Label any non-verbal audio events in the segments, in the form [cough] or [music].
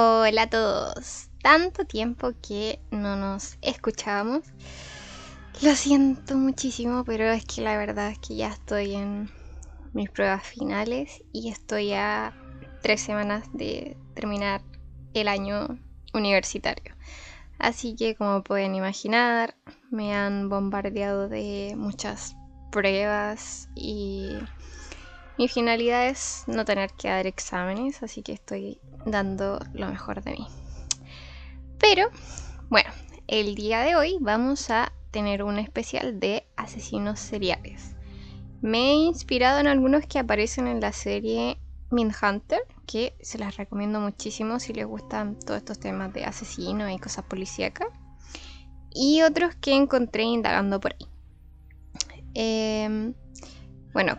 Hola a todos. Tanto tiempo que no nos escuchábamos. Lo siento muchísimo, pero es que la verdad es que ya estoy en mis pruebas finales y estoy a tres semanas de terminar el año universitario. Así que como pueden imaginar, me han bombardeado de muchas pruebas y mi finalidad es no tener que dar exámenes, así que estoy dando lo mejor de mí. Pero, bueno, el día de hoy vamos a tener un especial de asesinos seriales. Me he inspirado en algunos que aparecen en la serie Hunter, que se las recomiendo muchísimo si les gustan todos estos temas de asesinos y cosas policíacas. Y otros que encontré indagando por ahí. Em, bueno,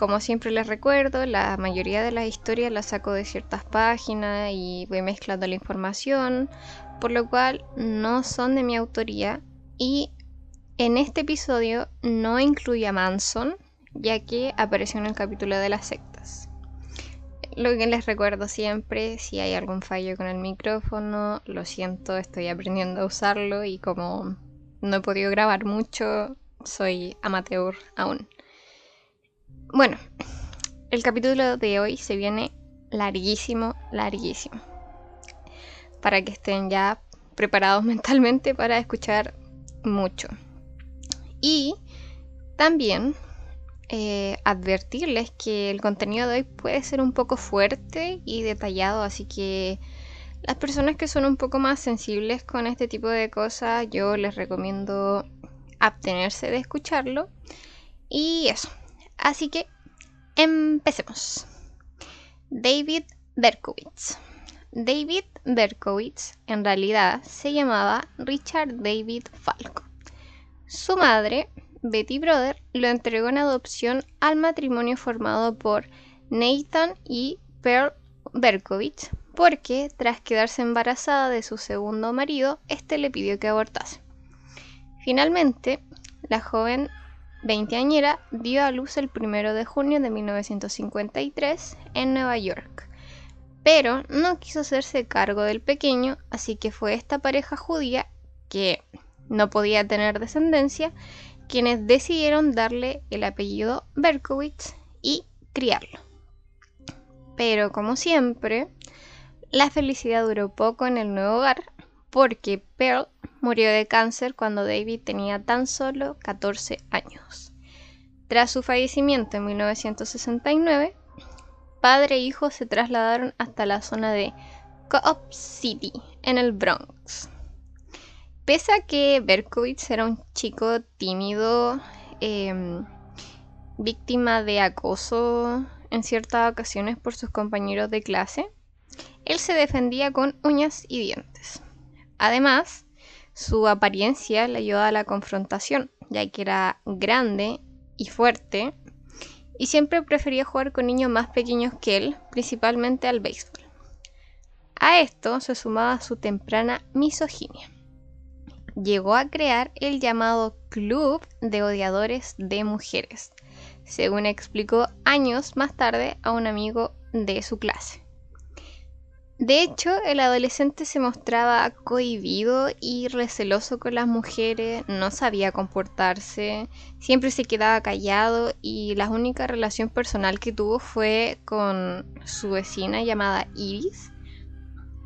como siempre les recuerdo, la mayoría de las historias las saco de ciertas páginas y voy mezclando la información, por lo cual no son de mi autoría y en este episodio no incluye a Manson, ya que apareció en el capítulo de las sectas. Lo que les recuerdo siempre, si hay algún fallo con el micrófono, lo siento, estoy aprendiendo a usarlo y como no he podido grabar mucho, soy amateur aún. Bueno, el capítulo de hoy se viene larguísimo, larguísimo. Para que estén ya preparados [laughs] mentalmente para escuchar mucho. Y también eh, advertirles que el contenido de hoy puede ser un poco fuerte y detallado, así que las personas que son un poco más sensibles con este tipo de cosas, yo les recomiendo abstenerse de escucharlo. Y eso, Así que empecemos. David Berkowitz. David Berkowitz en realidad se llamaba Richard David Falco. Su madre, Betty Brother, lo entregó en adopción al matrimonio formado por Nathan y Pearl Berkowitz porque tras quedarse embarazada de su segundo marido, este le pidió que abortase. Finalmente, la joven veinteañera, dio a luz el 1 de junio de 1953 en Nueva York. Pero no quiso hacerse cargo del pequeño, así que fue esta pareja judía, que no podía tener descendencia, quienes decidieron darle el apellido Berkowitz y criarlo. Pero como siempre, la felicidad duró poco en el nuevo hogar, porque Pearl murió de cáncer cuando David tenía tan solo 14 años. Tras su fallecimiento en 1969, padre e hijo se trasladaron hasta la zona de Coop City, en el Bronx. Pese a que Berkowitz era un chico tímido, em, víctima de acoso en ciertas ocasiones por sus compañeros de clase, él se defendía con uñas y dientes. Además, su apariencia le ayudaba a la confrontación, ya que era grande y fuerte, y siempre prefería jugar con niños más pequeños que él, principalmente al béisbol. A esto se sumaba su temprana misoginia. Llegó a crear el llamado Club de Odiadores de Mujeres, según explicó años más tarde a un amigo de su clase. De hecho, el adolescente se mostraba cohibido y receloso con las mujeres, no sabía comportarse, siempre se quedaba callado y la única relación personal que tuvo fue con su vecina llamada Iris,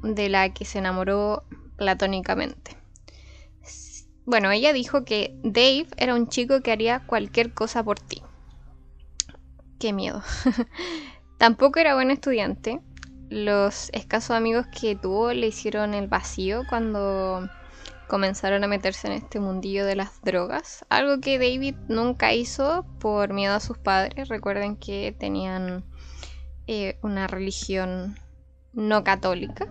de la que se enamoró platónicamente. Bueno, ella dijo que Dave era un chico que haría cualquier cosa por ti. Qué miedo. [laughs] Tampoco era buen estudiante los escasos amigos que tuvo le hicieron el vacío cuando comenzaron a meterse en este mundillo de las drogas. Algo que David nunca hizo por miedo a sus padres. Recuerden que tenían eh, una religión no católica.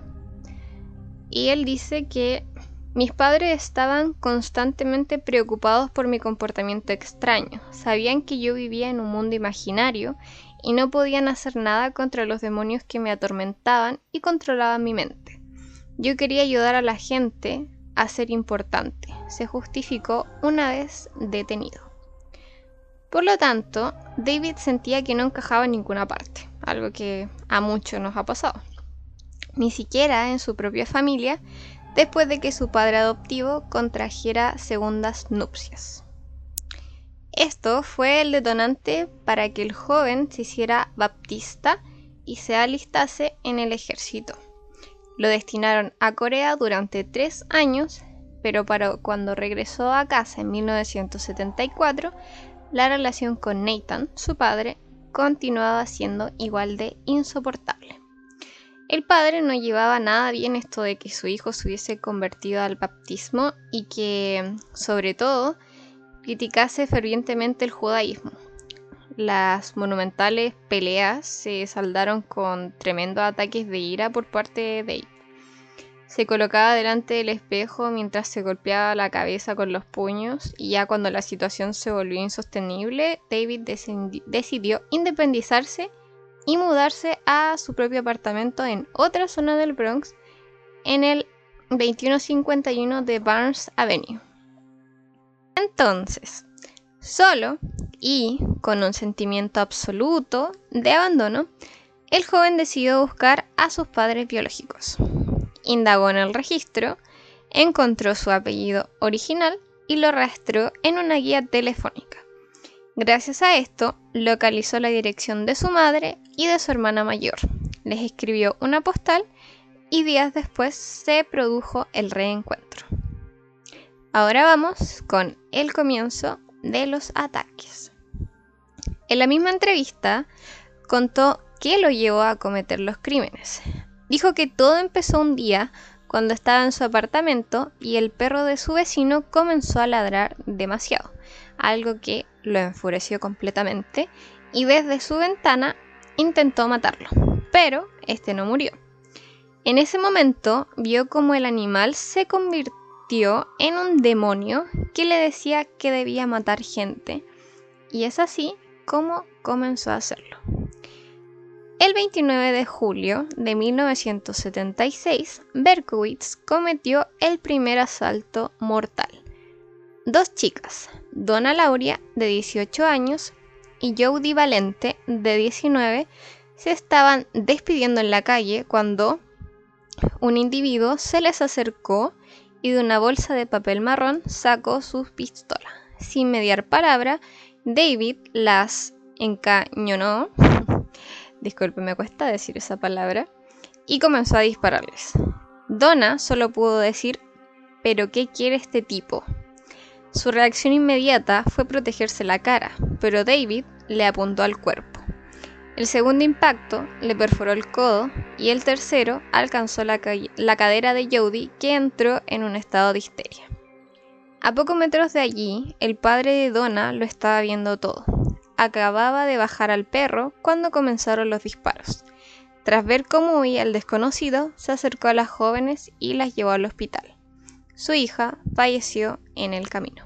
Y él dice que mis padres estaban constantemente preocupados por mi comportamiento extraño. Sabían que yo vivía en un mundo imaginario y no podían hacer nada contra los demonios que me atormentaban y controlaban mi mente. Yo quería ayudar a la gente a ser importante, se justificó una vez detenido. Por lo tanto, David sentía que no encajaba en ninguna parte, algo que a muchos nos ha pasado. ni siquiera en su propia familia, después de que su padre adoptivo contrajera segundas nupcias. Esto fue el detonante para que el joven se hiciera baptista y se alistase en el ejército. Lo destinaron a Corea durante tres años, pero para cuando regresó a casa en 1974, la relación con Nathan, su padre, continuaba siendo igual de insoportable. El padre no llevaba nada bien esto de que su hijo se hubiese convertido al baptismo y que, sobre todo, criticase fervientemente el judaísmo. Las monumentales peleas se saldaron con tremendos ataques de ira por parte de Dave. Se colocaba delante del espejo mientras se golpeaba la cabeza con los puños y ya cuando la situación se volvió insostenible, David decidió independizarse y mudarse a su propio apartamento en otra zona del Bronx, en el 2151 de Barnes Avenue. Entonces, solo y con un sentimiento absoluto de abandono, el joven decidió buscar a sus padres biológicos. Indagó en el registro, encontró su apellido original y lo rastreó en una guía telefónica. Gracias a esto, localizó la dirección de su madre y de su hermana mayor. Les escribió una postal y días después se produjo el reencuentro. Ahora vamos con el comienzo de los ataques. En la misma entrevista contó qué lo llevó a cometer los crímenes. Dijo que todo empezó un día cuando estaba en su apartamento y el perro de su vecino comenzó a ladrar demasiado, algo que lo enfureció completamente y desde su ventana intentó matarlo, pero este no murió. En ese momento vio como el animal se convirtió en un demonio que le decía que debía matar gente, y es así como comenzó a hacerlo. El 29 de julio de 1976, Berkowitz cometió el primer asalto mortal. Dos chicas, Donna Lauria, de 18 años, y Jody Valente, de 19, se estaban despidiendo en la calle cuando un individuo se les acercó y de una bolsa de papel marrón sacó sus pistolas. Sin mediar palabra, David las encañonó, [laughs] disculpe me cuesta decir esa palabra, y comenzó a dispararles. Donna solo pudo decir, ¿pero qué quiere este tipo? Su reacción inmediata fue protegerse la cara, pero David le apuntó al cuerpo. El segundo impacto le perforó el codo y el tercero alcanzó la, cadera de Jody que entró en un estado de histeria. A pocos metros de allí, el padre de Donna lo estaba viendo todo. Acababa de bajar al perro cuando comenzaron los disparos. Tras ver cómo huía el desconocido, se acercó a las jóvenes y las llevó al hospital. Su hija falleció en el camino.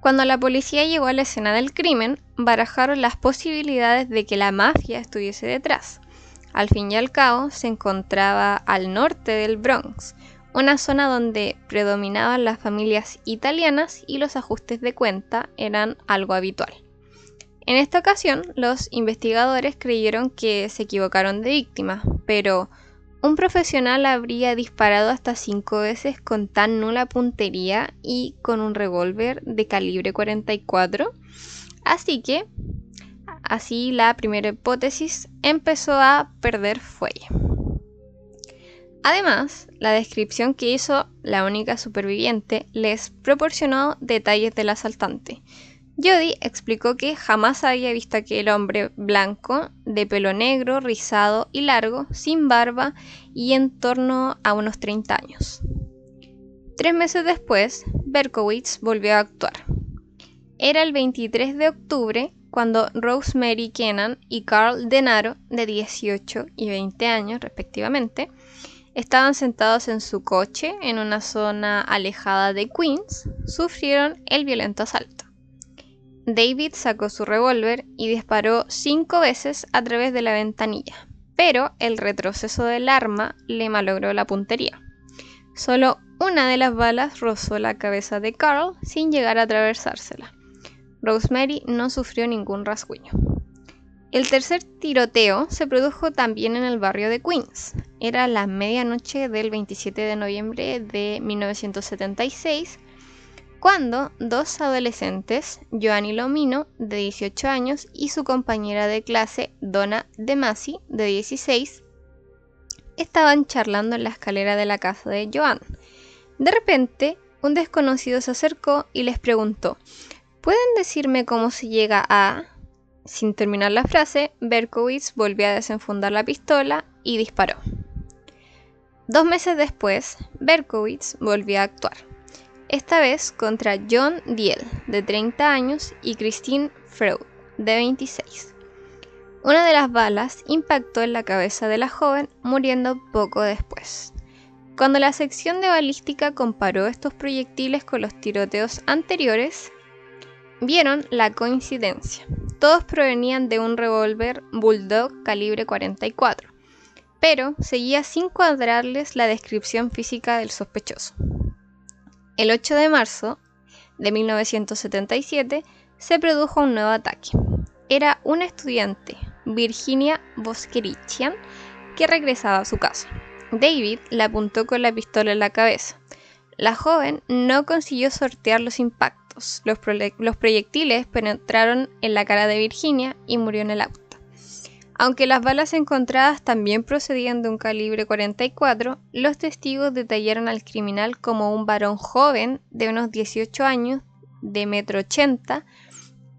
Cuando la policía llegó a la escena del crimen, barajaron las posibilidades de que la mafia estuviese detrás. Al fin y al cabo, se encontraba al norte del Bronx, una zona donde predominaban las familias italianas y los ajustes de cuenta eran algo habitual. En esta ocasión, los investigadores creyeron que se equivocaron de víctima, pero un profesional habría disparado hasta cinco veces con tan nula puntería y con un revólver de calibre 44. Así que, así la primera hipótesis empezó a perder fuelle. Además, la descripción que hizo la única superviviente les proporcionó detalles del asaltante, Jody explicó que jamás había visto a aquel hombre blanco, de pelo negro, rizado y largo, sin barba y en torno a unos 30 años. Tres meses después, Berkowitz volvió a actuar. Era el 23 de octubre cuando Rosemary Kennan y Carl Denaro, de 18 y 20 años respectivamente, estaban sentados en su coche en una zona alejada de Queens, sufrieron el violento asalto. David sacó su revólver y disparó cinco veces a través de la ventanilla, pero el retroceso del arma le malogró la puntería. Solo una de las balas rozó la cabeza de Carl sin llegar a atravesársela. Rosemary no sufrió ningún rasguño. El tercer tiroteo se produjo también en el barrio de Queens. Era la medianoche del 27 de noviembre de 1976, cuando dos adolescentes, Joanny Lomino, de 18 años, y su compañera de clase, Donna DeMasi, de 16, estaban charlando en la escalera de la casa de Joan. De repente, un desconocido se acercó y les preguntó, ¿pueden decirme cómo se llega a... Sin terminar la frase, Berkowitz volvió a desenfundar la pistola y disparó. Dos meses después, Berkowitz volvió a actuar, esta vez contra John Diel, de 30 años, y Christine Freud, de 26. Una de las balas impactó en la cabeza de la joven, muriendo poco después. Cuando la sección de balística comparó estos proyectiles con los tiroteos anteriores, vieron la coincidencia. Todos provenían de un revólver Bulldog calibre 44, pero seguía sin cuadrarles la descripción física del sospechoso. El 8 de marzo de 1977 se produjo un nuevo ataque. Era una estudiante, Virginia Boskerichian, que regresaba a su casa. David la apuntó con la pistola en la cabeza. La joven no consiguió sortear los impactos los, proyectiles penetraron en la cara de Virginia y murió en el auto. Aunque las balas encontradas también procedían de un calibre 44, los testigos detallaron al criminal como un varón joven de unos 18 años, de metro 80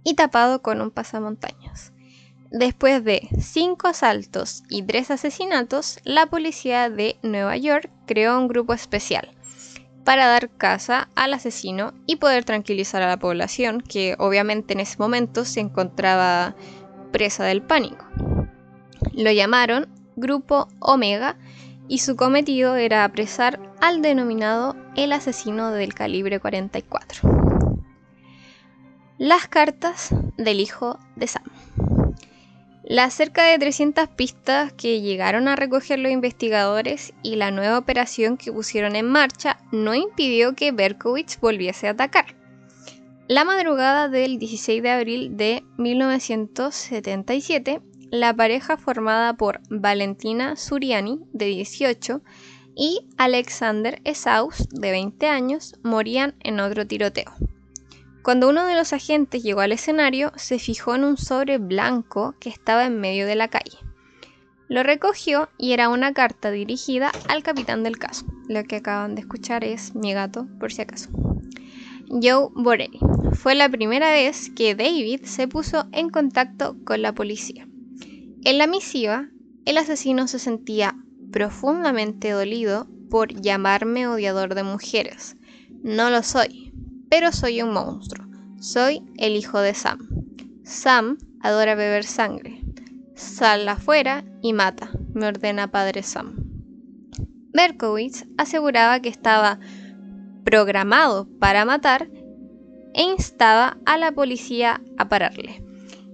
y tapado con un pasamontañas. Después de cinco asaltos y tres asesinatos, la policía de Nueva York creó un grupo especial para dar caza al asesino y poder tranquilizar a la población, que obviamente en ese momento se encontraba presa del pánico. Lo llamaron Grupo Omega y su cometido era apresar al denominado el asesino del calibre 44. Las cartas del hijo de Sam. Las cerca de 300 pistas que llegaron a recoger los investigadores y la nueva operación que pusieron en marcha no impidió que Berkowitz volviese a atacar. La madrugada del 16 de abril de 1977, la pareja formada por Valentina Suriani, de 18, y Alexander Esaus, de 20 años, morían en otro tiroteo. Cuando uno de los agentes llegó al escenario, se fijó en un sobre blanco que estaba en medio de la calle. Lo recogió y era una carta dirigida al capitán del caso. Lo que acaban de escuchar es mi gato, por si acaso. Joe Borelli. Fue la primera vez que David se puso en contacto con la policía. En la misiva, el asesino se sentía profundamente dolido por llamarme odiador de mujeres. No lo soy, pero soy un monstruo. Soy el hijo de Sam. Sam adora beber sangre. Sal afuera y mata, me ordena padre Sam. Berkowitz aseguraba que estaba programado para matar e instaba a la policía a pararle.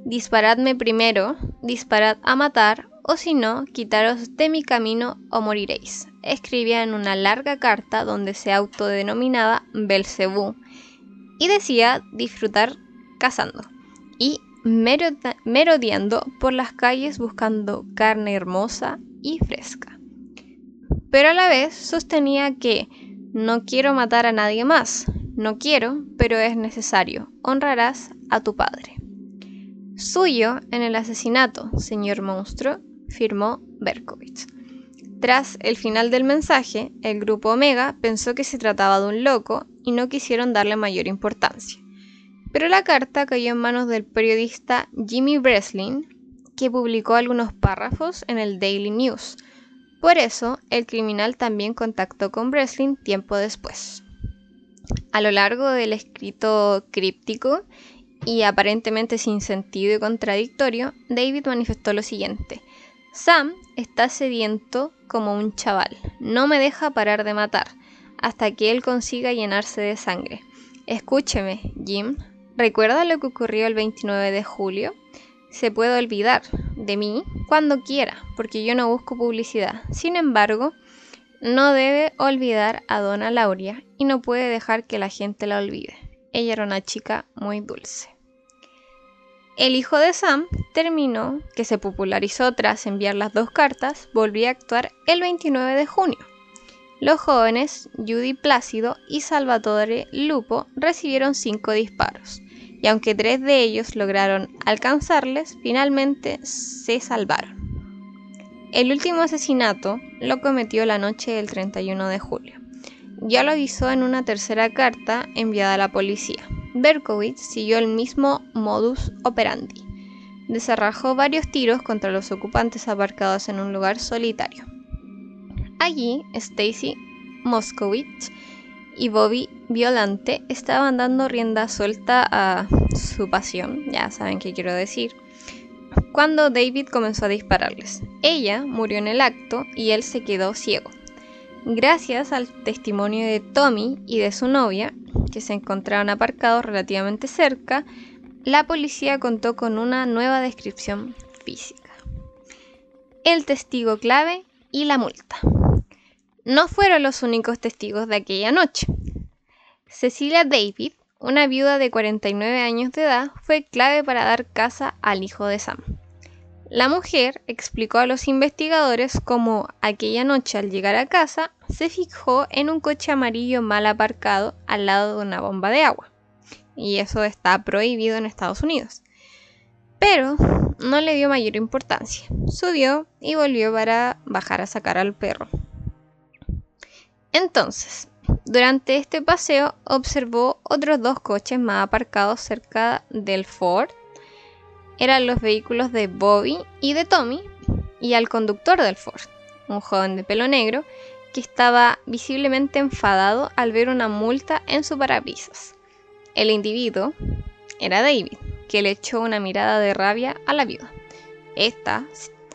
Disparadme primero, disparad a matar, o si no, quitaros de mi camino o moriréis. Escribía en una larga carta donde se autodenominaba Belcebú y decía disfrutar cazando y merodeando por las calles buscando carne hermosa y fresca. Pero a la vez sostenía que no quiero matar a nadie más, no quiero, pero es necesario, honrarás a tu padre. Suyo en el asesinato, señor monstruo, firmó Berkowitz. Tras el final del mensaje, el grupo Omega pensó que se trataba de un loco y no quisieron darle mayor importancia. Pero la carta cayó en manos del periodista Jimmy Breslin, que publicó algunos párrafos en el Daily News. Por eso, el criminal también contactó con Breslin tiempo después. A lo largo del escrito críptico y aparentemente sin sentido y contradictorio, David manifestó lo siguiente. Sam está sediento como un chaval. No me deja parar de matar hasta que él consiga llenarse de sangre. Escúcheme, Jim. ¿Recuerda lo que ocurrió el 29 de julio? Se puede olvidar de mí cuando quiera, porque yo no busco publicidad. Sin embargo, no debe olvidar a Donna Lauria y no puede dejar que la gente la olvide. Ella era una chica muy dulce. El hijo de Sam terminó, que se popularizó tras enviar las dos cartas, volvió a actuar el 29 de junio. Los jóvenes Judy Plácido y Salvatore Lupo recibieron cinco disparos, y aunque tres de ellos lograron alcanzarles, finalmente se salvaron. El último asesinato lo cometió la noche del 31 de julio. Ya lo avisó en una tercera carta enviada a la policía. Berkowitz siguió el mismo modus operandi. Desarrajó varios tiros contra los ocupantes aparcados en un lugar solitario. Allí, Stacy Moskowitz y Bobby Violante estaban dando rienda suelta a su pasión, ya saben qué quiero decir, cuando David comenzó a dispararles. Ella murió en el acto y él se quedó ciego. Gracias al testimonio de Tommy y de su novia, que se encontraban aparcados relativamente cerca, la policía contó con una nueva descripción física. El testigo clave y la multa. No fueron los únicos testigos de aquella noche. Cecilia David, una viuda de 49 años de edad, fue clave para dar casa al hijo de Sam. La mujer explicó a los investigadores cómo aquella noche al llegar a casa se fijó en un coche amarillo mal aparcado al lado de una bomba de agua. Y eso está prohibido en Estados Unidos. Pero no le dio mayor importancia. Subió y volvió para bajar a sacar al perro. Entonces, durante este paseo observó otros dos coches más aparcados cerca del Ford eran los vehículos de Bobby y de Tommy y al conductor del Ford, un joven de pelo negro que estaba visiblemente enfadado al ver una multa en su parabrisas. El individuo era David, que le echó una mirada de rabia a la viuda. Esta,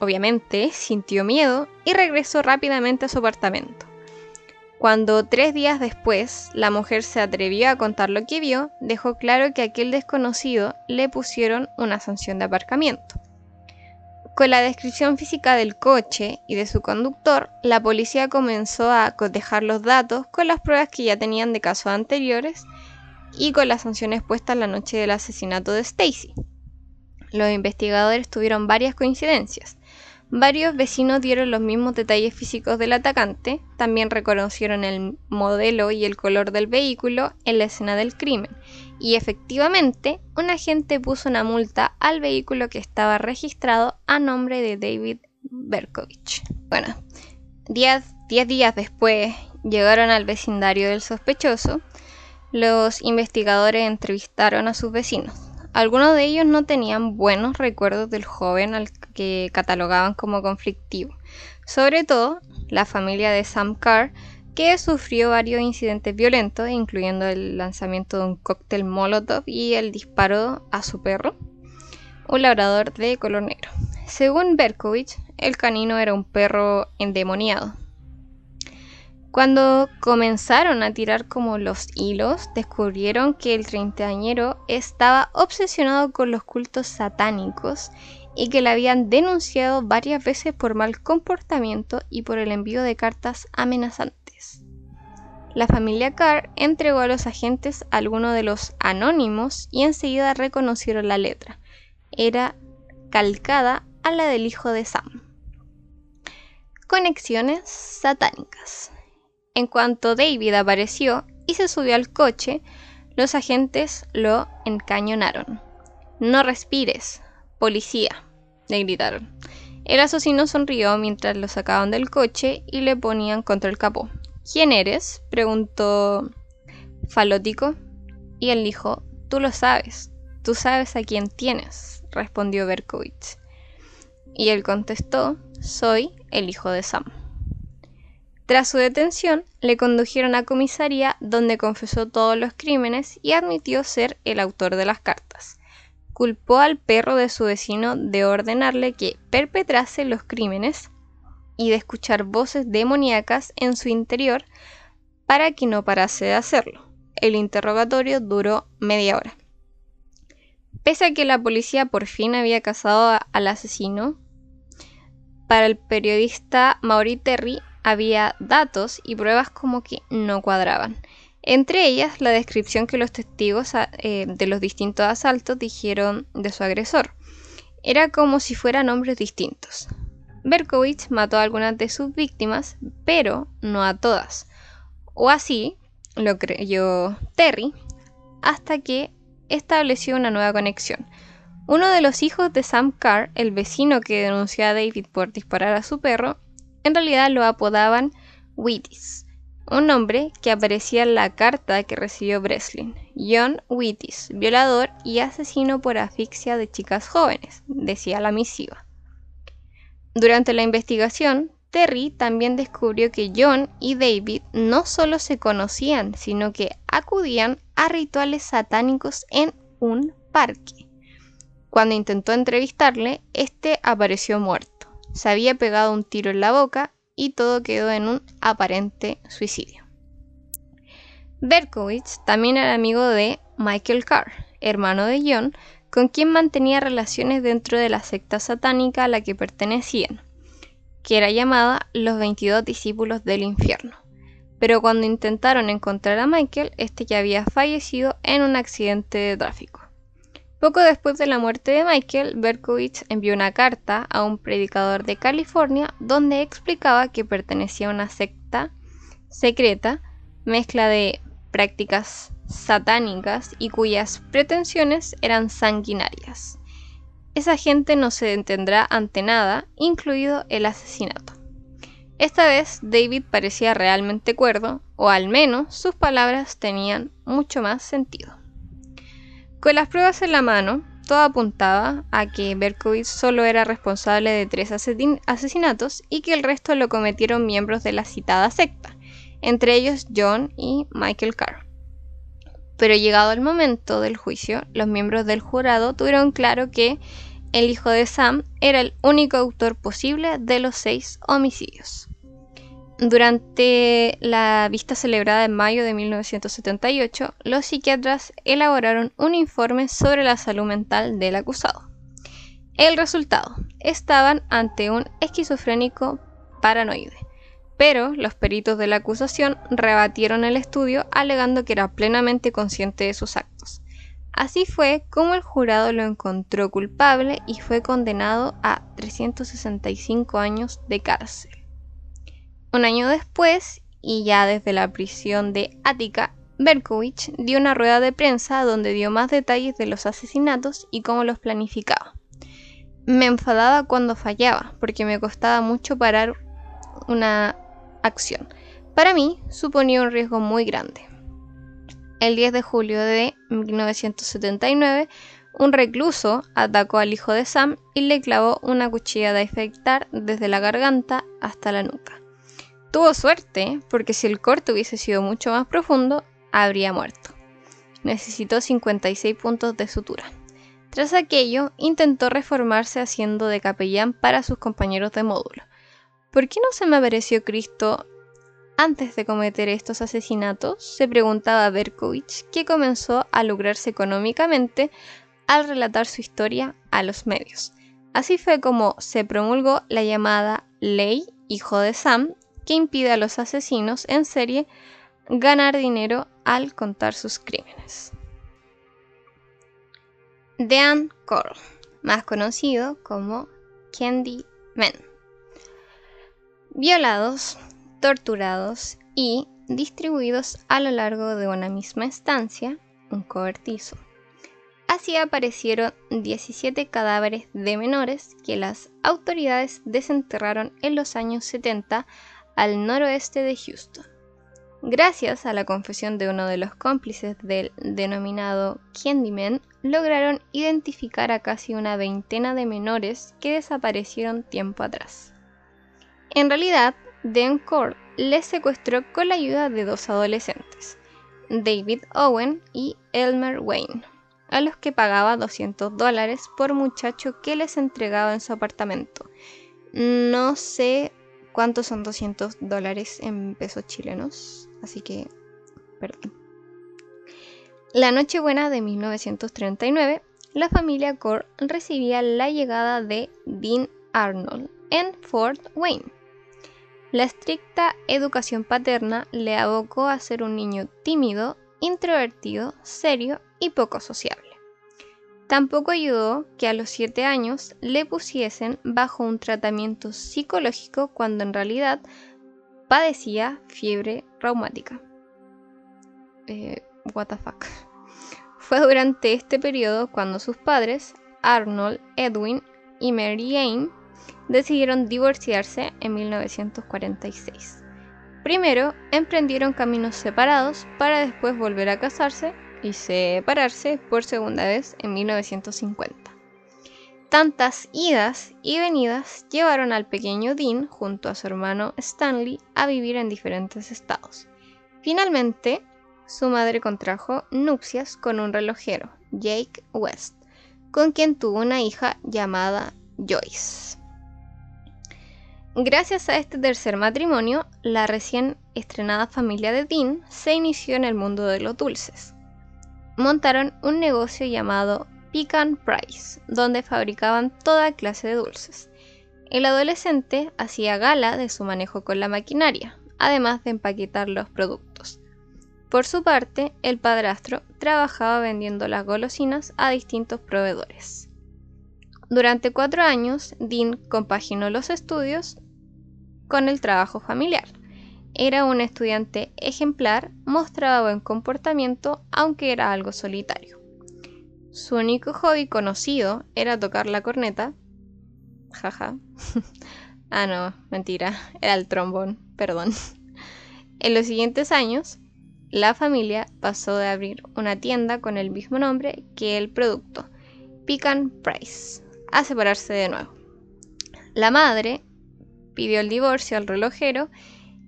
obviamente, sintió miedo y regresó rápidamente a su apartamento. Cuando tres días después la mujer se atrevió a contar lo que vio, dejó claro que a aquel desconocido le pusieron una sanción de aparcamiento. Con la descripción física del coche y de su conductor, la policía comenzó a cotejar los datos con las pruebas que ya tenían de casos anteriores y con las sanciones puestas la noche del asesinato de Stacy. Los investigadores tuvieron varias coincidencias. Varios vecinos dieron los mismos detalles físicos del atacante, también reconocieron el modelo y el color del vehículo en la escena del crimen, y efectivamente un agente puso una multa al vehículo que estaba registrado a nombre de David Berkovich. Bueno, diez, diez días después llegaron al vecindario del sospechoso, los investigadores entrevistaron a sus vecinos. Algunos de ellos no tenían buenos recuerdos del joven al que catalogaban como conflictivo. Sobre todo la familia de Sam Carr, que sufrió varios incidentes violentos, incluyendo el lanzamiento de un cóctel Molotov y el disparo a su perro, un labrador de color negro. Según Berkovich, el canino era un perro endemoniado, cuando comenzaron a tirar como los hilos, descubrieron que el treintañero estaba obsesionado con los cultos satánicos y que le habían denunciado varias veces por mal comportamiento y por el envío de cartas amenazantes. La familia Carr entregó a los agentes algunos de los anónimos y enseguida reconocieron la letra. Era calcada a la del hijo de Sam. Conexiones satánicas. En cuanto David apareció y se subió al coche, los agentes lo encañonaron. No respires, policía, le gritaron. El asesino sonrió mientras lo sacaban del coche y le ponían contra el capó. ¿Quién eres? preguntó Falótico. Y él dijo, tú lo sabes, tú sabes a quién tienes, respondió Berkowitz. Y él contestó, soy el hijo de Sam. Tras su detención, le condujeron a comisaría donde confesó todos los crímenes y admitió ser el autor de las cartas. Culpó al perro de su vecino de ordenarle que perpetrase los crímenes y de escuchar voces demoníacas en su interior para que no parase de hacerlo. El interrogatorio duró media hora. Pese a que la policía por fin había casado al asesino, para el periodista Maury Terry había datos y pruebas como que no cuadraban. Entre ellas, la descripción que los testigos eh, de los distintos asaltos dijeron de su agresor. Era como si fueran hombres distintos. Berkowitz mató a algunas de sus víctimas, pero no a todas. O así lo creyó Terry, hasta que estableció una nueva conexión. Uno de los hijos de Sam Carr, el vecino que denunció a David por disparar a su perro, en realidad lo apodaban Wheaties, un nombre que aparecía en la carta que recibió Breslin. John Wheaties, violador y asesino por asfixia de chicas jóvenes, decía la misiva. Durante la investigación, Terry también descubrió que John y David no solo se conocían, sino que acudían a rituales satánicos en un parque. Cuando intentó entrevistarle, este apareció muerto. Se había pegado un tiro en la boca y todo quedó en un aparente suicidio. Berkowitz también era amigo de Michael Carr, hermano de John, con quien mantenía relaciones dentro de la secta satánica a la que pertenecían, que era llamada los 22 discípulos del infierno. Pero cuando intentaron encontrar a Michael, este ya había fallecido en un accidente de tráfico. Poco después de la muerte de Michael, Berkowitz envió una carta a un predicador de California donde explicaba que pertenecía a una secta secreta, mezcla de prácticas satánicas y cuyas pretensiones eran sanguinarias. Esa gente no se detendrá ante nada, incluido el asesinato. Esta vez David parecía realmente cuerdo, o al menos sus palabras tenían mucho más sentido. Con las pruebas en la mano, todo apuntaba a que Berkowitz solo era responsable de tres asesinatos y que el resto lo cometieron miembros de la citada secta, entre ellos John y Michael Carr. Pero llegado el momento del juicio, los miembros del jurado tuvieron claro que el hijo de Sam era el único autor posible de los seis homicidios. Durante la vista celebrada en mayo de 1978, los psiquiatras elaboraron un informe sobre la salud mental del acusado. El resultado, estaban ante un esquizofrénico paranoide, pero los peritos de la acusación rebatieron el estudio alegando que era plenamente consciente de sus actos. Así fue como el jurado lo encontró culpable y fue condenado a 365 años de cárcel. Un año después, y ya desde la prisión de Attica, Berkowitz dio una rueda de prensa donde dio más detalles de los asesinatos y cómo los planificaba. Me enfadaba cuando fallaba, porque me costaba mucho parar una acción. Para mí suponía un riesgo muy grande. El 10 de julio de 1979, un recluso atacó al hijo de Sam y le clavó una cuchilla de afeitar desde la garganta hasta la nuca. Tuvo suerte, porque si el corte hubiese sido mucho más profundo, habría muerto. Necesitó 56 puntos de sutura. Tras aquello, intentó reformarse haciendo de capellán para sus compañeros de módulo. ¿Por qué no se me apareció Cristo antes de cometer estos asesinatos? Se preguntaba Berkowitz, que comenzó a lograrse económicamente al relatar su historia a los medios. Así fue como se promulgó la llamada Ley Hijo de Sam que impide a los asesinos en serie ganar dinero al contar sus crímenes. Dean Cole, más conocido como Candy Men. Violados, torturados y distribuidos a lo largo de una misma estancia, un cobertizo. Así aparecieron 17 cadáveres de menores que las autoridades desenterraron en los años 70 al noroeste de Houston. Gracias a la confesión de uno de los cómplices del denominado Candyman, lograron identificar a casi una veintena de menores que desaparecieron tiempo atrás. En realidad, Dan Cord les secuestró con la ayuda de dos adolescentes, David Owen y Elmer Wayne, a los que pagaba 200 dólares por muchacho que les entregaba en su apartamento. No sé ¿Cuántos son 200 dólares en pesos chilenos? Así que, perdón. La Nochebuena de 1939, la familia Core recibía la llegada de Dean Arnold en Fort Wayne. la estricta educación paterna le abocó a ser un niño tímido, introvertido, serio y poco sociable. Tampoco ayudó que a los 7 años le pusiesen bajo un tratamiento psicológico cuando en realidad padecía fiebre reumática. Eh. [laughs] Fue durante este periodo cuando sus padres, Arnold, Edwin y Mary Anne, decidieron divorciarse en 1946. Primero emprendieron caminos separados para después volver a casarse y separarse por segunda vez en 1950. Tantas idas y venidas llevaron al pequeño Dean junto a su hermano Stanley a vivir en diferentes estados. Finalmente, su madre contrajo nupcias con un relojero, Jake West, con quien tuvo una hija llamada Joyce. Gracias a este tercer matrimonio, la recién estrenada familia de Dean se inició en el mundo de los dulces. Montaron un negocio llamado Pecan Price, donde fabricaban toda clase de dulces. El adolescente hacía gala de su manejo con la maquinaria, además de empaquetar los productos. Por su parte, el padrastro trabajaba vendiendo las golosinas a distintos proveedores. Durante cuatro años, Dean compaginó los estudios con el trabajo familiar. Era un estudiante ejemplar, mostraba buen comportamiento, aunque era algo solitario. Su único hobby conocido era tocar la corneta. Jaja. [laughs] ah, no, mentira, era el trombón, perdón. [laughs] En los siguientes años, la familia pasó de abrir una tienda con el mismo nombre que el producto, Pecan Price, a separarse de nuevo. La madre pidió el divorcio al relojero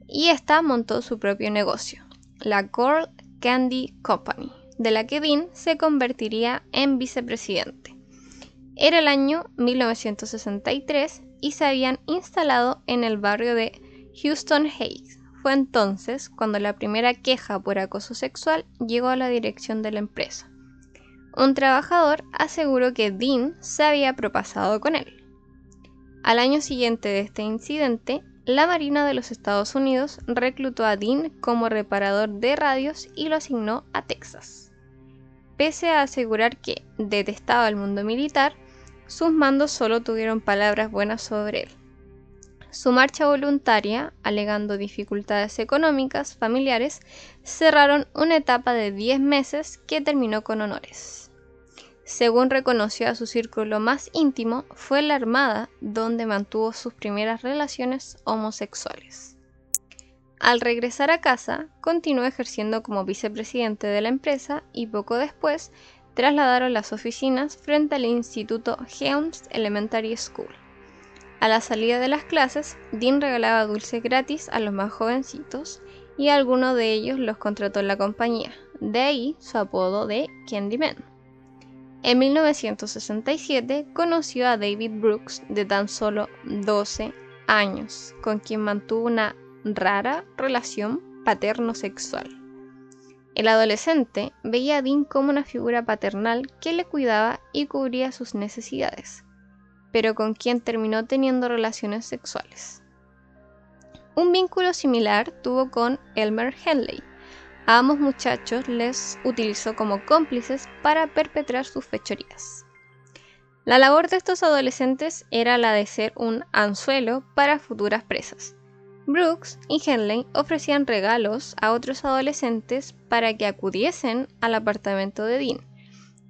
y ésta montó su propio negocio, la Coral Candy Company, de la que Dean se convertiría en vicepresidente. Era el año 1963 y se habían instalado en el barrio de Houston Heights. Fue entonces cuando la primera queja por acoso sexual llegó a la dirección de la empresa. Un trabajador aseguró que Dean se había propasado con él. Al año siguiente de este incidente, la Marina de los Estados Unidos reclutó a Dean como reparador de radios y lo asignó a Texas. Pese a asegurar que detestaba el mundo militar, sus mandos solo tuvieron palabras buenas sobre él. Su marcha voluntaria, alegando dificultades económicas familiares, cerraron una etapa de 10 meses que terminó con honores según reconoció a su círculo más íntimo, fue la Armada donde mantuvo sus primeras relaciones homosexuales. Al regresar a casa, continuó ejerciendo como vicepresidente de la empresa y poco después trasladaron las oficinas frente al Instituto Helms Elementary School. A la salida de las clases, Dean regalaba dulces gratis a los más jovencitos y alguno de ellos los contrató en la compañía, de ahí su apodo de Candyman. En 1967 conoció a David Brooks de tan solo 12 años, con quien mantuvo una rara relación paterno-sexual. El adolescente veía a Dean como una figura paternal que le cuidaba y cubría sus necesidades, pero con quien terminó teniendo relaciones sexuales. Un vínculo similar tuvo con Elmer Henley, a ambos muchachos les utilizó como cómplices para perpetrar sus fechorías. La labor de estos adolescentes era la de ser un anzuelo para futuras presas. Brooks y Henley ofrecían regalos a otros adolescentes para que acudiesen al apartamento de Dean,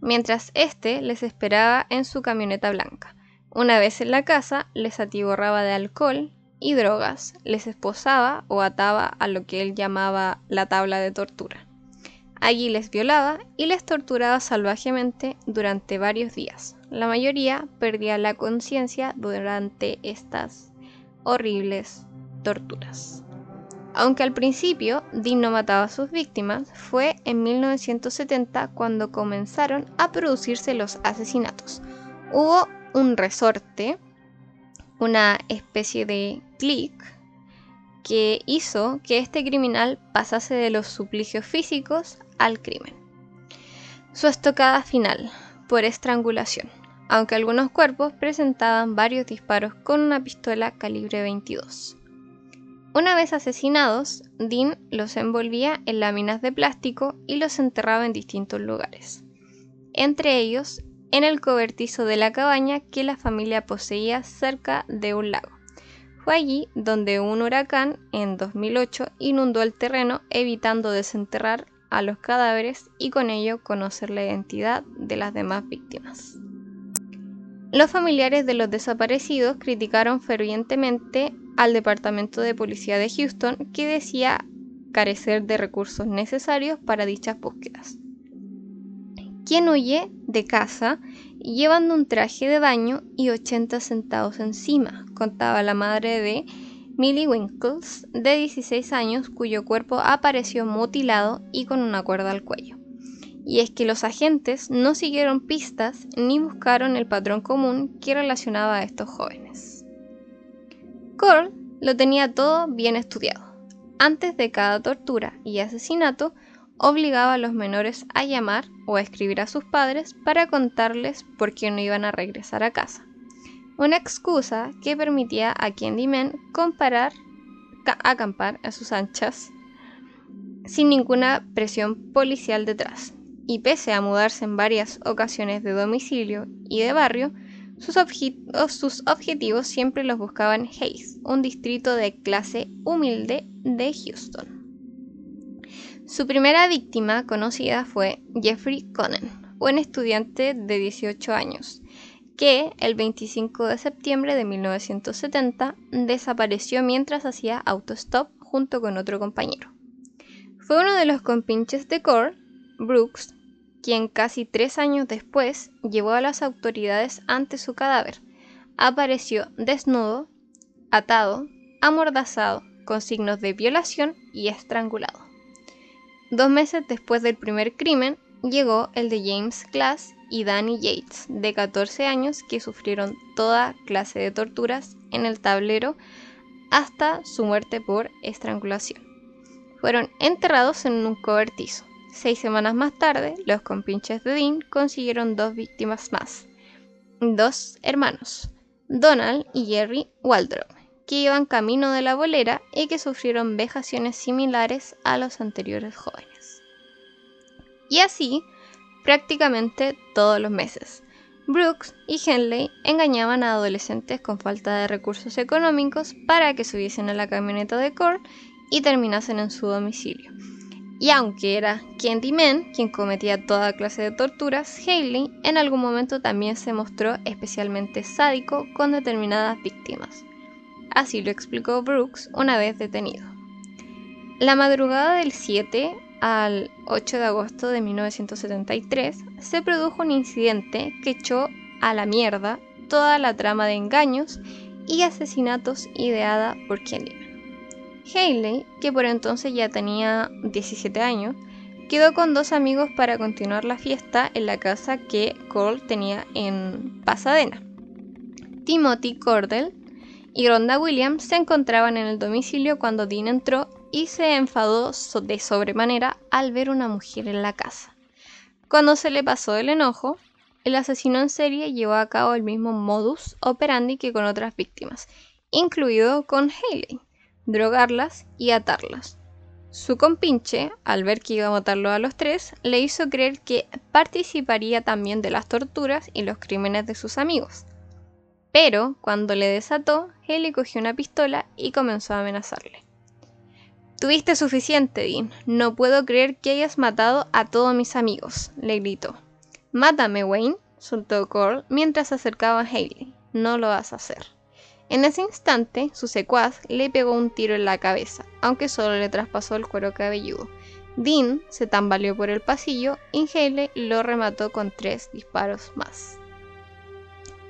mientras éste les esperaba en su camioneta blanca. Una vez en la casa, les atiborraba de alcohol y drogas, les esposaba o ataba a lo que él llamaba la tabla de tortura. Allí les violaba y les torturaba salvajemente durante varios días. La mayoría perdía la conciencia durante estas horribles torturas. Aunque al principio Dean no mataba a sus víctimas, fue en 1970 cuando comenzaron a producirse los asesinatos. Hubo un resorte una especie de clic que hizo que este criminal pasase de los suplicios físicos al crimen. Su estocada final, por estrangulación, aunque algunos cuerpos presentaban varios disparos con una pistola calibre 22. Una vez asesinados, Dean los envolvía en láminas de plástico y los enterraba en distintos lugares, entre ellos en el cobertizo de la cabaña que la familia poseía cerca de un lago. Fue allí donde un huracán en 2008 inundó el terreno evitando desenterrar a los cadáveres y con ello conocer la identidad de las demás víctimas. Los familiares de los desaparecidos criticaron fervientemente al Departamento de Policía de Houston que decía carecer de recursos necesarios para dichas búsquedas. Quien huye de casa llevando un traje de baño y 80 centavos encima, contaba la madre de Millie Winkles, de 16 años, cuyo cuerpo apareció mutilado y con una cuerda al cuello y es que los agentes no siguieron pistas ni buscaron el patrón común que relacionaba a estos jóvenes. Cole lo tenía todo bien estudiado. Antes de cada tortura y asesinato, obligaba a los menores a llamar o a escribir a sus padres para contarles por qué no iban a regresar a casa. Una excusa que permitía a Candyman comparar, acampar a sus anchas sin ninguna presión policial detrás y pese a mudarse en varias ocasiones de domicilio y de barrio, sus, objetivos siempre los buscaban Hayes, un distrito de clase humilde de Houston. Su primera víctima conocida fue Jeffrey Conan, un estudiante de 18 años, que el 25 de septiembre de 1970 desapareció mientras hacía autostop junto con otro compañero. Fue uno de los compinches de Core Brooks, quien casi tres años después llevó a las autoridades ante su cadáver. Apareció desnudo, atado, amordazado, con signos de violación y estrangulado. Dos meses después del primer crimen, llegó el de James Glass y Danny Yates, de 14 años, que sufrieron toda clase de torturas en el tablero hasta su muerte por estrangulación. Fueron enterrados en un cobertizo. Seis semanas más tarde, los compinches de Dean consiguieron dos víctimas más, dos hermanos, Donald y Jerry Waldrop, que iban camino de la bolera y que sufrieron vejaciones similares a los anteriores jóvenes. Y así, prácticamente todos los meses. Brooks y Henley engañaban a adolescentes con falta de recursos económicos para que subiesen a la camioneta de Core y terminasen en su domicilio. Y aunque era Candyman quien cometía toda clase de torturas, Haley en algún momento también se mostró especialmente sádico con determinadas víctimas. Así lo explicó Brooks una vez detenido. La madrugada del 7 al 8 de agosto de 1973 se produjo un incidente que echó a la mierda toda la trama de engaños y asesinatos ideada por Candyman. Haley, que por entonces ya tenía 17 años, quedó con dos amigos para continuar la fiesta en la casa que Cole tenía en Pasadena. Timothy Cordell y Rhonda Williams se encontraban en el domicilio cuando Dean entró y se enfadó de sobremanera al ver una mujer en la casa. Cuando se le pasó el enojo, el asesino en serie llevó a cabo el mismo modus operandi que con otras víctimas, incluido con Haley drogarlas y atarlas. Su compinche, al ver que iba a matarlo a los tres, le hizo creer que participaría también de las torturas y los crímenes de sus amigos. Pero, cuando le desató, él cogió una pistola y comenzó a amenazarle. Tuviste suficiente, Dean. No puedo creer que hayas matado a todos mis amigos, le gritó. Mátame, Wayne, soltó Cole mientras se acercaba a Haley. No lo vas a hacer. En ese instante, su secuaz le pegó un tiro en la cabeza, aunque solo le traspasó el cuero cabelludo. Dean se tambaleó por el pasillo y Haley lo remató con tres disparos más.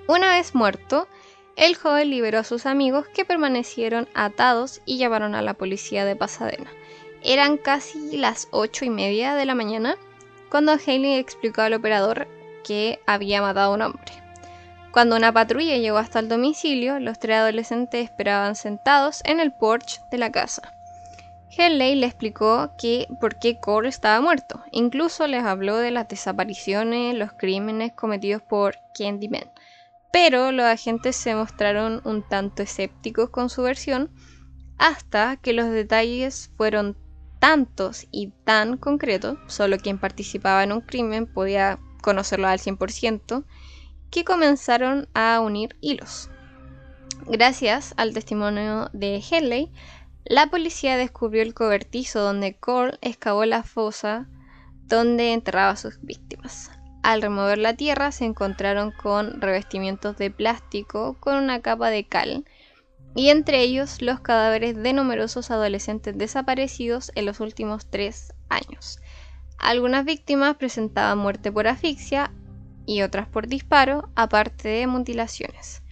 Una vez muerto, el joven liberó a sus amigos que permanecieron atados y llamaron a la policía de Pasadena. Eran casi las ocho y media de la mañana cuando Haley explicó al operador que había matado a un hombre. Cuando una patrulla llegó hasta el domicilio, los tres adolescentes esperaban sentados en el porche de la casa. Henley le explicó que por qué Cole estaba muerto. Incluso les habló de las desapariciones, los crímenes cometidos por Candyman. Pero los agentes se mostraron un tanto escépticos con su versión, hasta que los detalles fueron tantos y tan concretos, solo quien participaba en un crimen podía conocerlo al 100%, que comenzaron a unir hilos. Gracias al testimonio de Henley, la policía descubrió el cobertizo donde Cole excavó la fosa donde enterraba a sus víctimas. Al remover la tierra se encontraron con revestimientos de plástico con una capa de cal y entre ellos los cadáveres de numerosos adolescentes desaparecidos en los últimos tres años. Algunas víctimas presentaban muerte por asfixia y otras por disparo, aparte de mutilaciones.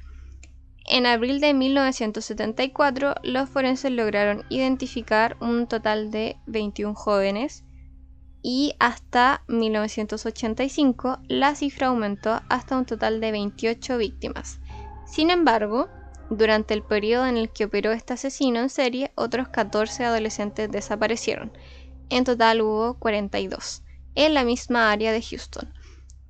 En abril de 1974, los forenses lograron identificar un total de 21 jóvenes y hasta 1985 la cifra aumentó hasta un total de 28 víctimas. Sin embargo, durante el periodo en el que operó este asesino en serie, otros 14 adolescentes desaparecieron. En total hubo 42, en la misma área de Houston.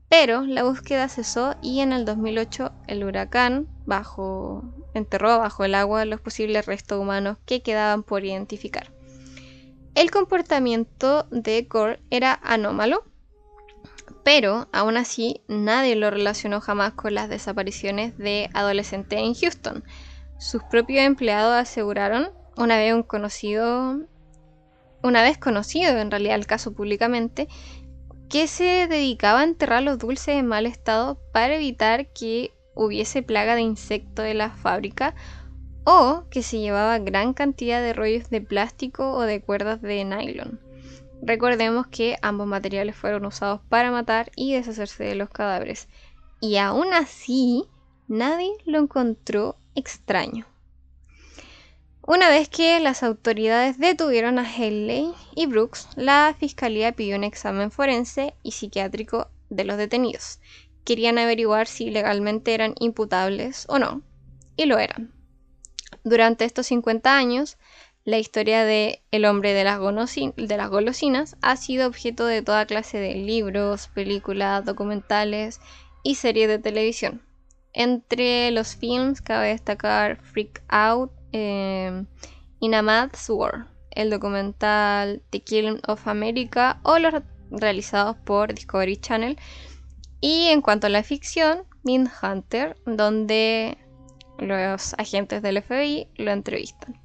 Pero la búsqueda cesó y en el 2008 el huracán bajo, enterró bajo el agua los posibles restos humanos que quedaban por identificar. El comportamiento de Gore era anómalo, pero aún así nadie lo relacionó jamás con las desapariciones de adolescentes en Houston. Sus propios empleados aseguraron, una vez conocido, una vez conocido en realidad el caso públicamente, que se dedicaba a enterrar los dulces en mal estado para evitar que hubiese plaga de insectos en la fábrica o que se llevaba gran cantidad de rollos de plástico o de cuerdas de nylon. Recordemos que ambos materiales fueron usados para matar y deshacerse de los cadáveres. Y aún así, nadie lo encontró extraño. Una vez que las autoridades detuvieron a Haley y Brooks, la fiscalía pidió un examen forense y psiquiátrico de los detenidos. Querían averiguar si legalmente eran imputables o no, y lo eran. Durante estos 50 años, la historia de El hombre de las, golosinas ha sido objeto de toda clase de libros, películas, documentales y series de televisión. Entre los films cabe destacar Freak Out, eh, In a War, el documental The Killing of America o los realizados por Discovery Channel. Y en cuanto a la ficción, Mind Hunter, donde los agentes del FBI lo entrevistan.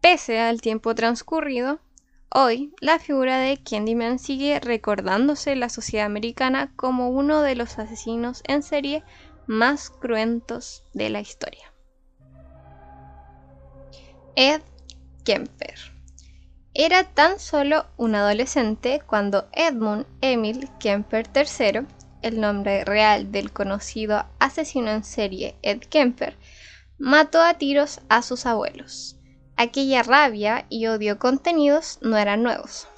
Pese al tiempo transcurrido, hoy la figura de Candyman sigue recordándose en la sociedad americana como uno de los asesinos en serie más cruentos de la historia. Ed Kemper. Era tan solo un adolescente cuando Edmund Emil Kemper III, el nombre real del conocido asesino en serie Ed Kemper, mató a tiros a sus abuelos. Aquella rabia y odio contenidos no eran nuevos.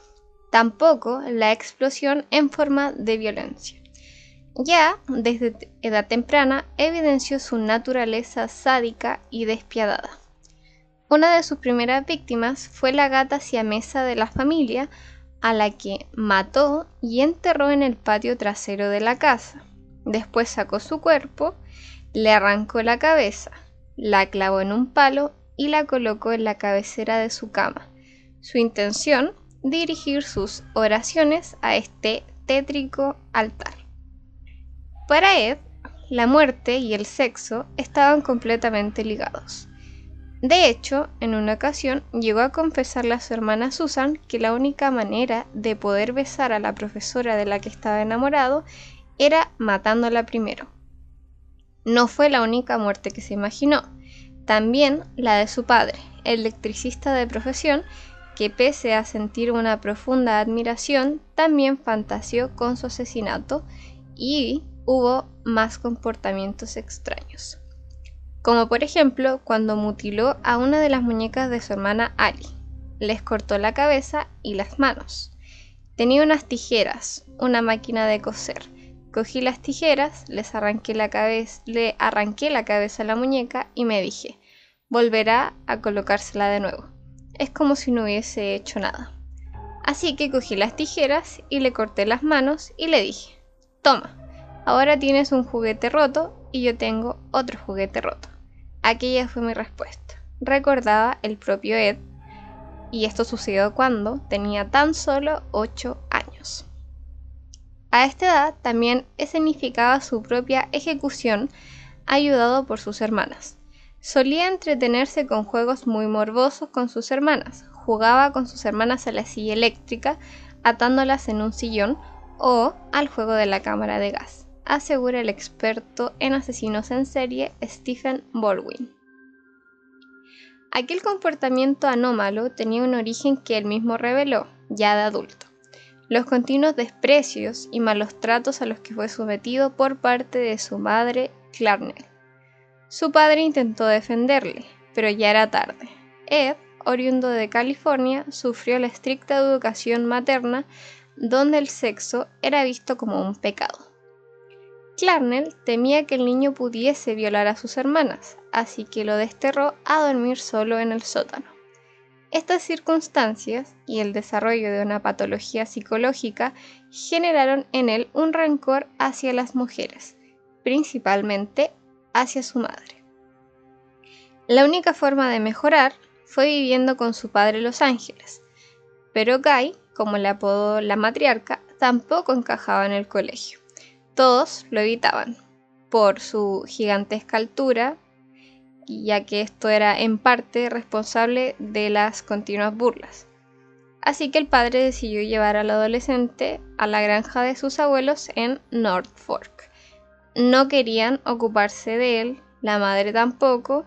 Tampoco la explosión en forma de violencia. Ya desde edad temprana evidenció su naturaleza sádica y despiadada. Una de sus primeras víctimas fue la gata siamesa de la familia, a la que mató y enterró en el patio trasero de la casa. Después sacó su cuerpo, le arrancó la cabeza, la clavó en un palo y la colocó en la cabecera de su cama. Su intención, dirigir sus oraciones a este tétrico altar. Para Ed, la muerte y el sexo estaban completamente ligados. De hecho, en una ocasión llegó a confesarle a su hermana Susan que la única manera de poder besar a la profesora de la que estaba enamorado era matándola primero. No fue la única muerte que se imaginó, también la de su padre, electricista de profesión, que pese a sentir una profunda admiración, también fantaseó con su asesinato y hubo más comportamientos extraños como por ejemplo cuando mutiló a una de las muñecas de su hermana Ali. Les cortó la cabeza y las manos. Tenía unas tijeras, una máquina de coser. Cogí las tijeras, les arranqué la cabeza, le arranqué la cabeza a la muñeca y me dije, volverá a colocársela de nuevo. Es como si no hubiese hecho nada. Así que cogí las tijeras y le corté las manos y le dije, toma, ahora tienes un juguete roto y yo tengo otro juguete roto. Aquella fue mi respuesta. recordaba el propio Ed, y esto sucedió cuando tenía tan solo 8 años. A esta edad también escenificaba su propia ejecución ayudado por sus hermanas. Solía entretenerse con juegos muy morbosos con sus hermanas. Jugaba con sus hermanas a la silla eléctrica, atándolas en un sillón, o al juego de la cámara de gas, asegura el experto en asesinos en serie Stephen Baldwin. Aquel comportamiento anómalo tenía un origen que él mismo reveló, ya de adulto. Los continuos desprecios y malos tratos a los que fue sometido por parte de su madre, Clarnell. Su padre intentó defenderle, pero ya era tarde. Ed, oriundo de California, sufrió la estricta educación materna donde el sexo era visto como un pecado. Clarnell temía que el niño pudiese violar a sus hermanas, así que lo desterró a dormir solo en el sótano. Estas circunstancias y el desarrollo de una patología psicológica generaron en él un rencor hacia las mujeres, principalmente hacia su madre. La única forma de mejorar fue viviendo con su padre en Los Ángeles, pero Guy, como le apodó la matriarca, tampoco encajaba en el colegio. Todos lo evitaban por su gigantesca altura, ya que esto era en parte responsable de las continuas burlas. Así que el padre decidió llevar al adolescente a la granja de sus abuelos en North Fork. No querían ocuparse de él, la madre tampoco,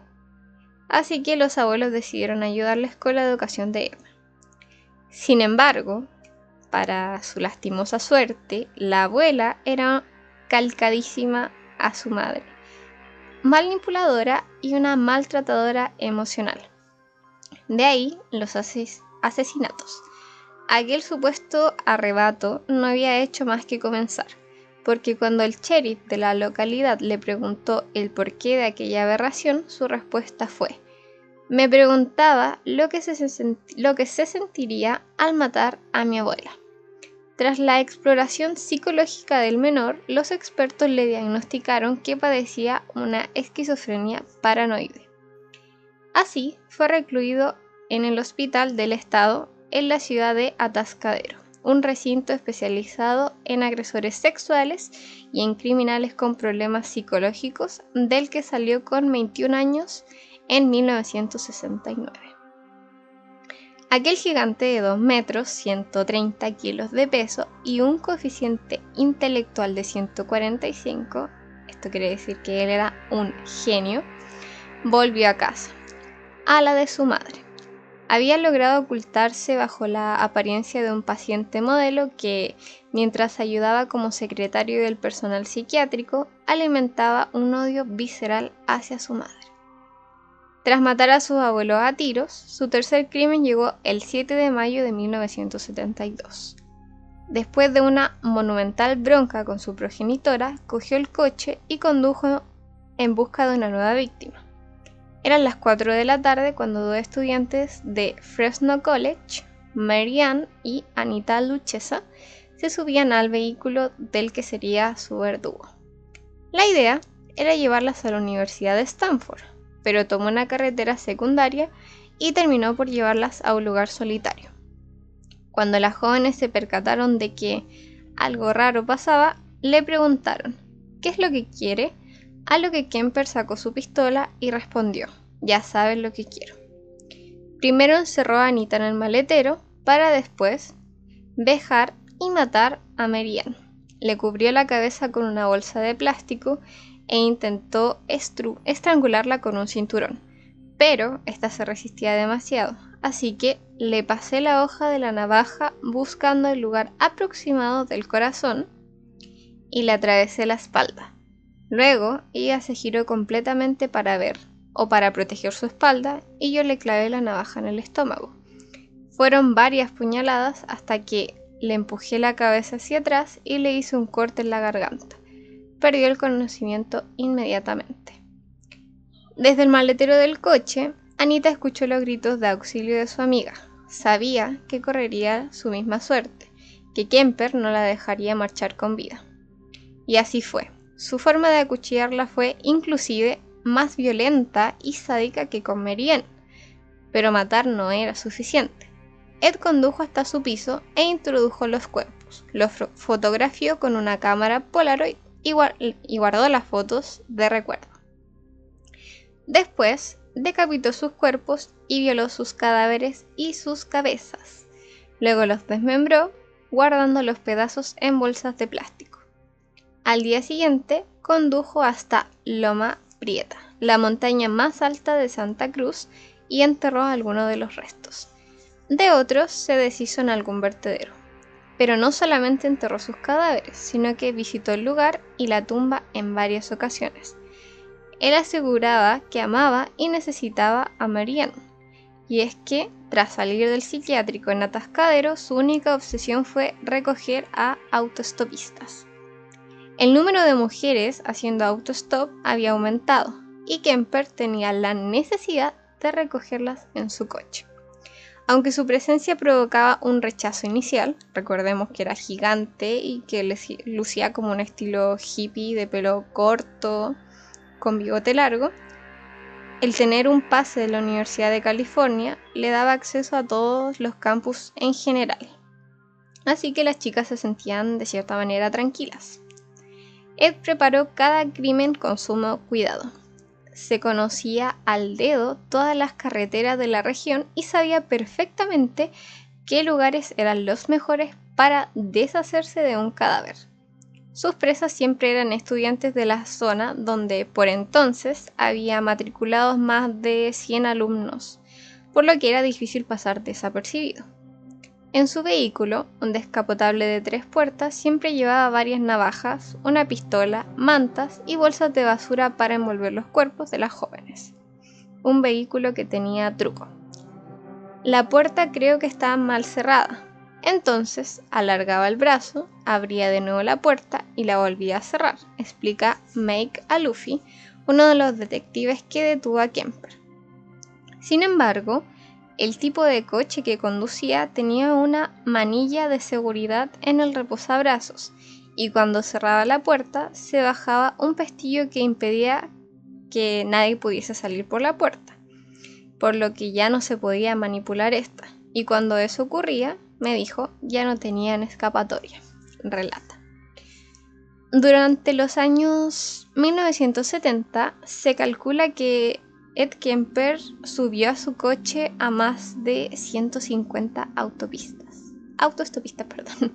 así que los abuelos decidieron ayudarles con la educación de Emma. Sin embargo, para su lastimosa suerte, la abuela era calcadísima a su madre, manipuladora y una maltratadora emocional. De ahí los asesinatos. Aquel supuesto arrebato no había hecho más que comenzar, porque cuando el sheriff de la localidad le preguntó el porqué de aquella aberración, su respuesta fue, me preguntaba lo que, se lo que se sentiría al matar a mi abuela. Tras la exploración psicológica del menor, los expertos le diagnosticaron que padecía una esquizofrenia paranoide. Así, fue recluido en el Hospital del Estado en la ciudad de Atascadero, un recinto especializado en agresores sexuales y en criminales con problemas psicológicos, del que salió con 21 años en 1969. Aquel gigante de 2 metros, 130 kilos de peso y un coeficiente intelectual de 145, esto quiere decir que él era un genio, volvió a casa, a la de su madre. Había logrado ocultarse bajo la apariencia de un paciente modelo que, mientras ayudaba como secretario del personal psiquiátrico, alimentaba un odio visceral hacia su madre. Tras matar a sus abuelos a tiros, su tercer crimen llegó el 7 de mayo de 1972. Después de una monumental bronca con su progenitora, cogió el coche y condujo en busca de una nueva víctima. Eran las 4 de la tarde cuando dos estudiantes de Fresno College, Marianne y Anita Luchesa, se subían al vehículo del que sería su verdugo. La idea era llevarlas a la Universidad de Stanford, pero tomó una carretera secundaria y terminó por llevarlas a un lugar solitario. Cuando las jóvenes se percataron de que algo raro pasaba, le preguntaron, ¿qué es lo que quiere? A lo que Kemper sacó su pistola y respondió, ya sabes lo que quiero. Primero encerró a Anita en el maletero para después dejar y matar a Marianne. Le cubrió la cabeza con una bolsa de plástico e intentó estrangularla con un cinturón, pero esta se resistía demasiado, así que le pasé la hoja de la navaja buscando el lugar aproximado del corazón y le atravesé la espalda. Luego ella se giró completamente para ver o para proteger su espalda y yo le clavé la navaja en el estómago. Fueron varias puñaladas hasta que le empujé la cabeza hacia atrás y le hice un corte en la garganta perdió el conocimiento inmediatamente. Desde el maletero del coche, Anita escuchó los gritos de auxilio de su amiga. Sabía que correría su misma suerte, que Kemper no la dejaría marchar con vida. Y así fue. Su forma de acuchillarla fue inclusive más violenta y sádica que con Marianne. Pero matar no era suficiente. Ed condujo hasta su piso e introdujo los cuerpos. Los fotografió con una cámara Polaroid y, guardó las fotos de recuerdo. Después, decapitó sus cuerpos y violó sus cadáveres y sus cabezas. Luego los desmembró, guardando los pedazos en bolsas de plástico. Al día siguiente, condujo hasta Loma Prieta, la montaña más alta de Santa Cruz, y enterró algunos de los restos. De otros se deshizo en algún vertedero. Pero no solamente enterró sus cadáveres, sino que visitó el lugar y la tumba en varias ocasiones. Él aseguraba que amaba y necesitaba a Marianne. Y es que, tras salir del psiquiátrico en Atascadero, su única obsesión fue recoger a autostopistas. El número de mujeres haciendo autostop había aumentado y Kemper tenía la necesidad de recogerlas en su coche. Aunque su presencia provocaba un rechazo inicial, recordemos que era gigante y que lucía como un estilo hippie de pelo corto, con bigote largo, el tener un pase de la Universidad de California le daba acceso a todos los campus en general. Así que las chicas se sentían de cierta manera tranquilas. Ed preparó cada crimen con sumo cuidado se conocía al dedo todas las carreteras de la región y sabía perfectamente qué lugares eran los mejores para deshacerse de un cadáver. Sus presas siempre eran estudiantes de la zona donde por entonces había matriculados más de 100 alumnos, por lo que era difícil pasar desapercibido. En su vehículo, un descapotable de tres puertas, siempre llevaba varias navajas, una pistola, mantas y bolsas de basura para envolver los cuerpos de las jóvenes. Un vehículo que tenía truco. La puerta creo que estaba mal cerrada. Entonces alargaba el brazo, abría de nuevo la puerta y la volvía a cerrar, explica Make a Luffy, uno de los detectives que detuvo a Kemper. Sin embargo, el tipo de coche que conducía tenía una manilla de seguridad en el reposabrazos y cuando cerraba la puerta se bajaba un pestillo que impedía que nadie pudiese salir por la puerta, por lo que ya no se podía manipular esta. Y cuando eso ocurría, me dijo, ya no tenían escapatoria. Relata. Durante los años 1970 se calcula que Ed Kemper subió a su coche a más de 150 autopistas. Autostopistas, perdón.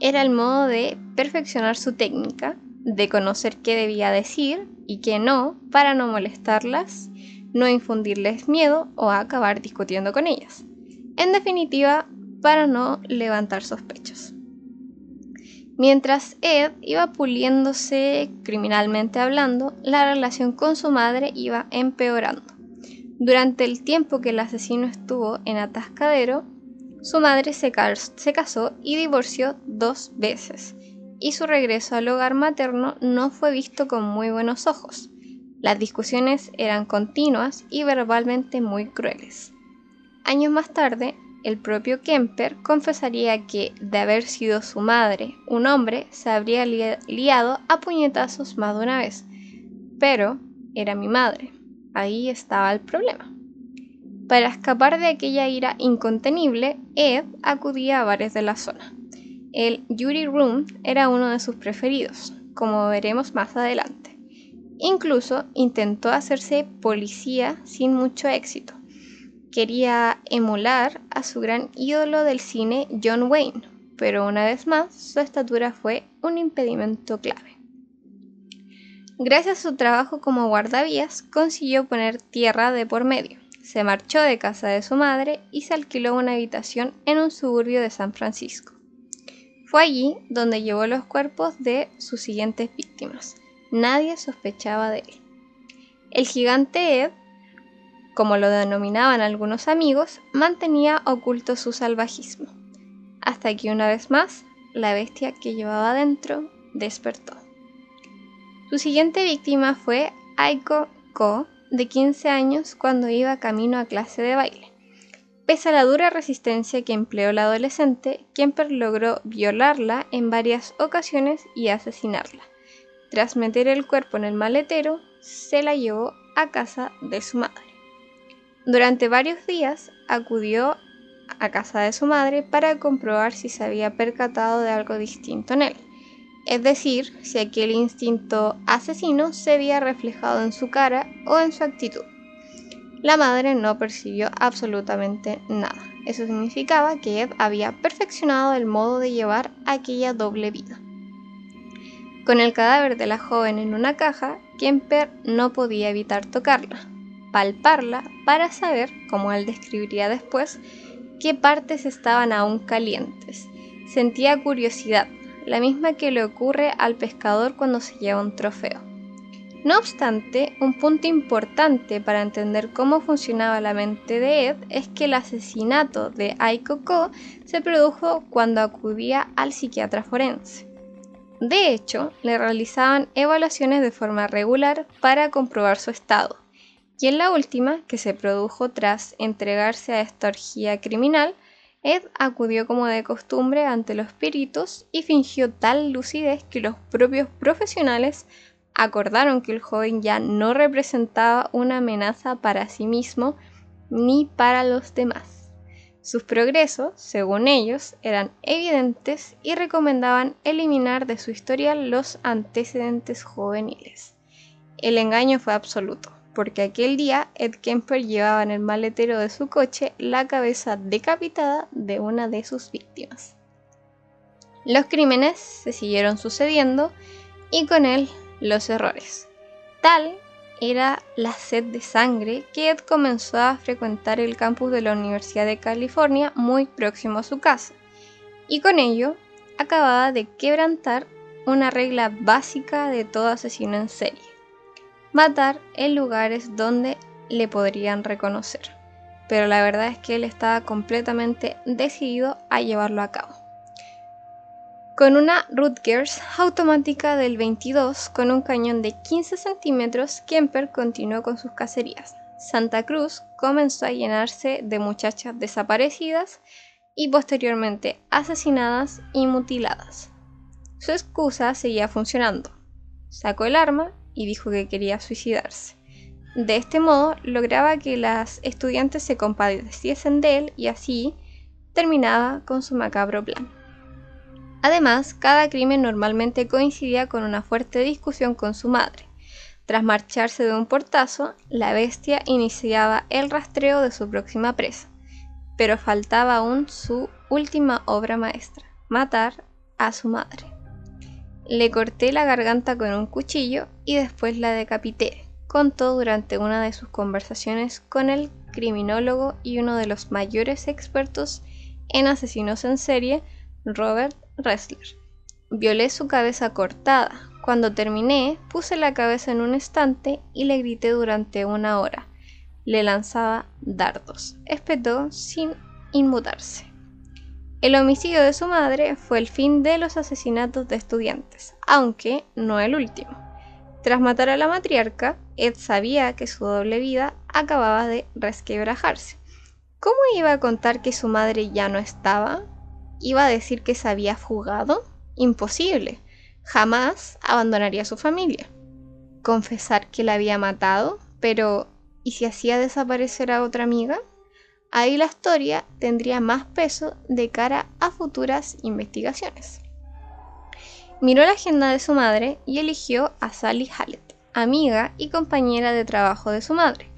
Era el modo de perfeccionar su técnica, de conocer qué debía decir y qué no, para no molestarlas, no infundirles miedo o acabar discutiendo con ellas. En definitiva, para no levantar sospechos. Mientras Ed iba puliéndose criminalmente hablando, la relación con su madre iba empeorando. Durante el tiempo que el asesino estuvo en Atascadero, su madre se, casó y divorció dos veces, y su regreso al hogar materno no fue visto con muy buenos ojos. Las discusiones eran continuas y verbalmente muy crueles. Años más tarde, el propio Kemper confesaría que, de haber sido su madre un hombre, se habría liado a puñetazos más de una vez. Pero era mi madre. Ahí estaba el problema. Para escapar de aquella ira incontenible, Ed acudía a bares de la zona. El Jury Room era uno de sus preferidos, como veremos más adelante. Incluso intentó hacerse policía sin mucho éxito quería emular a su gran ídolo del cine John Wayne, pero una vez más su estatura fue un impedimento clave. Gracias a su trabajo como guardavías, consiguió poner tierra de por medio. Se marchó de casa de su madre y se alquiló una habitación en un suburbio de San Francisco. Fue allí donde llevó los cuerpos de sus siguientes víctimas. Nadie sospechaba de él. El gigante Ed como lo denominaban algunos amigos, mantenía oculto su salvajismo, hasta que una vez más la bestia que llevaba dentro despertó. Su siguiente víctima fue Aiko Ko, de 15 años, cuando iba camino a clase de baile. Pese a la dura resistencia que empleó la adolescente, Kemper logró violarla en varias ocasiones y asesinarla. Tras meter el cuerpo en el maletero, se la llevó a casa de su madre. Durante varios días acudió a casa de su madre para comprobar si se había percatado de algo distinto en él, es decir, si aquel instinto asesino se había reflejado en su cara o en su actitud. La madre no percibió absolutamente nada. Eso significaba que Ed había perfeccionado el modo de llevar aquella doble vida. Con el cadáver de la joven en una caja, Kemper no podía evitar tocarla, palparla para saber, como él describiría después, qué partes estaban aún calientes. Sentía curiosidad, la misma que le ocurre al pescador cuando se lleva un trofeo. No obstante, un punto importante para entender cómo funcionaba la mente de Ed es que el asesinato de Aiko Ko se produjo cuando acudía al psiquiatra forense. De hecho, le realizaban evaluaciones de forma regular para comprobar su estado, y en la última, que se produjo tras entregarse a esta orgía criminal, Ed acudió como de costumbre ante los peritos y fingió tal lucidez que los propios profesionales acordaron que el joven ya no representaba una amenaza para sí mismo ni para los demás. Sus progresos, según ellos, eran evidentes y recomendaban eliminar de su historial los antecedentes juveniles. El engaño fue absoluto porque aquel día Ed Kemper llevaba en el maletero de su coche la cabeza decapitada de una de sus víctimas. Los crímenes se siguieron sucediendo y con él los errores. Tal era la sed de sangre que Ed comenzó a frecuentar el campus de la Universidad de California muy próximo a su casa, y con ello acababa de quebrantar una regla básica de todo asesino en serie matar en lugares donde le podrían reconocer. Pero la verdad es que él estaba completamente decidido a llevarlo a cabo. Con una Rutgers automática del 22 con un cañón de 15 centímetros, Kemper continuó con sus cacerías. Santa Cruz comenzó a llenarse de muchachas desaparecidas y posteriormente asesinadas y mutiladas. Su excusa seguía funcionando. Sacó el arma y dijo que quería suicidarse. De este modo lograba que las estudiantes se compadeciesen de él y así terminaba con su macabro plan. Además, cada crimen normalmente coincidía con una fuerte discusión con su madre. Tras marcharse de un portazo, la bestia iniciaba el rastreo de su próxima presa, pero faltaba aún su última obra maestra, matar a su madre. Le corté la garganta con un cuchillo y después la decapité, contó durante una de sus conversaciones con el criminólogo y uno de los mayores expertos en asesinos en serie, Robert Ressler. Violé su cabeza cortada. Cuando terminé, puse la cabeza en un estante y le grité durante una hora. Le lanzaba dardos. Espetó sin inmutarse. El homicidio de su madre fue el fin de los asesinatos de estudiantes, aunque no el último. Tras matar a la matriarca, Ed sabía que su doble vida acababa de resquebrajarse. ¿Cómo iba a contar que su madre ya no estaba? ¿Iba a decir que se había fugado? Imposible. Jamás abandonaría a su familia. Confesar que la había matado, pero ¿y si hacía desaparecer a otra amiga? Ahí la historia tendría más peso de cara a futuras investigaciones. Miró la agenda de su madre y eligió a Sally Hallett, amiga y compañera de trabajo de su madre.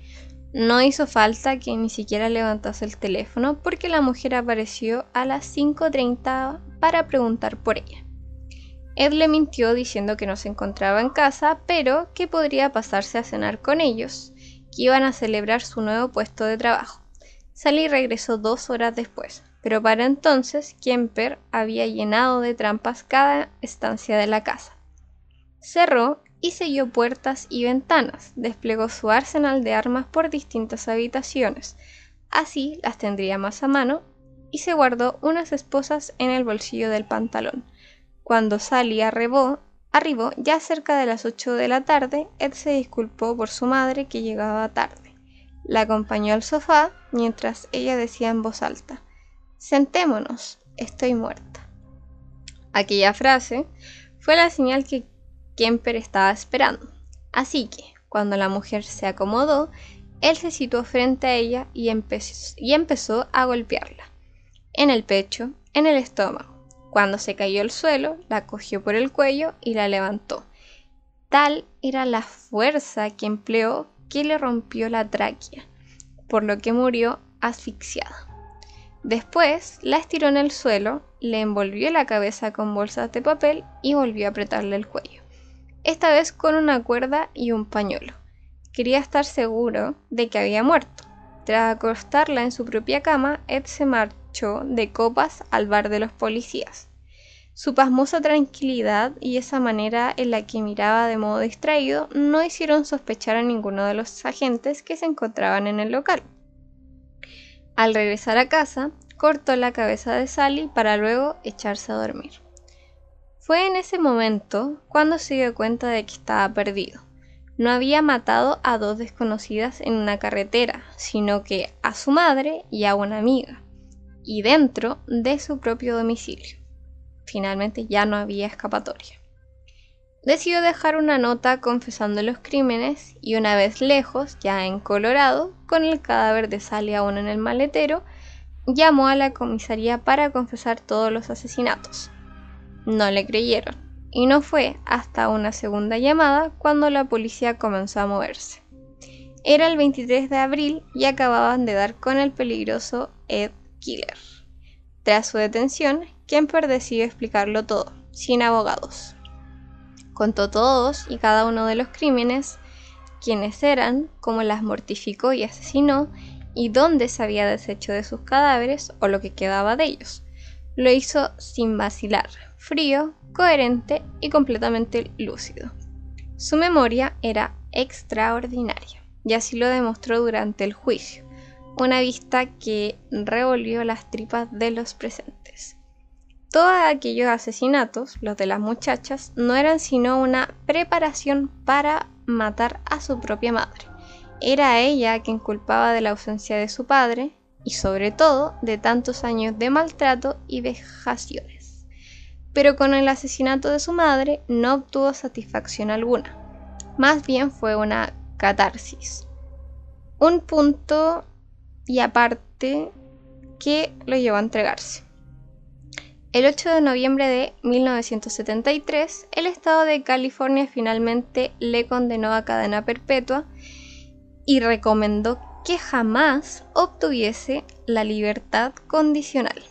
No hizo falta que ni siquiera levantase el teléfono porque la mujer apareció a las 5.30 para preguntar por ella. Ed le mintió diciendo que no se encontraba en casa, pero que podría pasarse a cenar con ellos, que iban a celebrar su nuevo puesto de trabajo. Sally regresó dos horas después, pero para entonces Kemper había llenado de trampas cada estancia de la casa. Cerró y selló puertas y ventanas, desplegó su arsenal de armas por distintas habitaciones, así las tendría más a mano, y se guardó unas esposas en el bolsillo del pantalón. Cuando Sally arribó, ya cerca de las 8 de la tarde, Ed se disculpó por su madre que llegaba tarde. La acompañó al sofá mientras ella decía en voz alta, Sentémonos, estoy muerta. Aquella frase fue la señal que Kemper estaba esperando. Así que, cuando la mujer se acomodó, él se situó frente a ella y empezó, y empezó a golpearla. En el pecho, en el estómago. Cuando se cayó al suelo, la cogió por el cuello y la levantó. Tal era la fuerza que empleó le rompió la tráquea, por lo que murió asfixiada. Después la estiró en el suelo, le envolvió la cabeza con bolsas de papel y volvió a apretarle el cuello, esta vez con una cuerda y un pañuelo. Quería estar seguro de que había muerto. Tras acostarla en su propia cama, Ed se marchó de copas al bar de los policías. Su pasmosa tranquilidad y esa manera en la que miraba de modo distraído no hicieron sospechar a ninguno de los agentes que se encontraban en el local. Al regresar a casa, cortó la cabeza de Sally para luego echarse a dormir. Fue en ese momento cuando se dio cuenta de que estaba perdido. No había matado a dos desconocidas en una carretera, sino que a su madre y a una amiga, y dentro de su propio domicilio. Finalmente ya no había escapatoria decidió dejar una nota confesando los crímenes y una vez lejos, ya en Colorado, con el cadáver de Sally aún en el maletero, llamó a la comisaría para confesar todos los asesinatos. No le creyeron, y no fue hasta una segunda llamada cuando la policía comenzó a moverse. Era el 23 de abril y acababan de dar con el peligroso Ed Killer. Tras su detención, Kemper decidió explicarlo todo, sin abogados. Contó todos y cada uno de los crímenes, quiénes eran, cómo las mortificó y asesinó, y dónde se había deshecho de sus cadáveres o lo que quedaba de ellos. Lo hizo sin vacilar, frío, coherente y completamente lúcido. Su memoria era extraordinaria, y así lo demostró durante el juicio, una vista que revolvió las tripas de los presentes. Todos aquellos asesinatos, los de las muchachas, no eran sino una preparación para matar a su propia madre. Era ella quien culpaba de la ausencia de su padre y sobre todo de tantos años de maltrato y vejaciones. Pero con el asesinato de su madre no obtuvo satisfacción alguna. Más bien fue una catarsis. Un punto y aparte que lo llevó a entregarse. El 8 de noviembre de 1973, el estado de California finalmente le condenó a cadena perpetua y recomendó que jamás obtuviese la libertad condicional.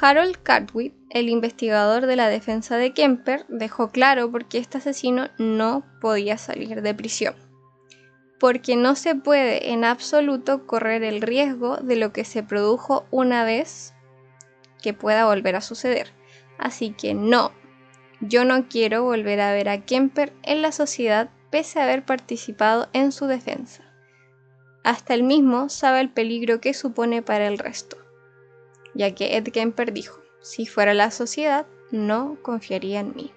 Harold Cartwright, el investigador de la defensa de Kemper, dejó claro por qué este asesino no podía salir de prisión. Porque no se puede en absoluto correr el riesgo de lo que se produjo una vez que pueda volver a suceder. Así que no, yo no quiero volver a ver a Kemper en la sociedad pese a haber participado en su defensa. Hasta él mismo sabe el peligro que supone para el resto, ya que Ed Kemper dijo, si fuera la sociedad, no confiaría en mí.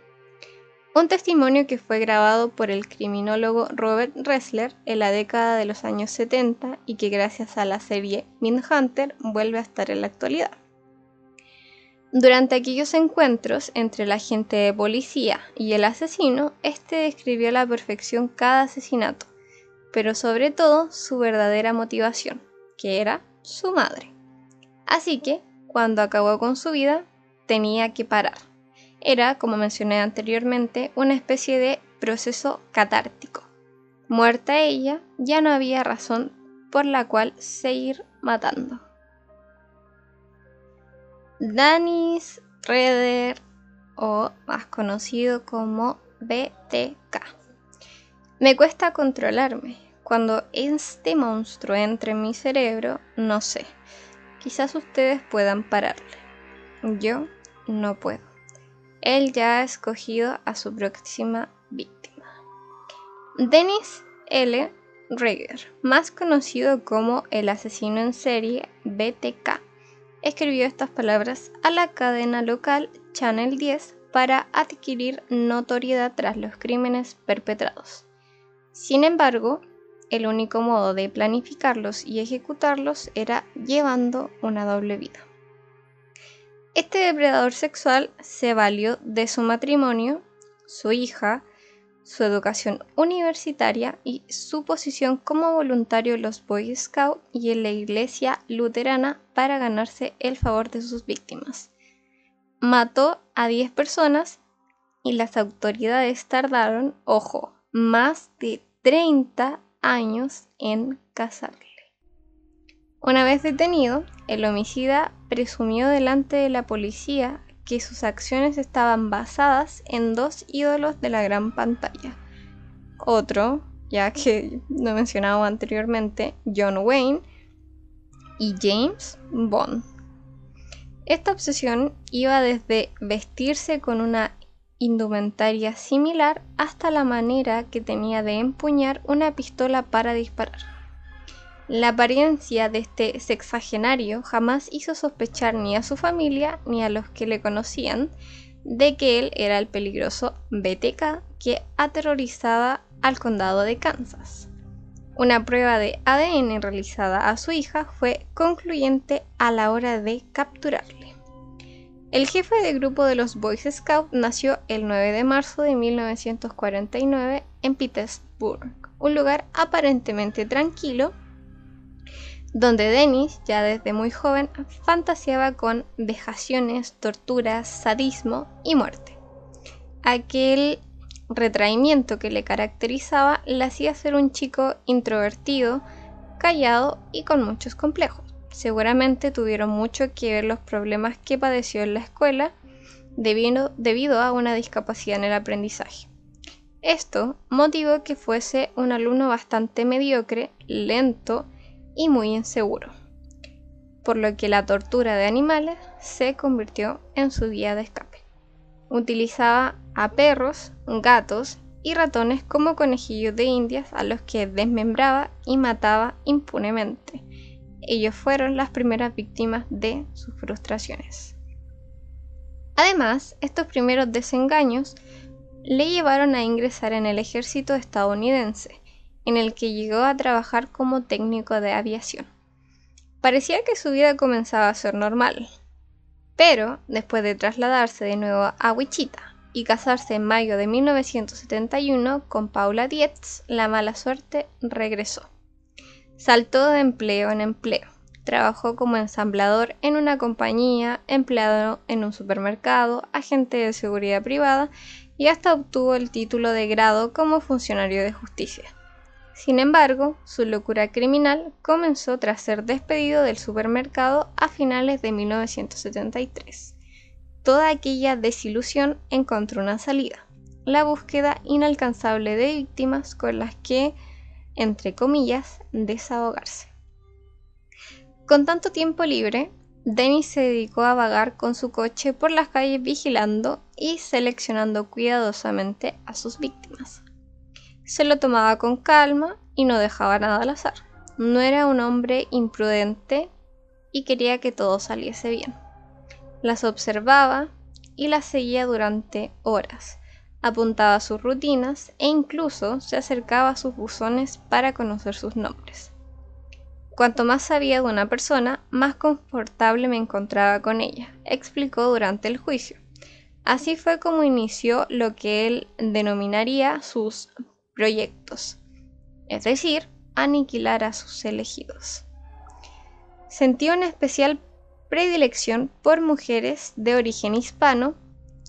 Un testimonio que fue grabado por el criminólogo Robert Ressler en la década de los años 70 y que gracias a la serie Hunter vuelve a estar en la actualidad. Durante aquellos encuentros entre el agente de policía y el asesino, este describió a la perfección cada asesinato, pero sobre todo su verdadera motivación, que era su madre. Así que, cuando acabó con su vida, tenía que parar. Era, como mencioné anteriormente, una especie de proceso catártico. Muerta ella, ya no había razón por la cual seguir matando. Danis Reder o más conocido como BTK. Me cuesta controlarme. Cuando este monstruo entre en mi cerebro, no sé. Quizás ustedes puedan pararle. Yo no puedo. Él ya ha escogido a su próxima víctima. Dennis L. Reger, más conocido como el asesino en serie BTK escribió estas palabras a la cadena local Channel 10 para adquirir notoriedad tras los crímenes perpetrados. Sin embargo, el único modo de planificarlos y ejecutarlos era llevando una doble vida. Este depredador sexual se valió de su matrimonio, su hija, su educación universitaria y su posición como voluntario en los Boy Scouts y en la iglesia luterana para ganarse el favor de sus víctimas. Mató a 10 personas y las autoridades tardaron, ojo, más de 30 años en casarle. Una vez detenido, el homicida presumió delante de la policía que sus acciones estaban basadas en dos ídolos de la gran pantalla. Otro, ya que no he mencionado anteriormente, John Wayne y James Bond. Esta obsesión iba desde vestirse con una indumentaria similar hasta la manera que tenía de empuñar una pistola para disparar. La apariencia de este sexagenario jamás hizo sospechar ni a su familia ni a los que le conocían de que él era el peligroso BTK que aterrorizaba al condado de Kansas. Una prueba de ADN realizada a su hija fue concluyente a la hora de capturarle. El jefe de grupo de los Boy Scouts nació el 9 de marzo de 1949 en Petersburg, un lugar aparentemente tranquilo donde Dennis, ya desde muy joven, fantaseaba con vejaciones, torturas, sadismo y muerte. Aquel retraimiento que le caracterizaba le hacía ser un chico introvertido, callado y con muchos complejos. Seguramente tuvieron mucho que ver los problemas que padeció en la escuela debido, debido a una discapacidad en el aprendizaje. Esto motivó que fuese un alumno bastante mediocre, lento y muy inseguro, por lo que la tortura de animales se convirtió en su vía de escape. Utilizaba a perros, gatos y ratones como conejillos de indias a los que desmembraba y mataba impunemente. Ellos fueron las primeras víctimas de sus frustraciones. Además, estos primeros desengaños le llevaron a ingresar en el ejército estadounidense, en el que llegó a trabajar como técnico de aviación. Parecía que su vida comenzaba a ser normal, pero después de trasladarse de nuevo a Wichita y casarse en mayo de 1971 con Paula Dietz, la mala suerte regresó. Saltó de empleo en empleo. Trabajó como ensamblador en una compañía, empleado en un supermercado, agente de seguridad privada y hasta obtuvo el título de grado como funcionario de justicia. Sin embargo, su locura criminal comenzó tras ser despedido del supermercado a finales de 1973. Toda aquella desilusión encontró una salida, la búsqueda inalcanzable de víctimas con las que, entre comillas, desahogarse. Con tanto tiempo libre, Dennis se dedicó a vagar con su coche por las calles vigilando y seleccionando cuidadosamente a sus víctimas se lo tomaba con calma y no dejaba nada al azar. No era un hombre imprudente y quería que todo saliese bien. Las observaba y las seguía durante horas. Apuntaba sus rutinas e incluso se acercaba a sus buzones para conocer sus nombres. Cuanto más sabía de una persona, más confortable me encontraba con ella, explicó durante el juicio. Así fue como inició lo que él denominaría sus proyectos, es decir, aniquilar a sus elegidos. Sentía una especial predilección por mujeres de origen hispano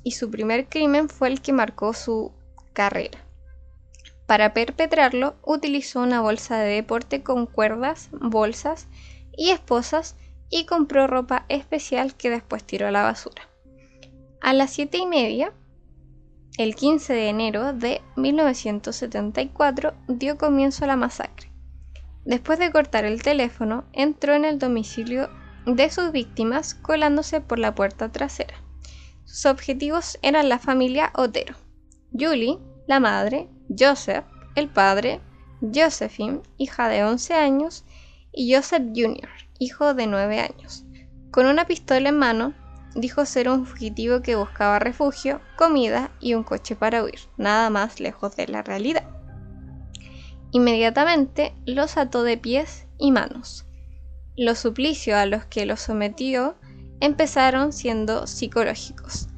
y su primer crimen fue el que marcó su carrera. Para perpetrarlo utilizó una bolsa de deporte con cuerdas, bolsas y esposas y compró ropa especial que después tiró a la basura. A las siete y media el 15 de enero de 1974 dio comienzo a la masacre. Después de cortar el teléfono, entró en el domicilio de sus víctimas colándose por la puerta trasera. Sus objetivos eran la familia Otero, Julie, la madre, Joseph, el padre, Josephine, hija de 11 años, y Joseph Jr., hijo de 9 años. Con una pistola en mano, dijo ser un fugitivo que buscaba refugio, comida y un coche para huir, nada más lejos de la realidad. Inmediatamente los ató de pies y manos. Los suplicios a los que los sometió empezaron siendo psicológicos.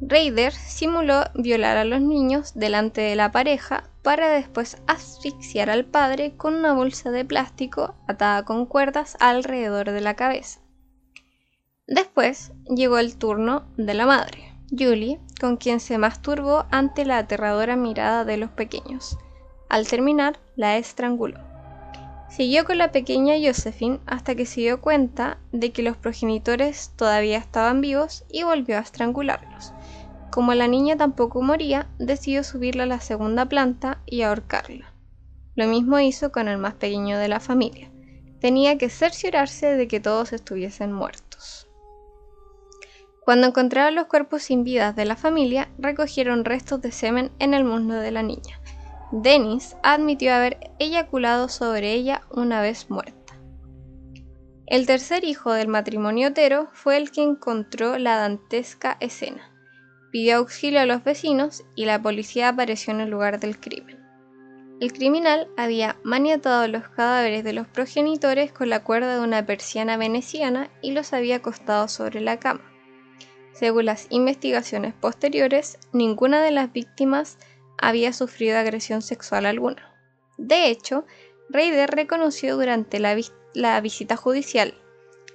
Raider simuló violar a los niños delante de la pareja para después asfixiar al padre con una bolsa de plástico atada con cuerdas alrededor de la cabeza. Después llegó el turno de la madre, Julie, con quien se masturbó ante la aterradora mirada de los pequeños. Al terminar, la estranguló. Siguió con la pequeña Josephine hasta que se dio cuenta de que los progenitores todavía estaban vivos y volvió a estrangularlos. Como la niña tampoco moría, decidió subirla a la segunda planta y ahorcarla. Lo mismo hizo con el más pequeño de la familia. Tenía que cerciorarse de que todos estuviesen muertos. Cuando encontraron los cuerpos sin vida de la familia, recogieron restos de semen en el muslo de la niña. Dennis admitió haber eyaculado sobre ella una vez muerta. El tercer hijo del matrimonio Otero fue el que encontró la dantesca escena pidió auxilio a los vecinos y la policía apareció en el lugar del crimen. El criminal había maniatado los cadáveres de los progenitores con la cuerda de una persiana veneciana y los había acostado sobre la cama. Según las investigaciones posteriores, ninguna de las víctimas había sufrido agresión sexual alguna. De hecho, Reider reconoció durante la, visita judicial,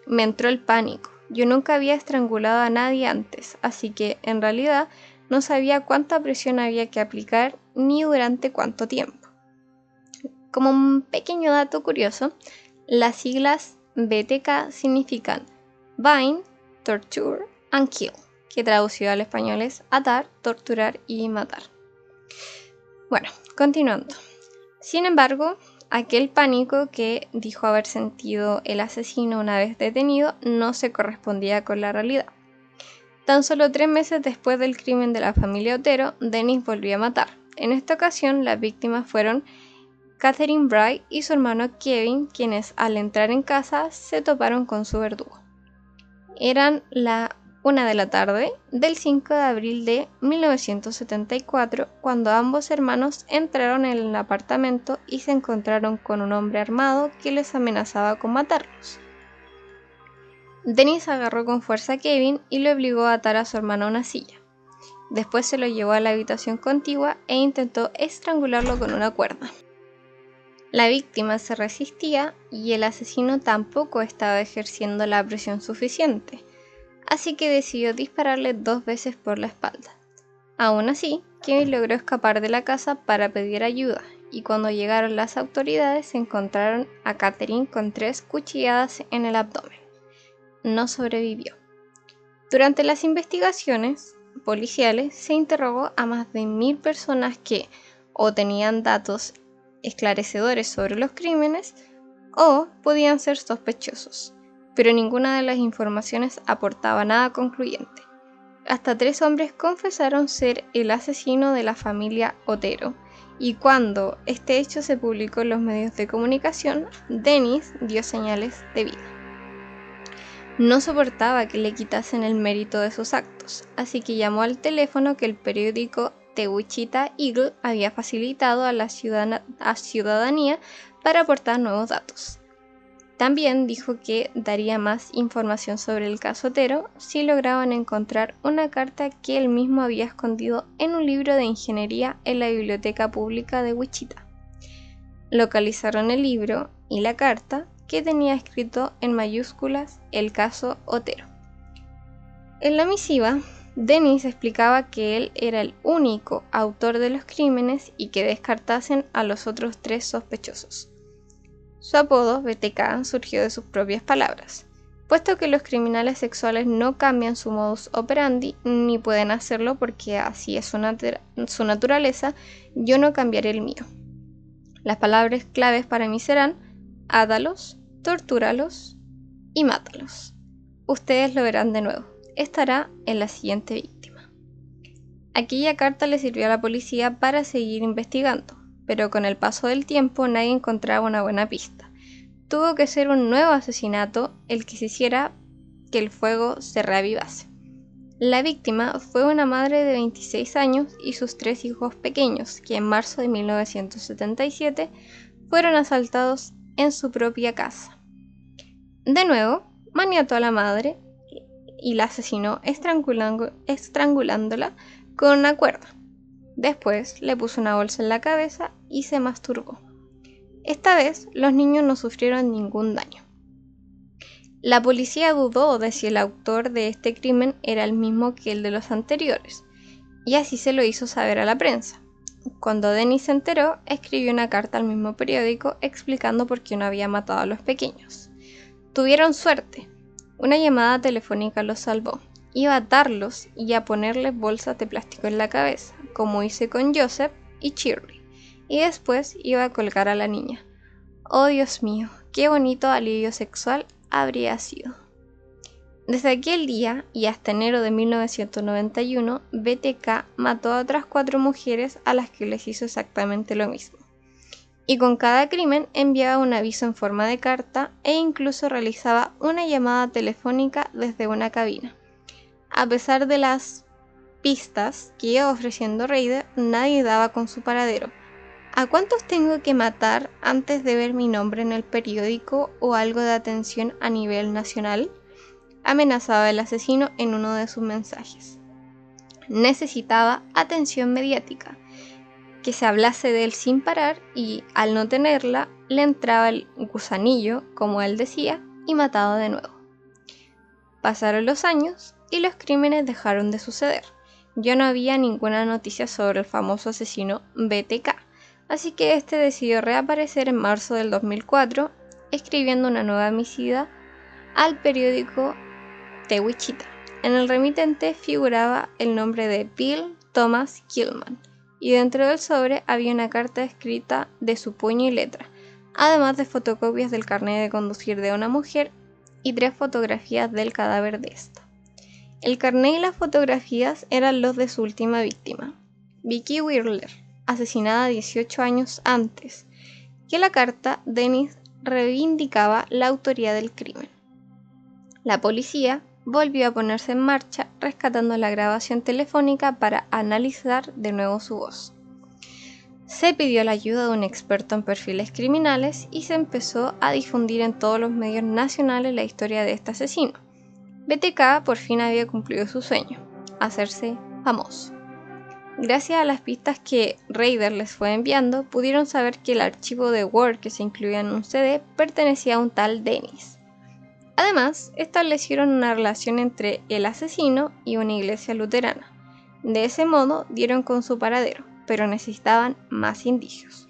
me entró el pánico, yo nunca había estrangulado a nadie antes, así que en realidad no sabía cuánta presión había que aplicar ni durante cuánto tiempo. Como un pequeño dato curioso, las siglas BTK significan Bind, Torture and que traducido al español es atar, torturar y matar. Bueno, continuando. Sin embargo, Aquel pánico que dijo haber sentido el asesino una vez detenido no se correspondía con la realidad. Tan solo tres meses después del crimen de la familia Otero, Dennis volvió a matar. En esta ocasión, las víctimas fueron Catherine Bright y su hermano Kevin, quienes al entrar en casa se toparon con su verdugo. Eran la una de la tarde del 5 de abril de 1974, cuando ambos hermanos entraron en el apartamento y se encontraron con un hombre armado que les amenazaba con matarlos. Dennis agarró con fuerza a Kevin y lo obligó a atar a su hermano a una silla. Después se lo llevó a la habitación contigua e intentó estrangularlo con una cuerda. La víctima se resistía y el asesino tampoco estaba ejerciendo la presión suficiente así que decidió dispararle dos veces por la espalda. Aún así, Kevin logró escapar de la casa para pedir ayuda, y cuando llegaron las autoridades se encontraron a Catherine con tres cuchilladas en el abdomen. No sobrevivió. Durante las investigaciones policiales se interrogó a más de mil personas que o tenían datos esclarecedores sobre los crímenes o podían ser sospechosos pero ninguna de las informaciones aportaba nada concluyente. Hasta tres hombres confesaron ser el asesino de la familia Otero, y cuando este hecho se publicó en los medios de comunicación, Dennis dio señales de vida. No soportaba que le quitasen el mérito de sus actos, así que llamó al teléfono que el periódico The Wichita Eagle había facilitado a la ciudadanía para aportar nuevos datos. También dijo que daría más información sobre el caso Otero si lograban encontrar una carta que él mismo había escondido en un libro de ingeniería en la biblioteca pública de Wichita. Localizaron el libro y la carta que tenía escrito en mayúsculas el caso Otero. En la misiva, Dennis explicaba que él era el único autor de los crímenes y que descartasen a los otros tres sospechosos. Su apodo, BTK, surgió de sus propias palabras. Puesto que los criminales sexuales no cambian su modus operandi, ni pueden hacerlo porque así es su, naturaleza, yo no cambiaré el mío. Las palabras claves para mí serán ádalos, tortúralos y mátalos. Ustedes lo verán de nuevo. Estará en la siguiente víctima. Aquella carta le sirvió a la policía para seguir investigando pero con el paso del tiempo nadie encontraba una buena pista. Tuvo que ser un nuevo asesinato el que se hiciera que el fuego se reavivase. La víctima fue una madre de 26 años y sus tres hijos pequeños, que en marzo de 1977 fueron asaltados en su propia casa. De nuevo, maniató a la madre, y la asesinó estrangulándola con una cuerda. Después le puso una bolsa en la cabeza y se masturbó. Esta vez los niños no sufrieron ningún daño. La policía dudó de si el autor de este crimen era el mismo que el de los anteriores, y así se lo hizo saber a la prensa. Cuando Dennis se enteró, escribió una carta al mismo periódico explicando por qué no había matado a los pequeños. Tuvieron suerte. Una llamada telefónica los salvó. Iba a atarlos y a ponerles bolsas de plástico en la cabeza, como hice con Joseph y Shirley, y después iba a colgar a la niña. Oh Dios mío, qué bonito alivio sexual habría sido. Desde aquel día y hasta enero de 1991, BTK mató a otras cuatro mujeres a las que les hizo exactamente lo mismo. Y con cada crimen enviaba un aviso en forma de carta e incluso realizaba una llamada telefónica desde una cabina. A pesar de las pistas que iba ofreciendo Raider, nadie daba con su paradero, ¿A cuántos tengo que matar antes de ver mi nombre en el periódico o algo de atención a nivel nacional? Amenazaba el asesino en uno de sus mensajes. Necesitaba atención mediática, que se hablase de él sin parar y, al no tenerla, le entraba el gusanillo, como él decía, y mataba de nuevo. Pasaron los años y los crímenes dejaron de suceder. Ya no había ninguna noticia sobre el famoso asesino BTK así que este decidió reaparecer en marzo del 2004 escribiendo una nueva misiva al periódico The Wichita. En el remitente figuraba el nombre de Bill Thomas Killman y dentro del sobre había una carta escrita de su puño y letra, además de fotocopias del carnet de conducir de una mujer y tres fotografías del cadáver de esta. El carnet y las fotografías eran los de su última víctima, Vicky Whirler, asesinada 18 años antes, que la carta Dennis reivindicaba la autoría del crimen. La policía volvió a ponerse en marcha rescatando la grabación telefónica para analizar de nuevo su voz. Se pidió la ayuda de un experto en perfiles criminales y se empezó a difundir en todos los medios nacionales la historia de este asesino. BTK por fin había cumplido su sueño, hacerse famoso. Gracias a las pistas que Raider les fue enviando, pudieron saber que el archivo de Word que se incluía en un CD pertenecía a un tal Dennis. Además, establecieron una relación entre el asesino y una iglesia luterana. De ese modo dieron con su paradero, pero necesitaban más indicios.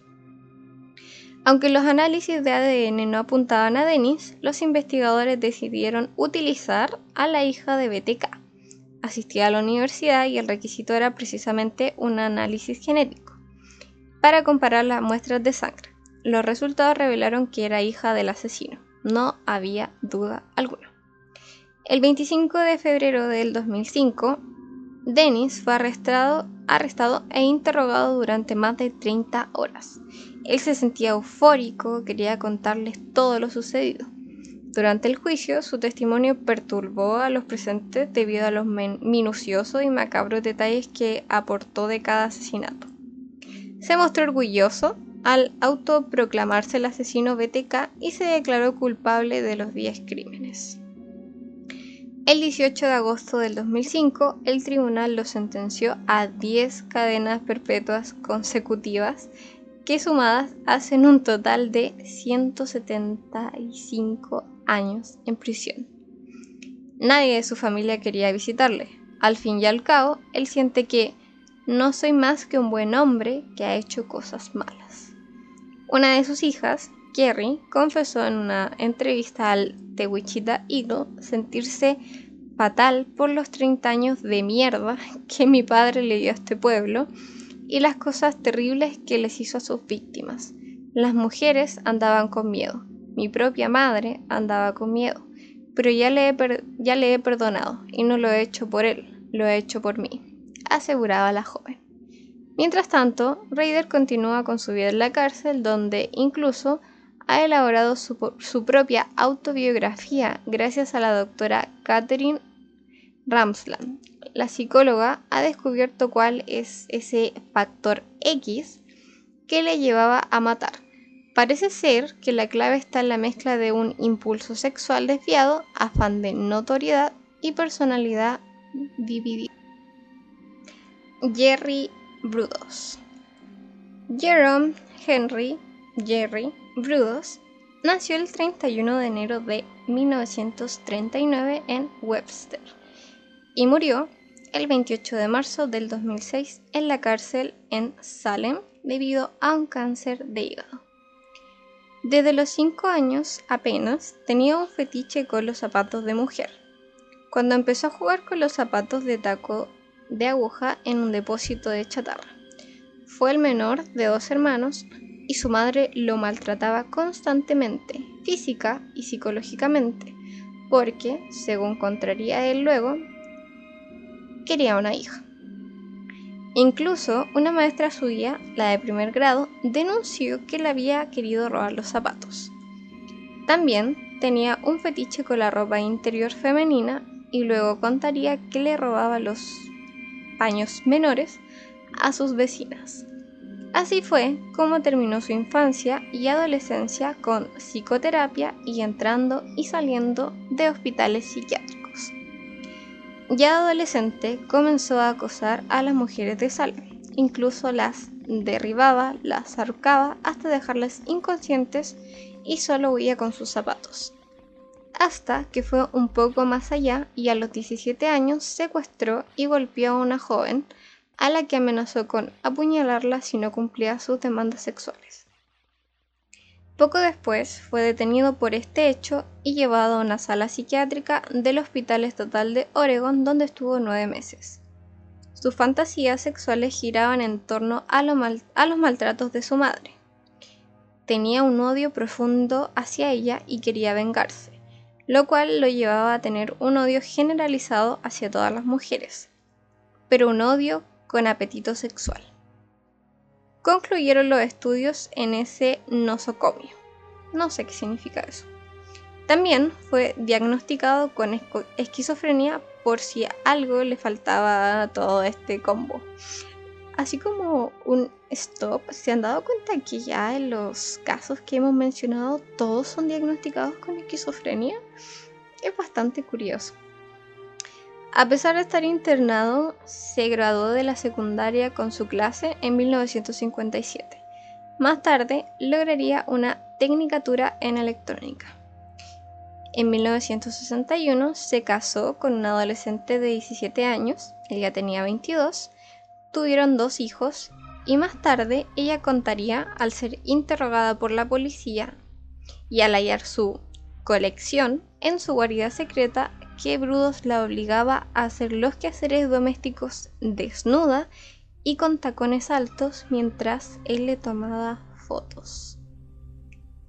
Aunque los análisis de ADN no apuntaban a Dennis, los investigadores decidieron utilizar a la hija de BTK, asistía a la universidad y el requisito era precisamente un análisis genético para comparar las muestras de sangre. Los resultados revelaron que era hija del asesino, no había duda alguna. El 25 de febrero del 2005, Dennis fue arrestado, arrestado e interrogado durante más de 30 horas. Él se sentía eufórico, quería contarles todo lo sucedido. Durante el juicio, su testimonio perturbó a los presentes debido a los minuciosos y macabros detalles que aportó de cada asesinato. Se mostró orgulloso al autoproclamarse el asesino BTK y se declaró culpable de los 10 crímenes. El 18 de agosto del 2005, el tribunal lo sentenció a 10 cadenas perpetuas consecutivas que sumadas hacen un total de 175 años en prisión. Nadie de su familia quería visitarle. Al fin y al cabo, él siente que no soy más que un buen hombre que ha hecho cosas malas. Una de sus hijas, Kerry, confesó en una entrevista al The Wichita Eagle sentirse fatal por los 30 años de mierda que mi padre le dio a este pueblo y las cosas terribles que les hizo a sus víctimas. Las mujeres andaban con miedo, mi propia madre andaba con miedo, pero ya le, he perdonado y no lo he hecho por él, lo he hecho por mí, aseguraba la joven. Mientras tanto, Raider continúa con su vida en la cárcel, donde incluso ha elaborado su, su, propia autobiografía gracias a la doctora Catherine Ramsland. La psicóloga ha descubierto cuál es ese factor X que le llevaba a matar Parece ser que la clave está en la mezcla de un impulso sexual desviado, afán de notoriedad y personalidad dividida. Jerry Brudos. Jerome Henry Jerry Brudos nació el 31 de enero de 1939 en Webster y murió el 28 de marzo del 2006 en la cárcel en Salem debido a un cáncer de hígado. Desde los 5 años apenas tenía un fetiche con los zapatos de mujer. Cuando empezó a jugar con los zapatos de taco de aguja en un depósito de chatarra. Fue el menor de dos hermanos y su madre lo maltrataba constantemente, física y psicológicamente, porque, según contaría él luego, quería una hija. Incluso una maestra suya, la de primer grado, denunció que le había querido robar los zapatos. También tenía un fetiche con la ropa interior femenina y luego contaría que le robaba los paños menores a sus vecinas. Así fue como terminó su infancia y adolescencia con psicoterapia y entrando y saliendo de hospitales psiquiátricos. Ya adolescente comenzó a acosar a las mujeres de Salem, incluso las derribaba, las arcaba hasta dejarlas inconscientes y solo huía con sus zapatos. Hasta que fue un poco más allá y a los 17 años secuestró y golpeó a una joven a la que amenazó con apuñalarla si no cumplía sus demandas sexuales. Poco después fue detenido por este hecho y llevado a una sala psiquiátrica del Hospital Estatal de Oregon donde estuvo nueve meses. Sus fantasías sexuales giraban en torno a, a los maltratos de su madre. Tenía un odio profundo hacia ella y quería vengarse, lo cual lo llevaba a tener un odio generalizado hacia todas las mujeres, pero un odio con apetito sexual concluyeron los estudios en ese nosocomio. No sé qué significa eso. También fue diagnosticado con esquizofrenia por si algo le faltaba a todo este combo. Así como un stop, ¿se han dado cuenta que ya en los casos que hemos mencionado todos son diagnosticados con esquizofrenia? Es bastante curioso. A pesar de estar internado, se graduó de la secundaria con su clase en 1957. Más tarde lograría una tecnicatura en electrónica. En 1961 se casó con un adolescente de 17 años, él ya tenía 22, tuvieron dos hijos y más tarde ella contaría al ser interrogada por la policía y al hallar su colección en su guarida secreta que Brudos la obligaba a hacer los quehaceres domésticos desnuda y con tacones altos mientras él le tomaba fotos.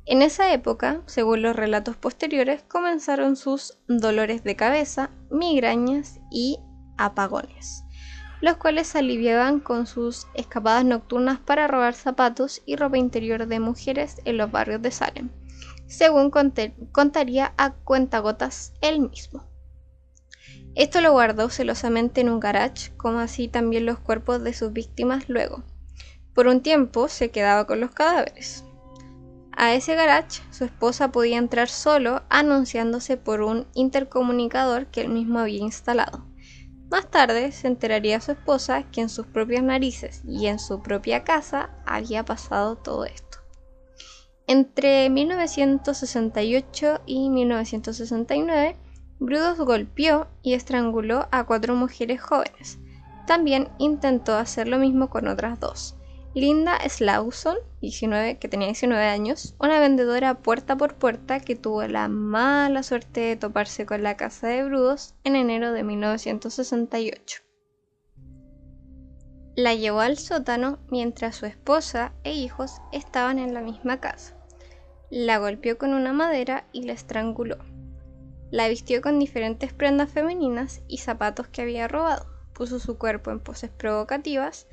En esa época, según los relatos posteriores, comenzaron sus dolores de cabeza, migrañas y apagones, los cuales se aliviaban con sus escapadas nocturnas para robar zapatos y ropa interior de mujeres en los barrios de Salem, según contaría a cuentagotas él mismo. Esto lo guardó celosamente en un garage, como así también los cuerpos de sus víctimas luego. Por un tiempo se quedaba con los cadáveres. A ese garage su esposa podía entrar solo anunciándose por un intercomunicador que él mismo había instalado. Más tarde se enteraría su esposa que en sus propias narices y en su propia casa había pasado todo esto. Entre 1968 y 1969 Brudos golpeó y estranguló a cuatro mujeres jóvenes. También intentó hacer lo mismo con otras dos. Linda Slauson, 19, que tenía 19 años, una vendedora puerta por puerta que tuvo la mala suerte de toparse con la casa de Brudos en enero de 1968. La llevó al sótano mientras su esposa e hijos estaban en la misma casa. La golpeó con una madera y la estranguló. La vistió con diferentes prendas femeninas y zapatos que había robado. Puso su cuerpo en poses provocativas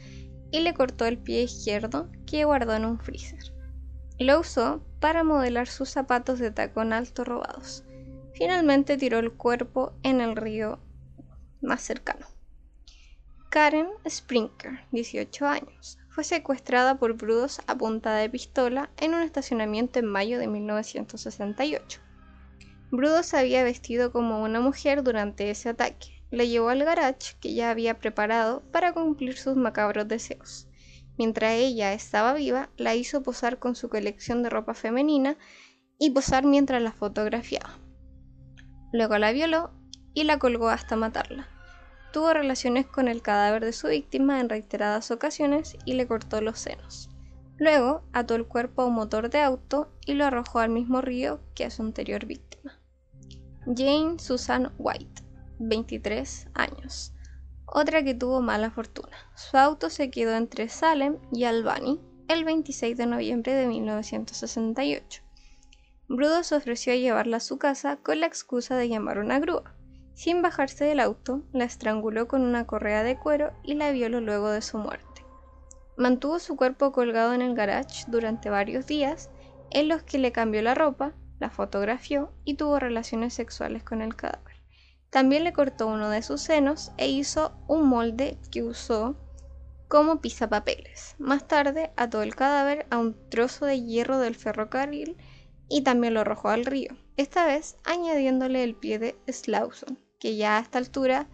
y le cortó el pie izquierdo que guardó en un freezer. Lo usó para modelar sus zapatos de tacón alto robados. Finalmente tiró el cuerpo en el río más cercano. Karen Sprinker, 18 años, fue secuestrada por brudos a punta de pistola en un estacionamiento en mayo de 1968. Brudo se había vestido como una mujer durante ese ataque. La llevó al garage que ya había preparado para cumplir sus macabros deseos. Mientras ella estaba viva, la hizo posar con su colección de ropa femenina y posar mientras la fotografiaba. Luego la violó y la colgó hasta matarla. Tuvo relaciones con el cadáver de su víctima en reiteradas ocasiones y le cortó los senos. Luego ató el cuerpo a un motor de auto y lo arrojó al mismo río que a su anterior víctima. Jane Susan White, 23 años. Otra que tuvo mala fortuna. Su auto se quedó entre Salem y Albany el 26 de noviembre de 1968. Brudo se ofreció a llevarla a su casa con la excusa de llamar una grúa. Sin bajarse del auto, la estranguló con una correa de cuero y la violó luego de su muerte. Mantuvo su cuerpo colgado en el garage durante varios días, en los que le cambió la ropa, la fotografió y tuvo relaciones sexuales con el cadáver. También le cortó uno de sus senos e hizo un molde que usó como pisapapeles. Más tarde ató el cadáver a un trozo de hierro del ferrocarril y también lo arrojó al río, esta vez añadiéndole el pie de Slauson, que ya a esta altura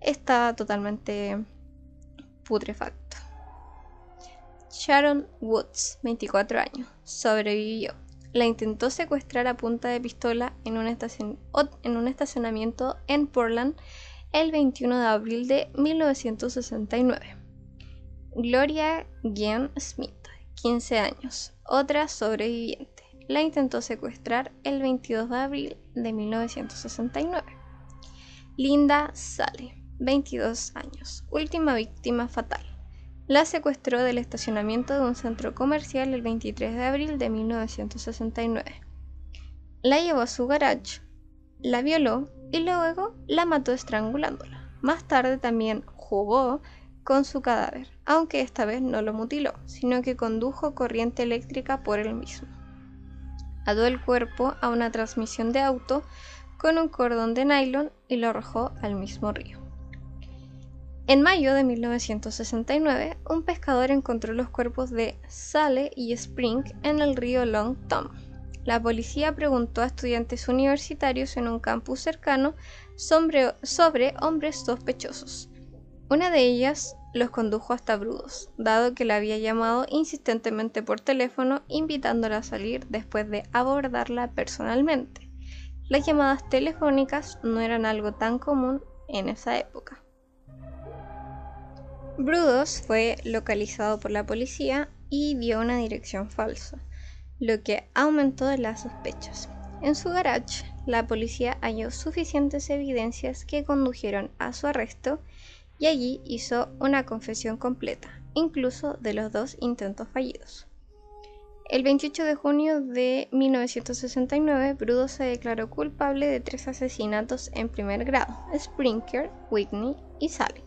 estaba totalmente putrefacto. Sharon Woods, 24 años, sobrevivió. La intentó secuestrar a punta de pistola en un, en un estacionamiento en Portland el 21 de abril de 1969. Gloria Gien Smith, 15 años, otra sobreviviente la intentó secuestrar el 22 de abril de 1969. Linda Sale, 22 años, última víctima fatal. La secuestró del estacionamiento de un centro comercial el 23 de abril de 1969. La llevó a su garage, la violó y luego la mató estrangulándola. Más tarde también jugó con su cadáver, aunque esta vez no lo mutiló, sino que condujo corriente eléctrica por él mismo ató el cuerpo a una transmisión de auto con un cordón de nylon y lo arrojó al mismo río. En mayo de 1969, un pescador encontró los cuerpos de Sale y Spring en el río Long Tom. La policía preguntó a estudiantes universitarios en un campus cercano sobre, hombres sospechosos. Una de ellas los condujo hasta Brudos, dado que la había llamado insistentemente por teléfono invitándola a salir después de abordarla personalmente. Las llamadas telefónicas no eran algo tan común en esa época. Brudos fue localizado por la policía y dio una dirección falsa, lo que aumentó las sospechas. En su garage, la policía halló suficientes evidencias que condujeron a su arresto y allí hizo una confesión completa, incluso de los dos intentos fallidos. El 28 de junio de 1969, Brudo se declaró culpable de tres asesinatos en primer grado, Springer, Whitney y Sally,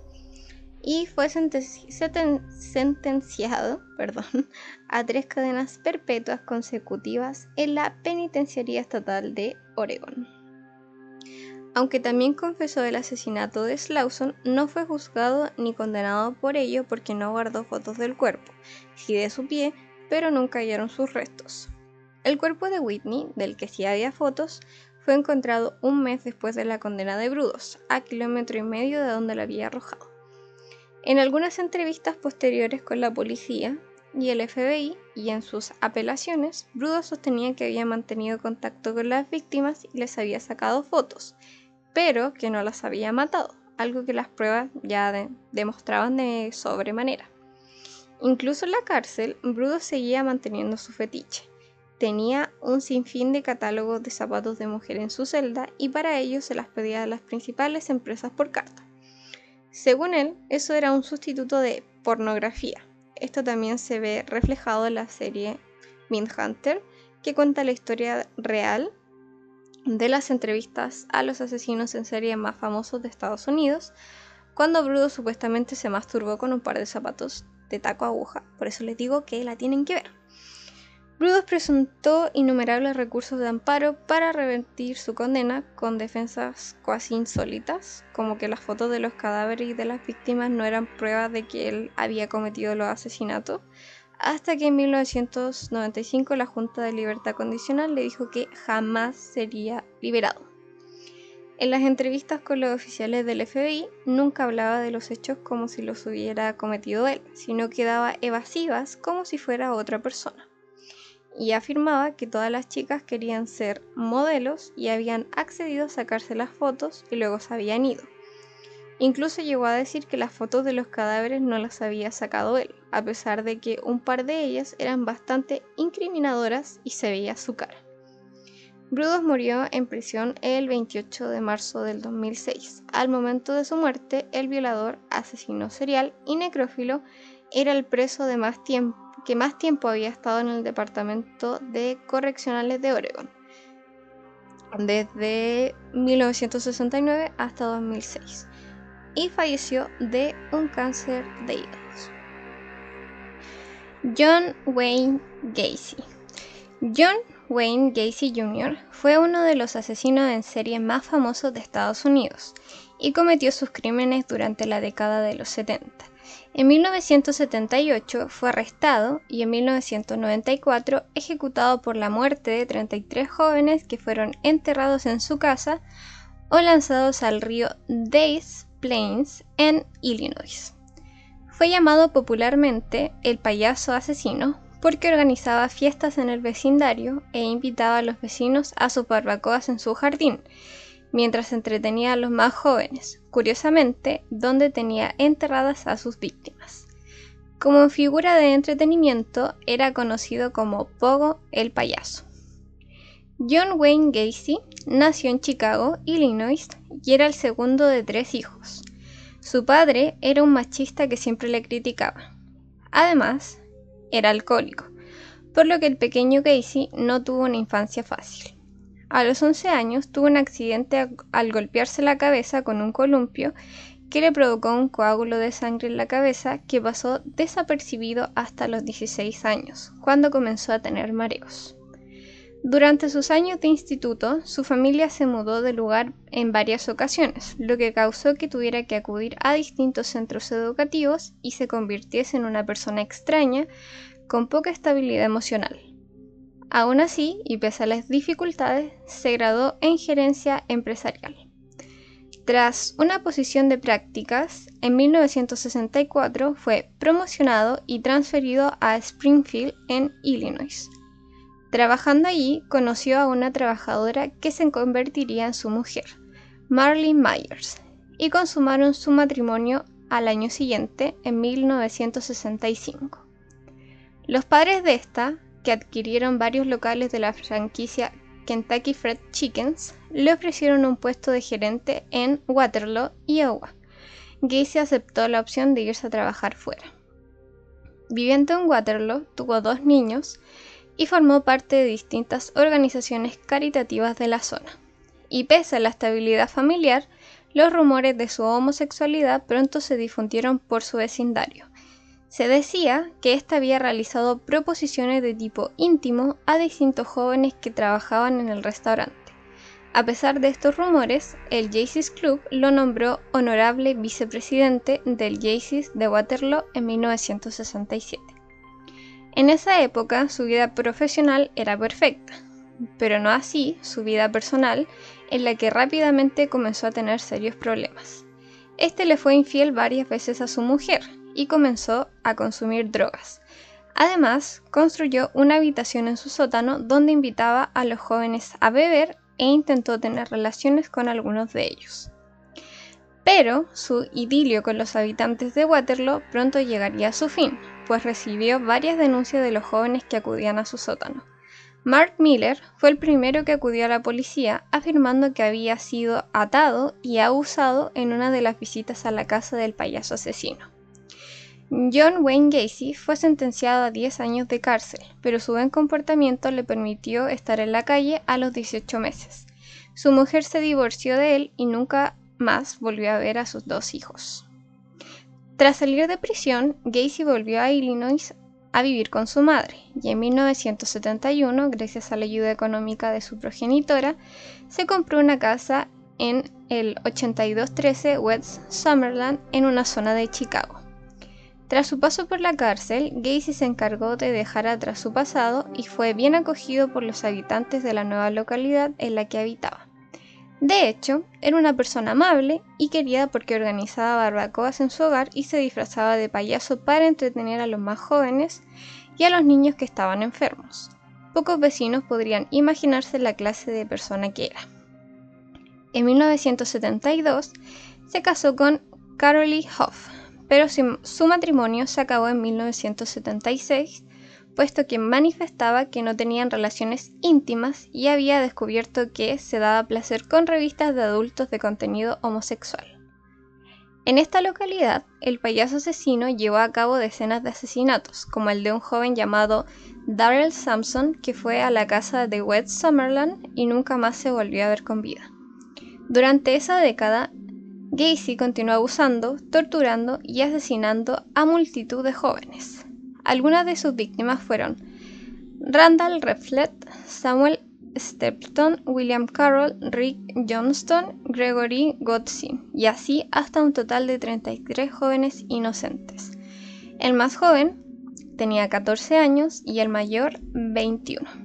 y fue sentenciado [laughs] perdón, a tres cadenas perpetuas consecutivas en la Penitenciaría Estatal de Oregon. Aunque también confesó el asesinato de Slauson, no fue juzgado ni condenado por ello porque no guardó fotos del cuerpo, sí de su pie, pero nunca hallaron sus restos. El cuerpo de Whitney, del que sí había fotos, fue encontrado un mes después de la condena de Brudos, a kilómetro y medio de donde la había arrojado. En algunas entrevistas posteriores con la policía y el FBI y en sus apelaciones, Brudos sostenía que había mantenido contacto con las víctimas y les había sacado fotos, pero que no las había matado, algo que las pruebas ya demostraban de sobremanera. Incluso en la cárcel, Brudo seguía manteniendo su fetiche. Tenía un sinfín de catálogos de zapatos de mujer en su celda y para ello se las pedía a las principales empresas por carta. Según él, eso era un sustituto de pornografía. Esto también se ve reflejado en la serie Mindhunter, que cuenta la historia real de las entrevistas a los asesinos en serie más famosos de Estados Unidos, cuando Brudo supuestamente se masturbó con un par de zapatos de taco aguja. Por eso les digo que la tienen que ver. Brudos presentó innumerables recursos de amparo para revertir su condena con defensas cuasi insólitas, como que las fotos de los cadáveres y de las víctimas no eran pruebas de que él había cometido los asesinatos, hasta que en 1995 la Junta de Libertad Condicional le dijo que jamás sería liberado. En las entrevistas con los oficiales del FBI nunca hablaba de los hechos como si los hubiera cometido él, sino que daba evasivas como si fuera otra persona. Y afirmaba que todas las chicas querían ser modelos y habían accedido a sacarse las fotos y luego se habían ido. Incluso llegó a decir que las fotos de los cadáveres no las había sacado él, a pesar de que un par de ellas eran bastante incriminadoras y se veía su cara. Brudos murió en prisión el 28 de marzo del 2006. Al momento de su muerte, el violador, asesino serial y necrófilo era el preso de más tiempo, que más tiempo había estado en el Departamento de Correccionales de Oregon, desde 1969 hasta 2006, y falleció de un cáncer de hígados. John Wayne Gacy. John Wayne Gacy Jr. fue uno de los asesinos en serie más famosos de Estados Unidos y cometió sus crímenes durante la década de los 70. En 1978 fue arrestado y en 1994 ejecutado por la muerte de 33 jóvenes que fueron enterrados en su casa o lanzados al río Des Plains en Illinois. Fue llamado popularmente el payaso asesino porque organizaba fiestas en el vecindario e invitaba a los vecinos a sus barbacoas en su jardín, mientras entretenía a los más jóvenes, curiosamente, donde tenía enterradas a sus víctimas. Como figura de entretenimiento, era conocido como Pogo el payaso. John Wayne Gacy nació en Chicago, Illinois, y era el segundo de tres hijos. Su padre era un machista que siempre le criticaba. Además, era alcohólico, por lo que el pequeño Casey no tuvo una infancia fácil. A los 11 años tuvo un accidente al golpearse la cabeza con un columpio que le provocó un coágulo de sangre en la cabeza que pasó desapercibido hasta los 16 años, cuando comenzó a tener mareos. Durante sus años de instituto, su familia se mudó de lugar en varias ocasiones, lo que causó que tuviera que acudir a distintos centros educativos y se convirtiese en una persona extraña con poca estabilidad emocional. Aún así, y pese a las dificultades, se graduó en gerencia empresarial. Tras una posición de prácticas, en 1964 fue promocionado y transferido a Springfield en Illinois Trabajando allí, conoció a una trabajadora que se convertiría en su mujer, Marlene Myers, y consumaron su matrimonio al año siguiente, en 1965. Los padres de esta, que adquirieron varios locales de la franquicia Kentucky Fried Chickens, le ofrecieron un puesto de gerente en Waterloo, Iowa. Gacy aceptó la opción de irse a trabajar fuera. Viviendo en Waterloo, tuvo dos niños y formó parte de distintas organizaciones caritativas de la zona. Y pese a la estabilidad familiar, los rumores de su homosexualidad pronto se difundieron por su vecindario. Se decía que ésta había realizado proposiciones de tipo íntimo a distintos jóvenes que trabajaban en el restaurante. A pesar de estos rumores, el Jaycees Club lo nombró honorable vicepresidente del Jaycees de Waterloo en 1967. En esa época su vida profesional era perfecta, pero no así su vida personal, en la que rápidamente comenzó a tener serios problemas. Este le fue infiel varias veces a su mujer y comenzó a consumir drogas. Además, construyó una habitación en su sótano donde invitaba a los jóvenes a beber e intentó tener relaciones con algunos de ellos. Pero su idilio con los habitantes de Waterloo pronto llegaría a su fin, pues recibió varias denuncias de los jóvenes que acudían a su sótano. Mark Miller fue el primero que acudió a la policía afirmando que había sido atado y abusado en una de las visitas a la casa del payaso asesino. John Wayne Gacy fue sentenciado a 10 años de cárcel, pero su buen comportamiento le permitió estar en la calle a los 18 meses. Su mujer se divorció de él y nunca más volvió a ver a sus dos hijos. Tras salir de prisión, Gacy volvió a Illinois a vivir con su madre y en 1971, gracias a la ayuda económica de su progenitora, se compró una casa en el 8213 West Summerland en una zona de Chicago. Tras su paso por la cárcel, Gacy se encargó de dejar atrás su pasado y fue bien acogido por los habitantes de la nueva localidad en la que habitaba. De hecho, era una persona amable y querida porque organizaba barbacoas en su hogar y se disfrazaba de payaso para entretener a los más jóvenes y a los niños que estaban enfermos. Pocos vecinos podrían imaginarse la clase de persona que era. En 1972 se casó con Carolee Hoff, pero su matrimonio se acabó en 1976, puesto que manifestaba que no tenían relaciones íntimas y había descubierto que se daba placer con revistas de adultos de contenido homosexual. En esta localidad, el payaso asesino llevó a cabo decenas de asesinatos, como el de un joven llamado Darrell Sampson, que fue a la casa de West Summerland y nunca más se volvió a ver con vida. Durante esa década, Gacy continuó abusando, torturando y asesinando a multitud de jóvenes. Algunas de sus víctimas fueron Randall Reflet, Samuel Stepton, William Carroll, Rick Johnston, Gregory Godsin, y así hasta un total de 33 jóvenes inocentes. El más joven tenía 14 años y el mayor 21.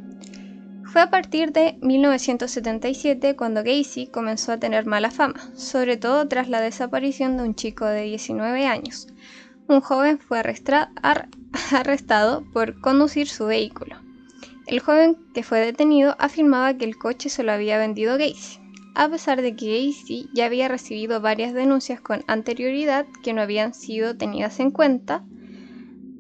Fue a partir de 1977 cuando Gacy comenzó a tener mala fama, sobre todo tras la desaparición de un chico de 19 años. Un joven fue [laughs] arrestado por conducir su vehículo. El joven que fue detenido afirmaba que el coche se lo había vendido Gacy, a pesar de que Gacy ya había recibido varias denuncias con anterioridad que no habían sido tenidas en cuenta.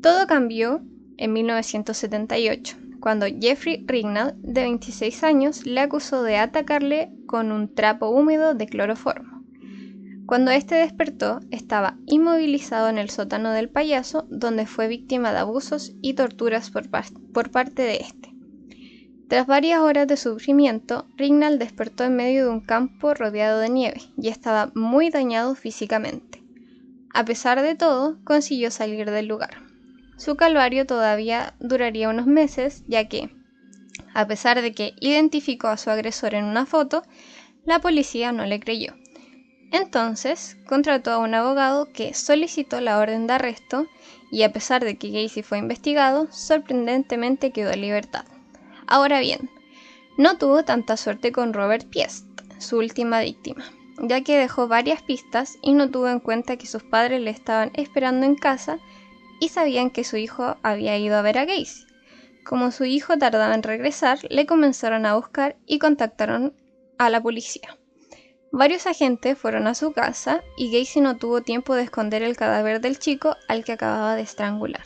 Todo cambió en 1978, cuando Jeffrey Rignall, de 26 años, le acusó de atacarle con un trapo húmedo de cloroformo. Cuando este despertó, estaba inmovilizado en el sótano del payaso, donde fue víctima de abusos y torturas por, parte de este. Tras varias horas de sufrimiento, Rignall despertó en medio de un campo rodeado de nieve y estaba muy dañado físicamente. A pesar de todo, consiguió salir del lugar. Su calvario todavía duraría unos meses, ya que, a pesar de que identificó a su agresor en una foto, la policía no le creyó. Entonces, contrató a un abogado que solicitó la orden de arresto y a pesar de que Gacy fue investigado, sorprendentemente quedó en libertad. Ahora bien, no tuvo tanta suerte con Robert Piest, su última víctima, ya que dejó varias pistas y no tuvo en cuenta que sus padres le estaban esperando en casa y sabían que su hijo había ido a ver a Gacy. Como su hijo tardaba en regresar, le comenzaron a buscar y contactaron a la policía. Varios agentes fueron a su casa y Gacy no tuvo tiempo de esconder el cadáver del chico al que acababa de estrangular.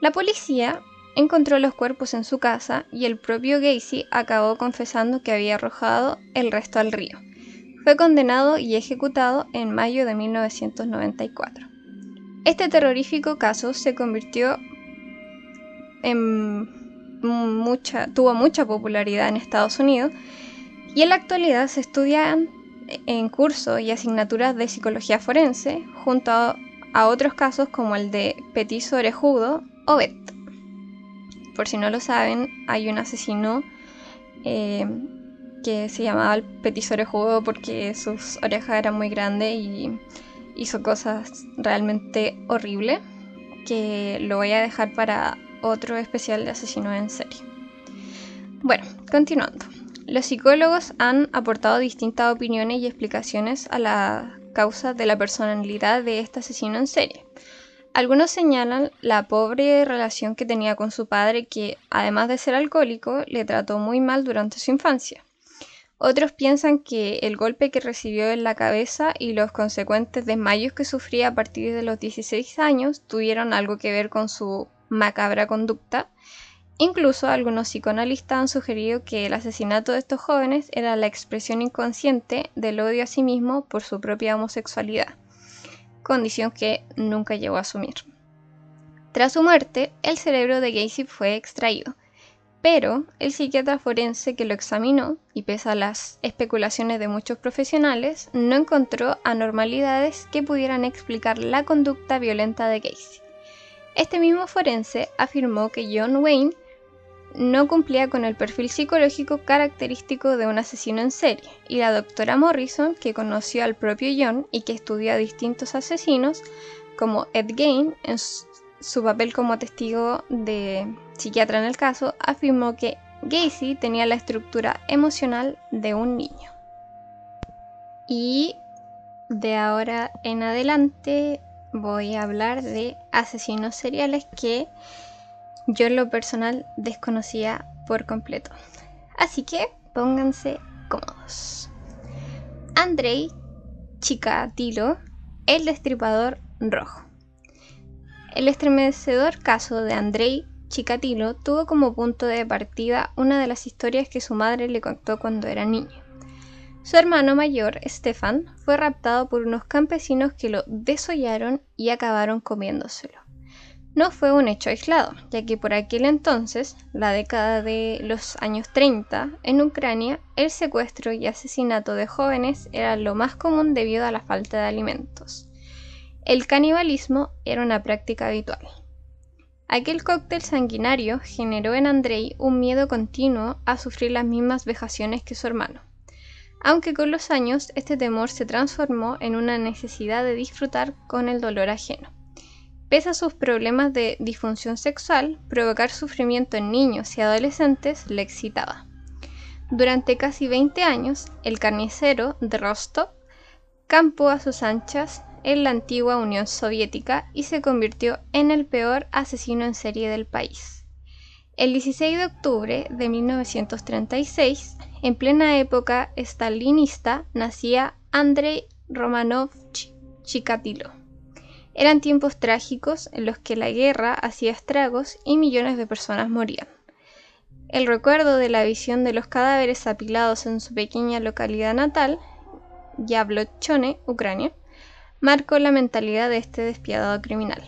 La policía encontró los cuerpos en su casa y el propio Gacy acabó confesando que había arrojado el resto al río. Fue condenado y ejecutado en mayo de 1994. Este terrorífico caso se convirtió en mucha, tuvo mucha popularidad en Estados Unidos y en la actualidad se estudian en cursos y asignaturas de psicología forense junto a, otros casos como el de Petiso Orejudo o Bet. Por si no lo saben, hay un asesino eh, que se llamaba el Petiso Orejudo porque sus orejas eran muy grandes y hizo cosas realmente horribles que lo voy a dejar para otro especial de asesinos en serie. Bueno, continuando. Los psicólogos han aportado distintas opiniones y explicaciones a la causa de la personalidad de este asesino en serie. Algunos señalan la pobre relación que tenía con su padre que, además de ser alcohólico, le trató muy mal durante su infancia. Otros piensan que el golpe que recibió en la cabeza y los consecuentes desmayos que sufría a partir de los 16 años tuvieron algo que ver con su macabra conducta. Incluso algunos psicoanalistas han sugerido que el asesinato de estos jóvenes era la expresión inconsciente del odio a sí mismo por su propia homosexualidad, condición que nunca llegó a asumir. Tras su muerte, el cerebro de Gacy fue extraído, pero el psiquiatra forense que lo examinó, y pese a las especulaciones de muchos profesionales, no encontró anormalidades que pudieran explicar la conducta violenta de Casey. Este mismo forense afirmó que John Wayne no cumplía con el perfil psicológico característico de un asesino en serie, y la doctora Morrison, que conoció al propio John y que estudió a distintos asesinos, como Ed Gain, en su papel como testigo de psiquiatra en el caso, afirmó que Gacy tenía la estructura emocional de un niño. Y de ahora en adelante voy a hablar de asesinos seriales que yo en lo personal desconocía por completo. Así que pónganse cómodos. Andrei Chikatilo, el destripador rojo. El estremecedor caso de Andrei Chikatilo tuvo como punto de partida una de las historias que su madre le contó cuando era niño. Su hermano mayor, Stefan, fue raptado por unos campesinos que lo desollaron y acabaron comiéndoselo. No fue un hecho aislado, ya que por aquel entonces, la década de los años 30, en Ucrania, el secuestro y asesinato de jóvenes era lo más común debido a la falta de alimentos. El canibalismo era una práctica habitual. Aquel cóctel sanguinario generó en Andrei un miedo continuo a sufrir las mismas vejaciones que su hermano aunque con los años este temor se transformó en una necesidad de disfrutar con el dolor ajeno. Pese a sus problemas de disfunción sexual, provocar sufrimiento en niños y adolescentes le excitaba. Durante casi 20 años, el carnicero de Rostov campó a sus anchas en la antigua Unión Soviética y se convirtió en el peor asesino en serie del país. El 16 de octubre de 1936, en plena época stalinista nacía Andrei Romanov Chikatilo. Eran tiempos trágicos en los que la guerra hacía estragos y millones de personas morían. El recuerdo de la visión de los cadáveres apilados en su pequeña localidad natal, Yablochone, Ucrania, marcó la mentalidad de este despiadado criminal.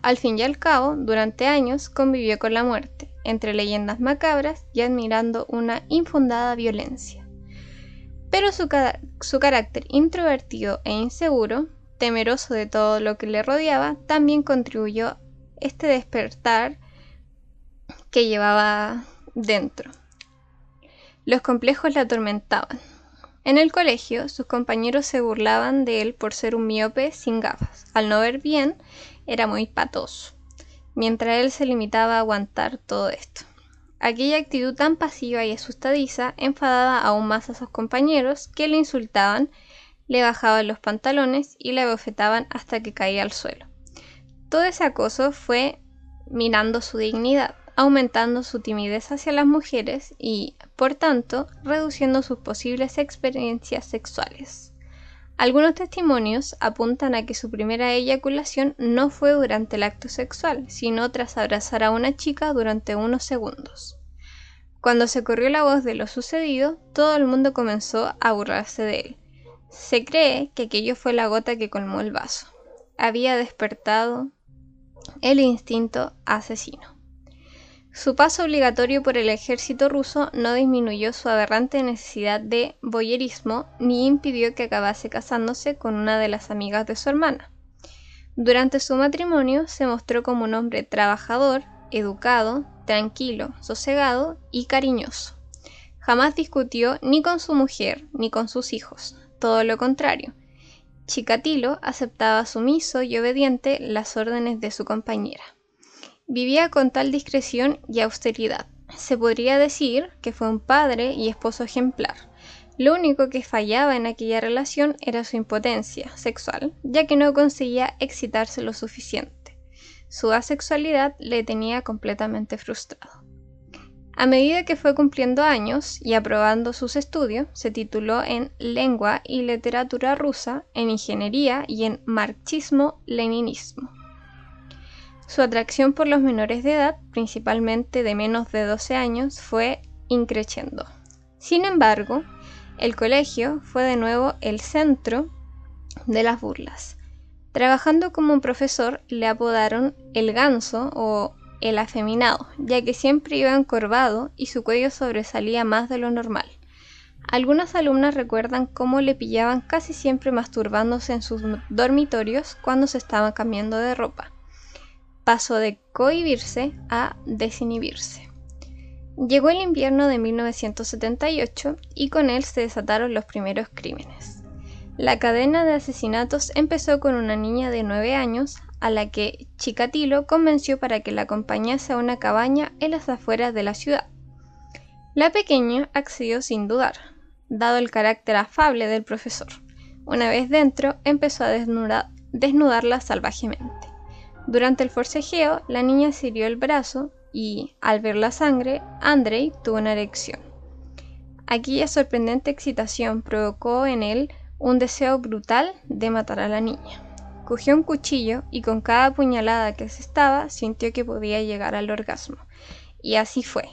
Al fin y al cabo, durante años convivió con la muerte, entre leyendas macabras y admirando una infundada violencia. Pero su, su carácter introvertido e inseguro, temeroso de todo lo que le rodeaba, también contribuyó este despertar que llevaba dentro. Los complejos le atormentaban. En el colegio, sus compañeros se burlaban de él por ser un miope sin gafas. Al no ver bien, era muy patoso mientras él se limitaba a aguantar todo esto. Aquella actitud tan pasiva y asustadiza enfadaba aún más a sus compañeros que le insultaban, le bajaban los pantalones y le bofetaban hasta que caía al suelo. Todo ese acoso fue minando su dignidad, aumentando su timidez hacia las mujeres y, por tanto, reduciendo sus posibles experiencias sexuales. Algunos testimonios apuntan a que su primera eyaculación no fue durante el acto sexual, sino tras abrazar a una chica durante unos segundos. Cuando se corrió la voz de lo sucedido, todo el mundo comenzó a burlarse de él. Se cree que aquello fue la gota que colmó el vaso. Había despertado el instinto asesino. Su paso obligatorio por el ejército ruso no disminuyó su aberrante necesidad de boyerismo ni impidió que acabase casándose con una de las amigas de su hermana. Durante su matrimonio se mostró como un hombre trabajador, educado, tranquilo, sosegado y cariñoso. Jamás discutió ni con su mujer ni con sus hijos, todo lo contrario. Chikatilo aceptaba sumiso y obediente las órdenes de su compañera. Vivía con tal discreción y austeridad. Se podría decir que fue un padre y esposo ejemplar. Lo único que fallaba en aquella relación era su impotencia sexual, ya que no conseguía excitarse lo suficiente. Su asexualidad le tenía completamente frustrado. A medida que fue cumpliendo años y aprobando sus estudios, se tituló en Lengua y Literatura Rusa, en Ingeniería y en Marxismo-Leninismo. Su atracción por los menores de edad, principalmente de menos de 12 años, fue increciendo. Sin embargo, el colegio fue de nuevo el centro de las burlas. Trabajando como profesor, le apodaron el ganso o el afeminado, ya que siempre iba encorvado y su cuello sobresalía más de lo normal. Algunas alumnas recuerdan cómo le pillaban casi siempre masturbándose en sus dormitorios cuando se estaban cambiando de ropa pasó de cohibirse a desinhibirse. Llegó el invierno de 1978 y con él se desataron los primeros crímenes. La cadena de asesinatos empezó con una niña de 9 años a la que Chikatilo convenció para que la acompañase a una cabaña en las afueras de la ciudad. La pequeña accedió sin dudar, dado el carácter afable del profesor. Una vez dentro, empezó a desnudarla salvajemente. Durante el forcejeo, la niña se hirió el brazo y, al ver la sangre, Andrei tuvo una erección. Aquella sorprendente excitación provocó en él un deseo brutal de matar a la niña. Cogió un cuchillo y con cada puñalada que se estaba sintió que podía llegar al orgasmo. Y así fue.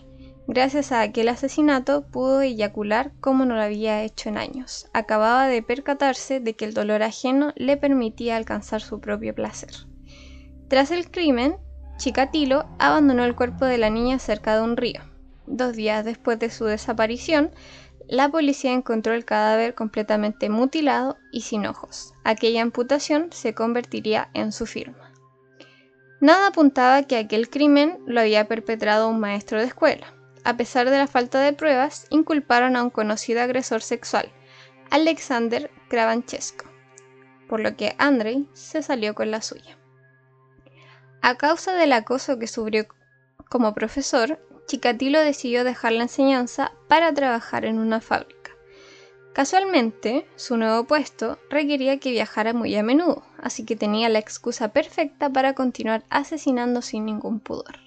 Gracias a aquel asesinato pudo eyacular como no lo había hecho en años. Acababa de percatarse de que el dolor ajeno le permitía alcanzar su propio placer. Tras el crimen, Chikatilo abandonó el cuerpo de la niña cerca de un río. Dos días después de su desaparición, la policía encontró el cadáver completamente mutilado y sin ojos. Aquella amputación se convertiría en su firma. Nada apuntaba que aquel crimen lo había perpetrado un maestro de escuela. A pesar de la falta de pruebas, inculparon a un conocido agresor sexual, Alexander Kravanchesco, por lo que Andrei se salió con la suya. A causa del acoso que sufrió como profesor, Chikatilo decidió dejar la enseñanza para trabajar en una fábrica. Casualmente, su nuevo puesto requería que viajara muy a menudo, así que tenía la excusa perfecta para continuar asesinando sin ningún pudor.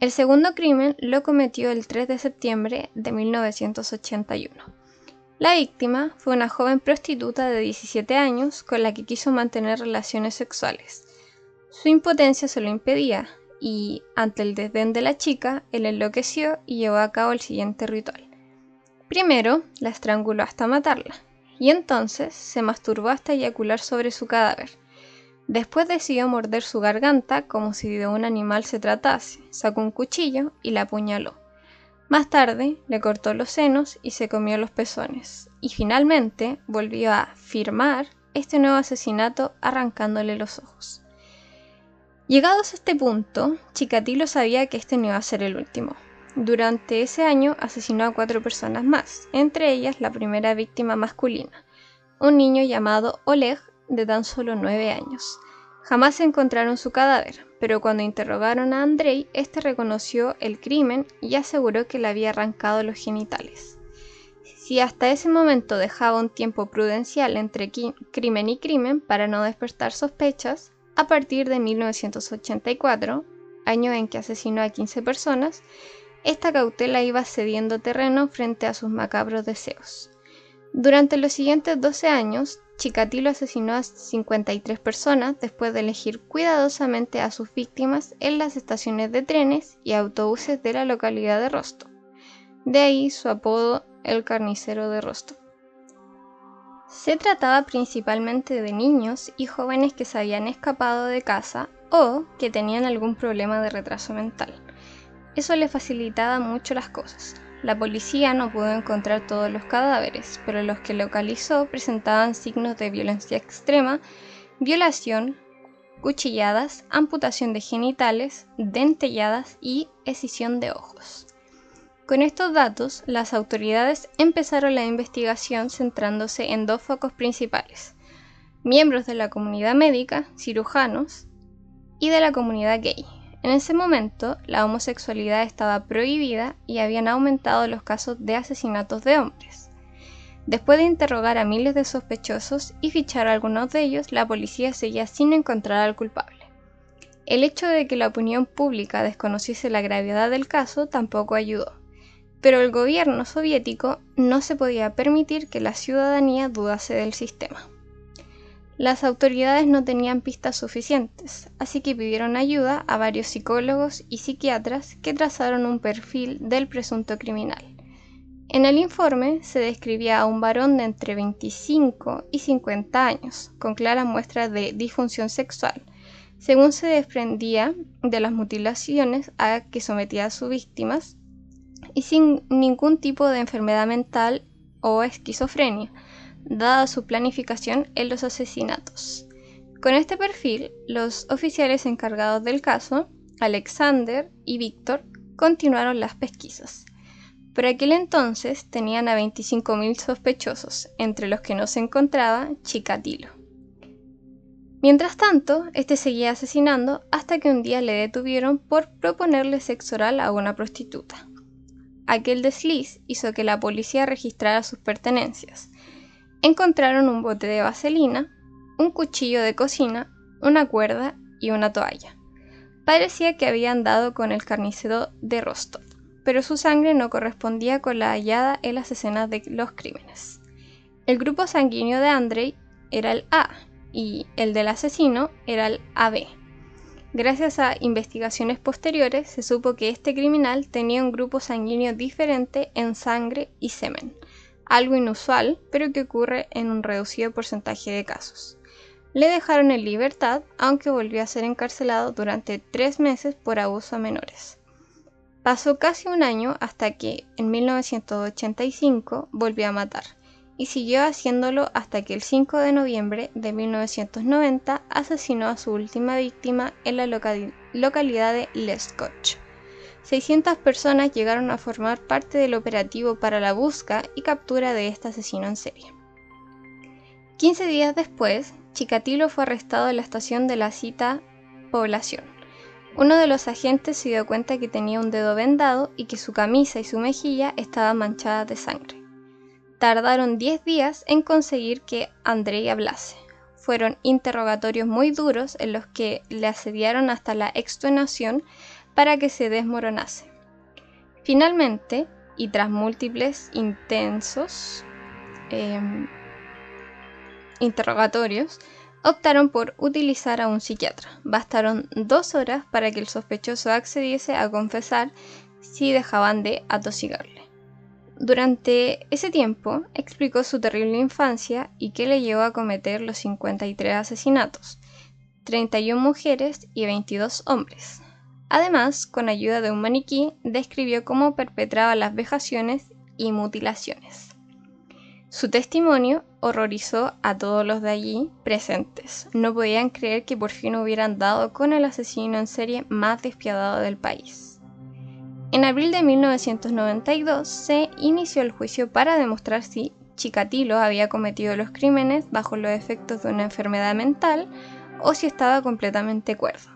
El segundo crimen lo cometió el 3 de septiembre de 1981. La víctima fue una joven prostituta de 17 años con la que quiso mantener relaciones sexuales. Su impotencia se lo impedía, y, ante el desdén de la chica, él enloqueció y llevó a cabo el siguiente ritual. Primero, la estranguló hasta matarla, y entonces se masturbó hasta eyacular sobre su cadáver. Después decidió morder su garganta como si de un animal se tratase, sacó un cuchillo y la apuñaló. Más tarde le cortó los senos y se comió los pezones, y finalmente volvió a firmar este nuevo asesinato arrancándole los ojos. Llegados a este punto, Chikatilo sabía que este no iba a ser el último. Durante ese año asesinó a cuatro personas más, entre ellas la primera víctima masculina, un niño llamado Oleg de tan solo nueve años. Jamás encontraron su cadáver, pero cuando interrogaron a Andrei, este reconoció el crimen y aseguró que le había arrancado los genitales. Si hasta ese momento dejaba un tiempo prudencial entre crimen y crimen para no despertar sospechas, a partir de 1984, año en que asesinó a 15 personas, esta cautela iba cediendo terreno frente a sus macabros deseos. Durante los siguientes 12 años, Chikatilo asesinó a 53 personas después de elegir cuidadosamente a sus víctimas en las estaciones de trenes y autobuses de la localidad de Rostov. De ahí su apodo el carnicero de Rostov. Se trataba principalmente de niños y jóvenes que se habían escapado de casa o que tenían algún problema de retraso mental. Eso le facilitaba mucho las cosas. La policía no pudo encontrar todos los cadáveres, pero los que localizó presentaban signos de violencia extrema, violación, cuchilladas, amputación de genitales, dentelladas y escisión de ojos. Con estos datos, las autoridades empezaron la investigación centrándose en dos focos principales, miembros de la comunidad médica, cirujanos, y de la comunidad gay. En ese momento, la homosexualidad estaba prohibida y habían aumentado los casos de asesinatos de hombres. Después de interrogar a miles de sospechosos y fichar a algunos de ellos, la policía seguía sin encontrar al culpable. El hecho de que la opinión pública desconociese la gravedad del caso tampoco ayudó pero el gobierno soviético no se podía permitir que la ciudadanía dudase del sistema. Las autoridades no tenían pistas suficientes, así que pidieron ayuda a varios psicólogos y psiquiatras que trazaron un perfil del presunto criminal. En el informe se describía a un varón de entre 25 y 50 años, con claras muestras de disfunción sexual, según se desprendía de las mutilaciones a que sometía a sus víctimas y sin ningún tipo de enfermedad mental o esquizofrenia, dada su planificación en los asesinatos. Con este perfil, los oficiales encargados del caso, Alexander y Víctor, continuaron las pesquisas. Por aquel entonces tenían a 25.000 sospechosos, entre los que no se encontraba Chikatilo. Mientras tanto, este seguía asesinando hasta que un día le detuvieron por proponerle sexo oral a una prostituta. Aquel desliz hizo que la policía registrara sus pertenencias. Encontraron un bote de vaselina, un cuchillo de cocina, una cuerda y una toalla. Parecía que habían dado con el carnicero de Rostov pero su sangre no correspondía con la hallada en las escenas de los crímenes. El grupo sanguíneo de Andrei era el A y el del asesino era el AB. Gracias a investigaciones posteriores se supo que este criminal tenía un grupo sanguíneo diferente en sangre y semen, algo inusual, pero que ocurre en un reducido porcentaje de casos. Le dejaron en libertad, aunque volvió a ser encarcelado durante tres meses por abuso a menores. Pasó casi un año hasta que, en 1985, volvió a matar, y siguió haciéndolo hasta que el 5 de noviembre de 1990 asesinó a su última víctima en la localidad de Lescoch. 600 personas llegaron a formar parte del operativo para la búsqueda y captura de este asesino en serie. 15 días después, Chikatilo fue arrestado en la estación de la cita población uno de los agentes se dio cuenta que tenía un dedo vendado y que su camisa y su mejilla estaban manchadas de sangre. Tardaron 10 días en conseguir que Andrei hablase. Fueron interrogatorios muy duros en los que le asediaron hasta la extenuación para que se desmoronase. Finalmente, y tras múltiples intensos em, interrogatorios, optaron por utilizar a un psiquiatra. Bastaron dos horas para que el sospechoso accediese a confesar si dejaban de atosigarle. Durante ese tiempo explicó su terrible infancia y qué le llevó a cometer los 53 asesinatos, 31 mujeres y 22 hombres. Además, con ayuda de un maniquí, describió cómo perpetraba las vejaciones y mutilaciones. Su testimonio horrorizó a todos los de allí presentes. No podían creer que por fin hubieran dado con el asesino en serie más despiadado del país. En abril de 1992 se inició el juicio para demostrar si Chikatilo había cometido los crímenes bajo los efectos de una enfermedad mental o si estaba completamente cuerdo.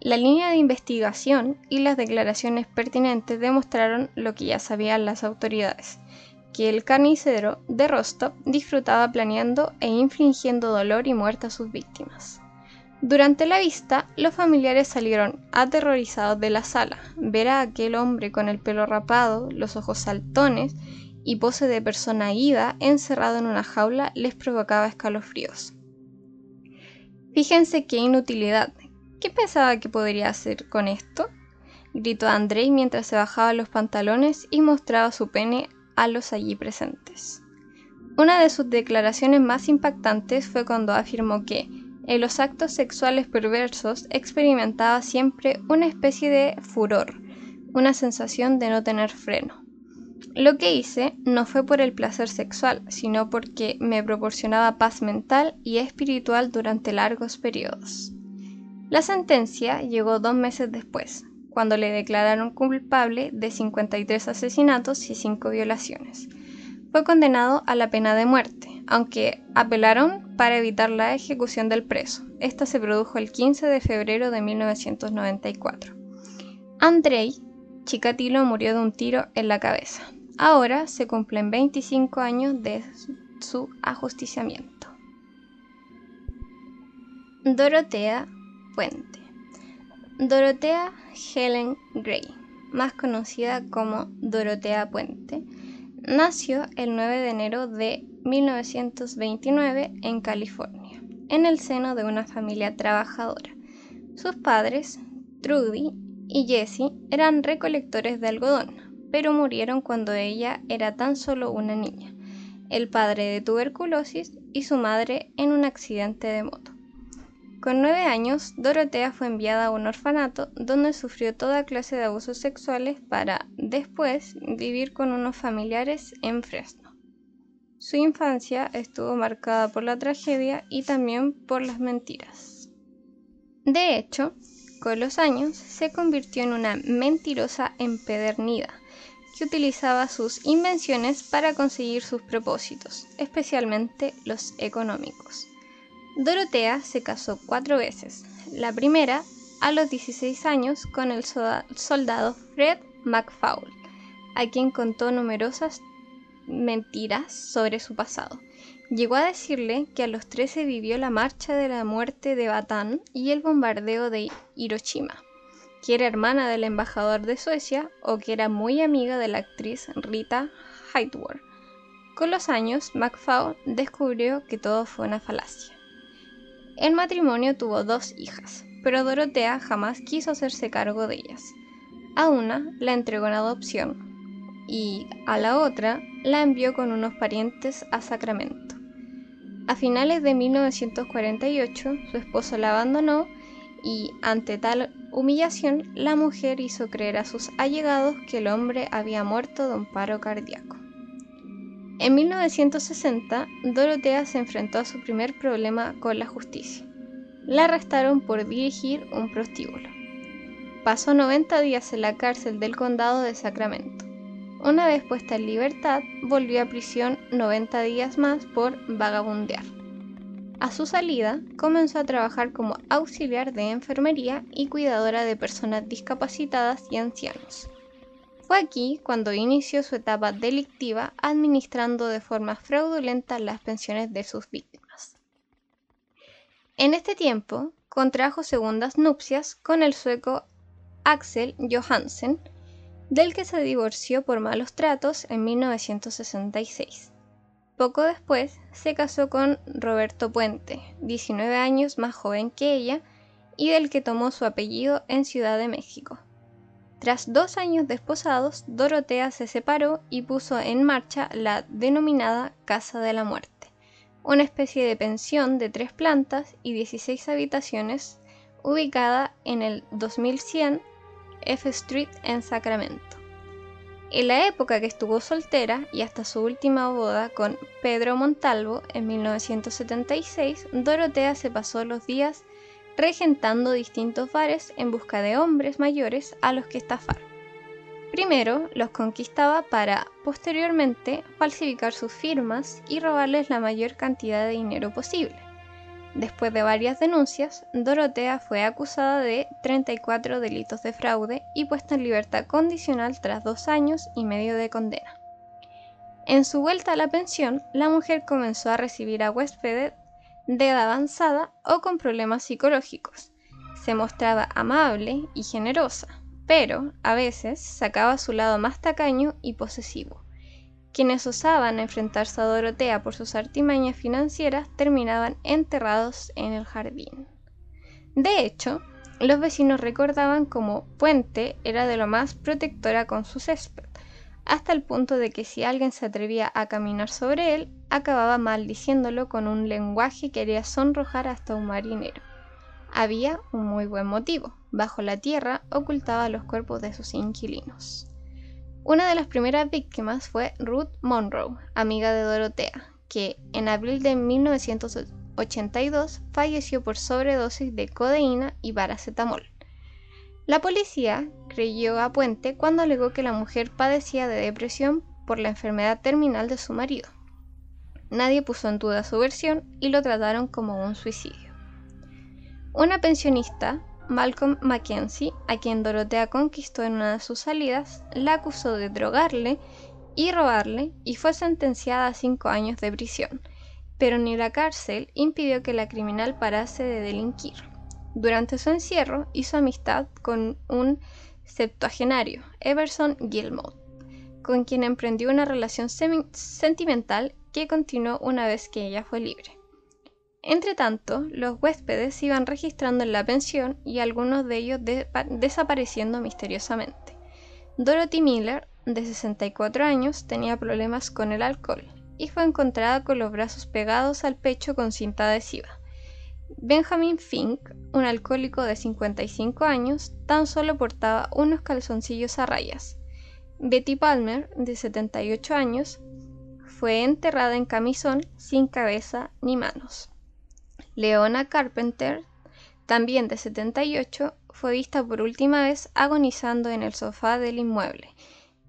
La línea de investigación y las declaraciones pertinentes demostraron lo que ya sabían las autoridades, que el carnicero de Rostov disfrutaba planeando e infligiendo dolor y muerte a sus víctimas. Durante la vista, los familiares salieron aterrorizados de la sala. Ver a aquel hombre con el pelo rapado, los ojos saltones y pose de persona ida encerrado en una jaula les provocaba escalofríos. Fíjense qué inutilidad. ¿Qué pensaba que podría hacer con esto? gritó Andrei mientras se bajaba los pantalones y mostraba su pene a los allí presentes. Una de sus declaraciones más impactantes fue cuando afirmó que en los actos sexuales perversos experimentaba siempre una especie de furor, una sensación de no tener freno. Lo que hice no fue por el placer sexual, sino porque me proporcionaba paz mental y espiritual durante largos periodos. La sentencia llegó dos meses después, cuando le declararon culpable de 53 asesinatos y 5 violaciones. Fue condenado a la pena de muerte, aunque apelaron para evitar la ejecución del preso. Esta se produjo el 15 de febrero de 1994. Andrei Chikatilo murió de un tiro en la cabeza. Ahora se cumplen 25 años de su ajusticiamiento. Dorotea Puente Dorotea Helen Gray, más conocida como Dorotea Puente, nació el 9 de enero de 1929 en California, en el seno de una familia trabajadora. Sus padres, Trudy y Jessie, eran recolectores de algodón, pero murieron cuando ella era tan solo una niña, el padre de tuberculosis y su madre en un accidente de moto. Con nueve años, Dorotea fue enviada a un orfanato donde sufrió toda clase de abusos sexuales para, después, vivir con unos familiares en Fresno. Su infancia estuvo marcada por la tragedia y también por las mentiras. De hecho, con los años se convirtió en una mentirosa empedernida. que utilizaba sus invenciones para conseguir sus propósitos, especialmente los económicos. Dorotea se casó cuatro veces. La primera, a los 16 años, con el soldado Fred McFaul, a quien contó numerosas mentiras sobre su pasado. Llegó a decirle que a los 13 vivió la marcha de la muerte de Batán y el bombardeo de Hiroshima, que era hermana del embajador de Suecia o que era muy amiga de la actriz Rita Hayworth. Con los años, McFaul descubrió que todo fue una falacia. El matrimonio tuvo dos hijas, pero Dorotea jamás quiso hacerse cargo de ellas. A una la entregó en adopción y a la otra la envió con unos parientes a Sacramento. A finales de 1948, su esposo la abandonó y, ante tal humillación, la mujer hizo creer a sus allegados que el hombre había muerto de un paro cardíaco. En 1960, Dorotea se enfrentó a su primer problema con la justicia. La arrestaron por dirigir un prostíbulo. Pasó 90 días en la cárcel del condado de Sacramento. Una vez puesta en libertad, volvió a prisión 90 días más por vagabundear. A su salida, comenzó a trabajar como auxiliar de enfermería y cuidadora de personas discapacitadas y ancianos. Fue aquí cuando inició su etapa delictiva administrando de forma fraudulenta las pensiones de sus víctimas. En este tiempo, contrajo segundas nupcias con el sueco Axel Johansen, del que se divorció por malos tratos en 1966. Poco después se casó con Roberto Puente, 19 años más joven que ella, y del que tomó su apellido en Ciudad de México. Tras dos años desposados, Dorotea se separó y puso en marcha la denominada Casa de la Muerte, una especie de pensión de tres plantas y 16 habitaciones ubicada en el 2100 F Street en Sacramento. En la época que estuvo soltera y hasta su última boda con Pedro Montalvo en 1976, Dorotea se pasó los días regentando distintos bares en busca de hombres mayores a los que estafar. Primero los conquistaba para, posteriormente, falsificar sus firmas y robarles la mayor cantidad de dinero posible. Después de varias denuncias, Dorotea fue acusada de 34 delitos de fraude y puesta en libertad condicional tras dos años y medio de condena. En su vuelta a la pensión, la mujer comenzó a recibir a huéspedes de edad avanzada o con problemas psicológicos. Se mostraba amable y generosa, pero a veces sacaba su lado más tacaño y posesivo. Quienes osaban enfrentarse a Dorotea por sus artimañas financieras terminaban enterrados en el jardín. De hecho, los vecinos recordaban como Puente era de lo más protectora con su césped, hasta el punto de que si alguien se atrevía a caminar sobre él, acababa maldiciéndolo con un lenguaje que haría sonrojar hasta un marinero. Había un muy buen motivo. Bajo la tierra ocultaba los cuerpos de sus inquilinos. Una de las primeras víctimas fue Ruth Monroe, amiga de Dorotea, que en abril de 1982 falleció por sobredosis de codeína y paracetamol. La policía creyó a Puente cuando alegó que la mujer padecía de depresión por la enfermedad terminal de su marido. Nadie puso en duda su versión y lo trataron como un suicidio. Una pensionista, Malcolm Mackenzie, a quien Dorotea conquistó en una de sus salidas, la acusó de drogarle y robarle y fue sentenciada a cinco años de prisión, pero ni la cárcel impidió que la criminal parase de delinquir. Durante su encierro hizo amistad con un septuagenario, Everson Gilmore, con quien emprendió una relación sentimental que continuó una vez que ella fue libre. Entretanto, los huéspedes iban registrando en la pensión y algunos de ellos desapareciendo misteriosamente. Dorothy Miller, de 64 años, tenía problemas con el alcohol y fue encontrada con los brazos pegados al pecho con cinta adhesiva. Benjamin Fink, un alcohólico de 55 años, tan solo portaba unos calzoncillos a rayas. Betty Palmer, de 78 años, fue enterrada en camisón sin cabeza ni manos. Leona Carpenter, también de 78, fue vista por última vez agonizando en el sofá del inmueble,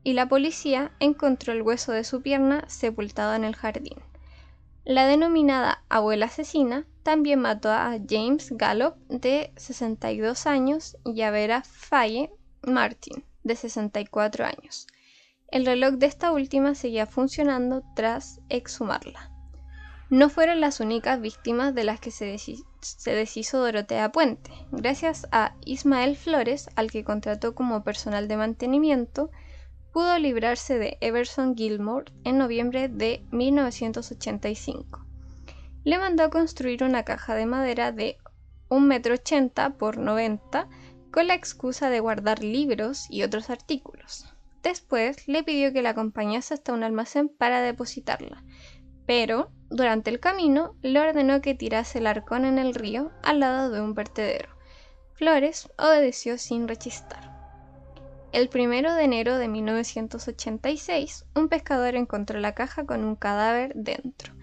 y la policía encontró el hueso de su pierna sepultado en el jardín. La denominada abuela asesina también mató a James Gallop, de 62 años, y a Vera Faye Martin, de 64 años. El reloj de esta última seguía funcionando tras exhumarla. No fueron las únicas víctimas de las que se, se deshizo Dorotea Puente. Gracias a Ismael Flores, al que contrató como personal de mantenimiento, pudo librarse de Everson Gilmore en noviembre de 1985. Le mandó a construir una caja de madera de 1,80 m por 90 con la excusa de guardar libros y otros artículos. Después le pidió que la acompañase hasta un almacén para depositarla, pero durante el camino le ordenó que tirase el arcón en el río al lado de un vertedero. Flores obedeció sin rechistar. El primero de enero de 1986, un pescador encontró la caja con un cadáver dentro.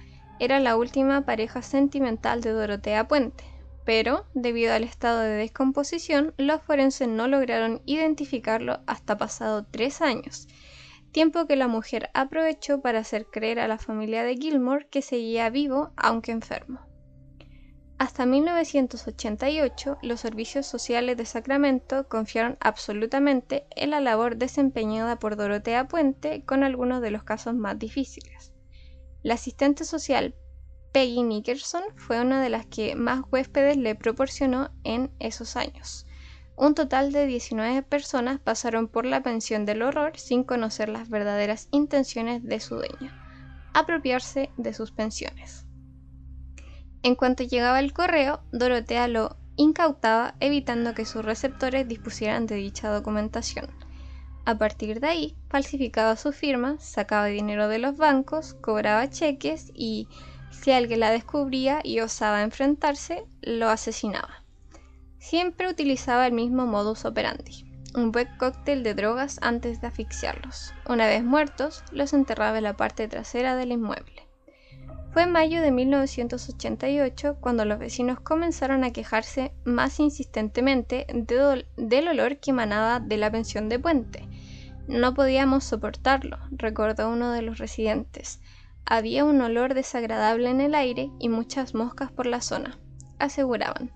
Era la última pareja sentimental de Dorotea Puente, pero debido al estado de descomposición, los forenses no lograron identificarlo hasta pasado tres años, tiempo que la mujer aprovechó para hacer creer a la familia de Gilmore que seguía vivo aunque enfermo. Hasta 1988, los servicios sociales de Sacramento confiaron absolutamente en la labor desempeñada por Dorotea Puente con algunos de los casos más difíciles. La asistente social Peggy Nickerson fue una de las que más huéspedes le proporcionó en esos años. Un total de 19 personas pasaron por la pensión del horror sin conocer las verdaderas intenciones de su dueño, apropiarse de sus pensiones. En cuanto llegaba el correo, Dorotea lo incautaba evitando que sus receptores dispusieran de dicha documentación. A partir de ahí, falsificaba su firma, sacaba dinero de los bancos, cobraba cheques y, si alguien la descubría y osaba enfrentarse, lo asesinaba. Siempre utilizaba el mismo modus operandi, un buen cóctel de drogas antes de asfixiarlos. Una vez muertos, los enterraba en la parte trasera del inmueble. Fue en mayo de 1988 cuando los vecinos comenzaron a quejarse más insistentemente del olor que emanaba de la pensión de Puente. No podíamos soportarlo, recordó uno de los residentes. Había un olor desagradable en el aire y muchas moscas por la zona, aseguraban.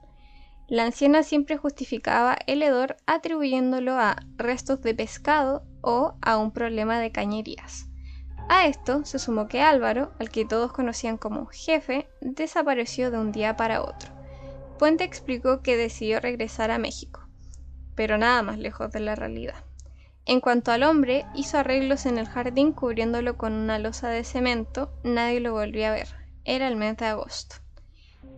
La anciana siempre justificaba el hedor atribuyéndolo a restos de pescado o a un problema de cañerías. A esto se sumó que Álvaro, al que todos conocían como jefe, desapareció de un día para otro. Puente explicó que decidió regresar a México, pero nada más lejos de la realidad. En cuanto al hombre, hizo arreglos en el jardín cubriéndolo con una losa de cemento, nadie lo volvió a ver. Era el mes de agosto.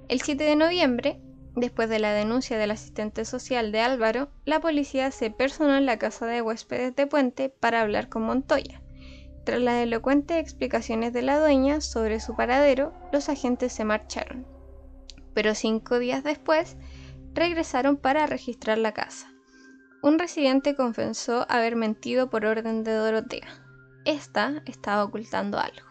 El 7 de noviembre, después de la denuncia del asistente social de Álvaro, la policía se personó en la casa de huéspedes de Puente para hablar con Montoya. Tras las elocuentes explicaciones de la dueña sobre su paradero, los agentes se marcharon. Pero cinco días después, regresaron para registrar la casa. Un residente confesó haber mentido por orden de Dorotea. Esta estaba ocultando algo.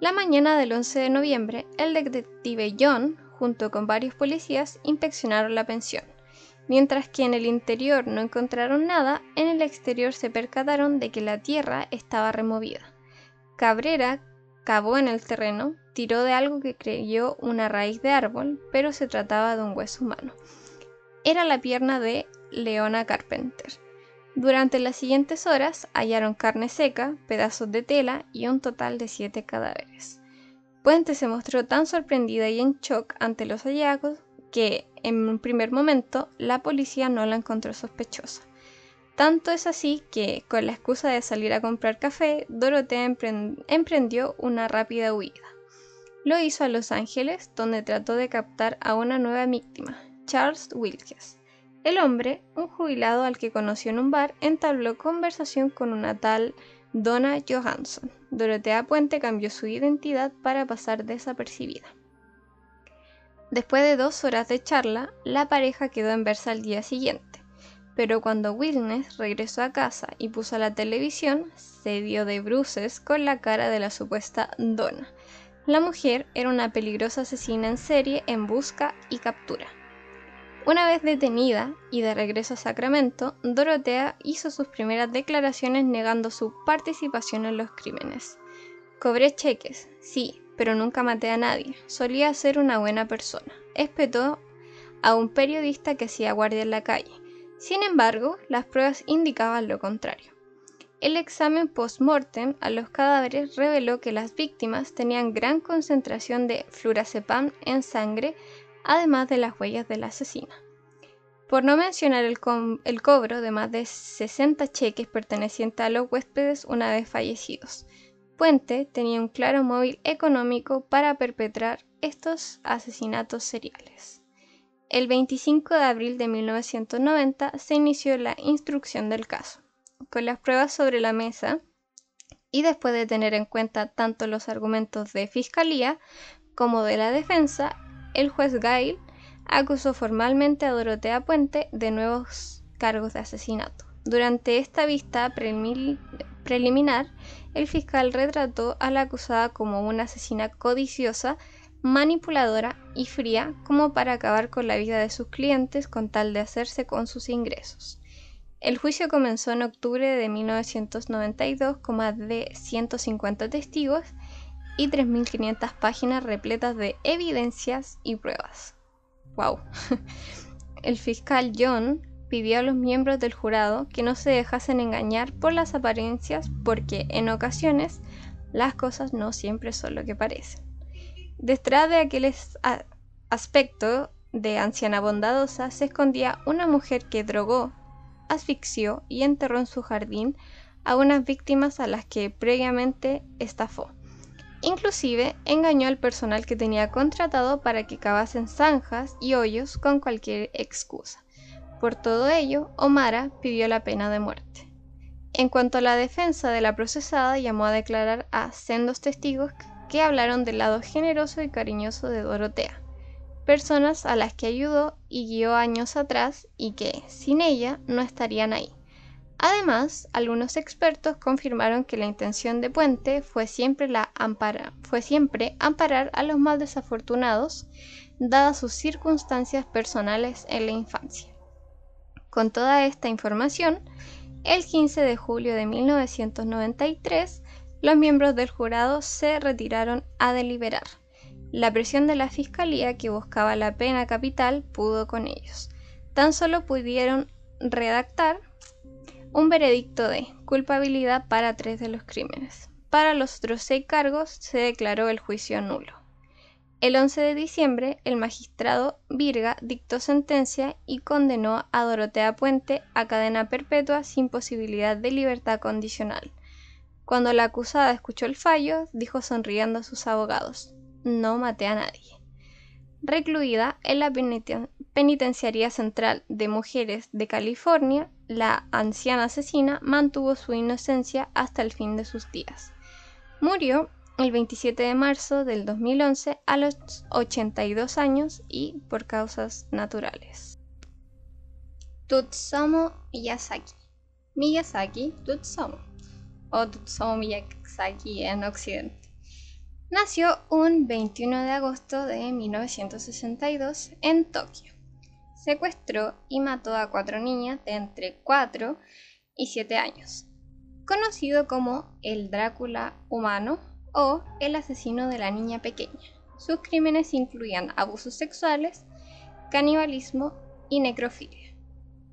La mañana del 11 de noviembre, el detective John, junto con varios policías, inspeccionaron la pensión. Mientras que en el interior no encontraron nada, en el exterior se percataron de que la tierra estaba removida. Cabrera cavó en el terreno, tiró de algo que creyó una raíz de árbol, pero se trataba de un hueso humano. Era la pierna de Leona Carpenter. Durante las siguientes horas hallaron carne seca, pedazos de tela y un total de siete cadáveres. Puente se mostró tan sorprendida y en shock ante los hallazgos que en un primer momento la policía no la encontró sospechosa. Tanto es así que, con la excusa de salir a comprar café, Dorotea emprendió una rápida huida. Lo hizo a Los Ángeles, donde trató de captar a una nueva víctima, Charles Wilkes. El hombre, un jubilado al que conoció en un bar, entabló conversación con una tal Donna Johansson. Dorotea Puente cambió su identidad para pasar desapercibida. Después de dos horas de charla, la pareja quedó en verse al día siguiente, pero cuando Wilnes regresó a casa y puso la televisión, se dio de bruces con la cara de la supuesta Donna. La mujer era una peligrosa asesina en serie en busca y captura. Una vez detenida y de regreso a Sacramento, Dorotea hizo sus primeras declaraciones negando su participación en los crímenes. Cobré cheques, sí, pero nunca maté a nadie. Solía ser una buena persona. Espetó a un periodista que hacía guardia en la calle. Sin embargo, las pruebas indicaban lo contrario. El examen post-mortem a los cadáveres reveló que las víctimas tenían gran concentración de flurazepam en sangre, además de las huellas del asesino. Por no mencionar el, el, cobro de más de 60 cheques pertenecientes a los huéspedes una vez fallecidos. Puente tenía un claro móvil económico para perpetrar estos asesinatos seriales. El 25 de abril de 1990 se inició la instrucción del caso. Con las pruebas sobre la mesa y después de tener en cuenta tanto los argumentos de fiscalía como de la defensa, el juez Gail acusó formalmente a Dorotea Puente de nuevos cargos de asesinato. Durante esta vista preliminar, el fiscal retrató a la acusada como una asesina codiciosa, manipuladora y fría como para acabar con la vida de sus clientes con tal de hacerse con sus ingresos. El juicio comenzó en octubre de 1992 con más de 150 testigos y 3.500 páginas repletas de evidencias y pruebas. ¡Wow! [laughs] El fiscal John pidió a los miembros del jurado que no se dejasen engañar por las apariencias porque en ocasiones las cosas no siempre son lo que parecen. Detrás de aquel aspecto de anciana bondadosa se escondía una mujer que drogó, asfixió y enterró en su jardín a unas víctimas a las que previamente estafó. Inclusive engañó al personal que tenía contratado para que cavasen zanjas y hoyos con cualquier excusa. Por todo ello, Omara pidió la pena de muerte. En cuanto a la defensa de la procesada, llamó a declarar a sendos testigos que hablaron del lado generoso y cariñoso de Dorotea, personas a las que ayudó y guió años atrás y que, sin ella, no estarían ahí. Además, algunos expertos confirmaron que la intención de Puente fue siempre, amparar a los más desafortunados, dadas sus circunstancias personales en la infancia. Con toda esta información, el 15 de julio de 1993, los miembros del jurado se retiraron a deliberar. La presión de la fiscalía que buscaba la pena capital pudo con ellos. Tan solo pudieron redactar un veredicto de culpabilidad para tres de los crímenes. Para los otros seis cargos se declaró el juicio nulo. El 11 de diciembre, el magistrado Virga dictó sentencia y condenó a Dorotea Puente a cadena perpetua sin posibilidad de libertad condicional. Cuando la acusada escuchó el fallo, dijo sonriendo a sus abogados, no maté a nadie. Recluida en la Penitenciaría Central de Mujeres de California, la anciana asesina mantuvo su inocencia hasta el fin de sus días. Murió el 27 de marzo del 2011 a los 82 años y por causas naturales. Tutsumo Miyazaki. Miyazaki Tutsumo o Tutsumo Miyazaki en Occidente. Nació un 21 de agosto de 1962 en Tokio. Secuestró y mató a cuatro niñas de entre 4 y 7 años. Conocido como el Drácula humano, o el asesino de la niña pequeña. Sus crímenes incluían abusos sexuales, canibalismo y necrofilia.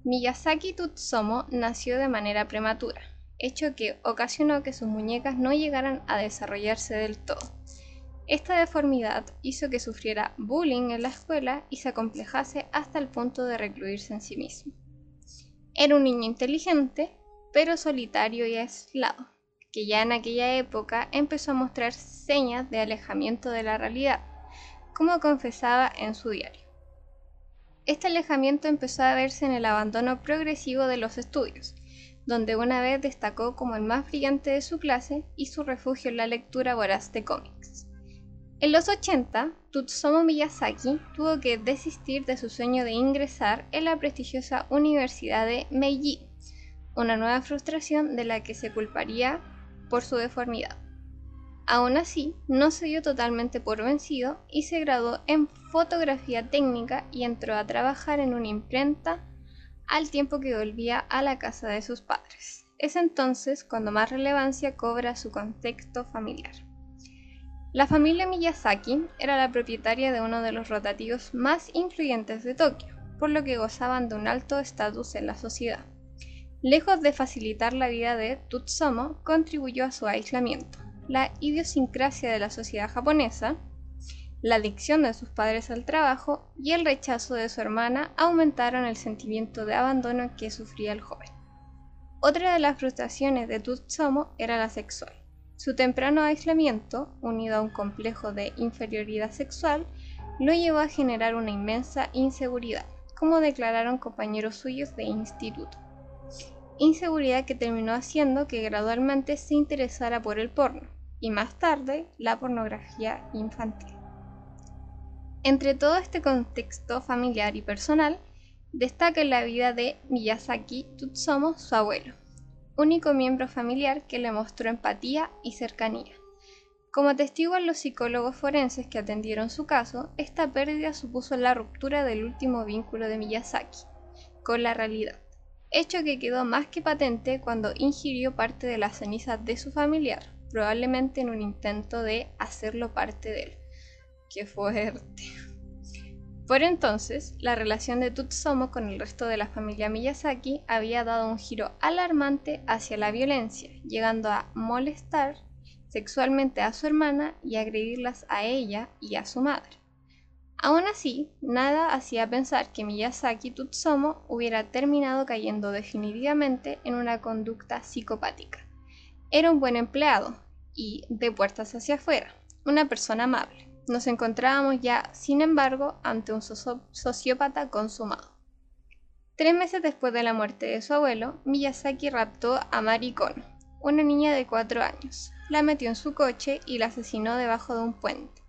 Miyazaki Tutsumo nació de manera prematura, hecho que ocasionó que sus muñecas no llegaran a desarrollarse del todo. Esta deformidad hizo que sufriera bullying en la escuela y se acomplejase hasta el punto de recluirse en sí mismo. Era un niño inteligente, pero solitario y aislado que ya en aquella época empezó a mostrar señas de alejamiento de la realidad, como confesaba en su diario. Este alejamiento empezó a verse en el abandono progresivo de los estudios, donde una vez destacó como el más brillante de su clase y su refugio en la lectura voraz de cómics. En los 80, Tutsumo Miyazaki tuvo que desistir de su sueño de ingresar en la prestigiosa Universidad de Meiji, una nueva frustración de la que se culparía por su deformidad. Aún así, no se dio totalmente por vencido y se graduó en fotografía técnica y entró a trabajar en una imprenta al tiempo que volvía a la casa de sus padres. Es entonces cuando más relevancia cobra su contexto familiar. La familia Miyazaki era la propietaria de uno de los rotativos más influyentes de Tokio, por lo que gozaban de un alto estatus en la sociedad. Lejos de facilitar la vida de Tutsumo, contribuyó a su aislamiento. La idiosincrasia de la sociedad japonesa, la adicción de sus padres al trabajo y el rechazo de su hermana aumentaron el sentimiento de abandono que sufría el joven. Otra de las frustraciones de Tutsumo era la sexual. Su temprano aislamiento, unido a un complejo de inferioridad sexual, lo llevó a generar una inmensa inseguridad, como declararon compañeros suyos de instituto. Inseguridad que terminó haciendo que gradualmente se interesara por el porno y más tarde la pornografía infantil. Entre todo este contexto familiar y personal, destaca la vida de Miyazaki Tutsumo su abuelo, único miembro familiar que le mostró empatía y cercanía. Como testiguan los psicólogos forenses que atendieron su caso, esta pérdida supuso la ruptura del último vínculo de Miyazaki con la realidad, hecho que quedó más que patente cuando ingirió parte de las cenizas de su familiar, probablemente en un intento de hacerlo parte de él. Qué fuerte. Por entonces, la relación de Tutsumo con el resto de la familia Miyazaki había dado un giro alarmante hacia la violencia, llegando a molestar sexualmente a su hermana y agredirlas a ella y a su madre. Aún así, nada hacía pensar que Miyazaki Tutsumo hubiera terminado cayendo definitivamente en una conducta psicopática. Era un buen empleado y, de puertas hacia afuera, una persona amable. Nos encontrábamos ya, sin embargo, ante un sociópata consumado. Tres meses después de la muerte de su abuelo, Miyazaki raptó a Mari una niña de cuatro años, la metió en su coche y la asesinó debajo de un puente.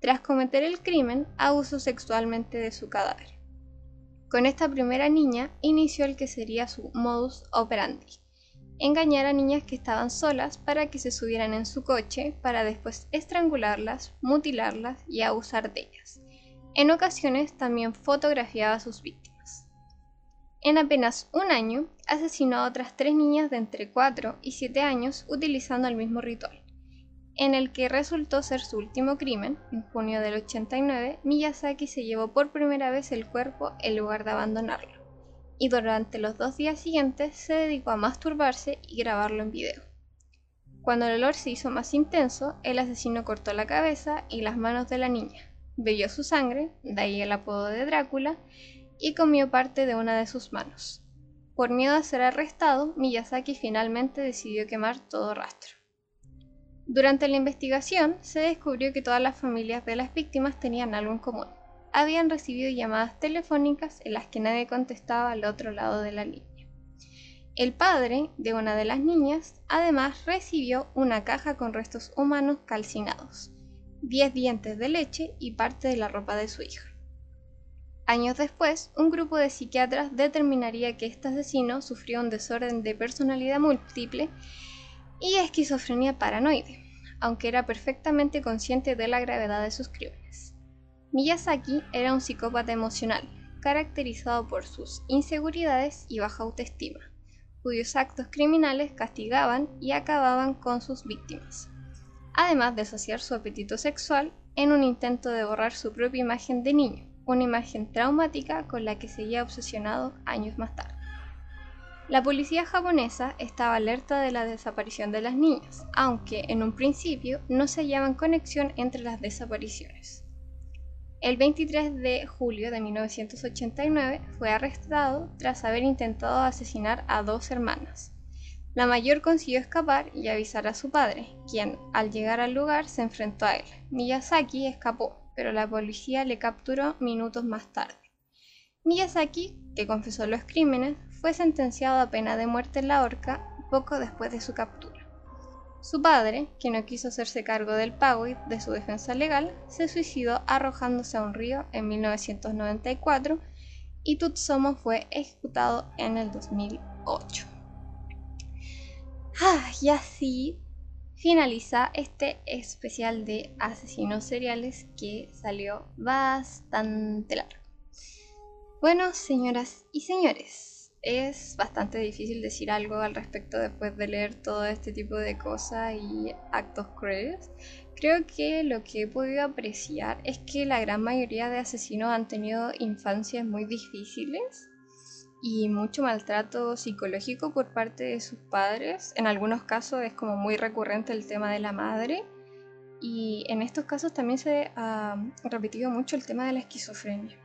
Tras cometer el crimen, abusó sexualmente de su cadáver. Con esta primera niña inició el que sería su modus operandi, engañar a niñas que estaban solas para que se subieran en su coche para después estrangularlas, mutilarlas y abusar de ellas. En ocasiones también fotografiaba a sus víctimas. En apenas un año asesinó a otras tres niñas de entre 4 y 7 años utilizando el mismo ritual, en el que resultó ser su último crimen. En junio del 89, Miyazaki se llevó por primera vez el cuerpo en lugar de abandonarlo y durante los dos días siguientes se dedicó a masturbarse y grabarlo en video. Cuando el olor se hizo más intenso, el asesino cortó la cabeza y las manos de la niña, bebió su sangre, de ahí el apodo de Drácula, y comió parte de una de sus manos. Por miedo a ser arrestado, Miyazaki finalmente decidió quemar todo rastro. Durante la investigación se descubrió que todas las familias de las víctimas tenían algo en común habían recibido llamadas telefónicas en las que nadie contestaba al otro lado de la línea. El padre de una de las niñas además recibió una caja con restos humanos calcinados, 10 dientes de leche y parte de la ropa de su hija. Años después, un grupo de psiquiatras determinaría que este asesino sufrió un desorden de personalidad múltiple y esquizofrenia paranoide, aunque era perfectamente consciente de la gravedad de sus crímenes. Miyazaki era un psicópata emocional, caracterizado por sus inseguridades y baja autoestima, cuyos actos criminales castigaban y acababan con sus víctimas, además de saciar su apetito sexual en un intento de borrar su propia imagen de niño, una imagen traumática con la que seguía obsesionado años más tarde. La policía japonesa estaba alerta de la desaparición de las niñas, aunque en un principio no se hallaban conexión entre las desapariciones. El 23 de julio de 1989 fue arrestado tras haber intentado asesinar a dos hermanas. La mayor consiguió escapar y avisar a su padre, quien al llegar al lugar se enfrentó a él. Miyazaki escapó, pero la policía le capturó minutos más tarde. Miyazaki, que confesó los crímenes, fue sentenciado a pena de muerte en la horca poco después de su captura. Su padre, que no quiso hacerse cargo del pago y de su defensa legal, se suicidó arrojándose a un río en 1994 y Tutsumo fue ejecutado en el 2008. Ah, y así finaliza este especial de asesinos seriales que salió bastante largo. Bueno, señoras y señores, es bastante difícil decir algo al respecto después de leer todo este tipo de cosas y actos crueles. Creo que lo que he podido apreciar es que la gran mayoría de asesinos han tenido infancias muy difíciles y mucho maltrato psicológico por parte de sus padres. En algunos casos es como muy recurrente el tema de la madre. Y en estos casos también se ha repetido mucho el tema de la esquizofrenia.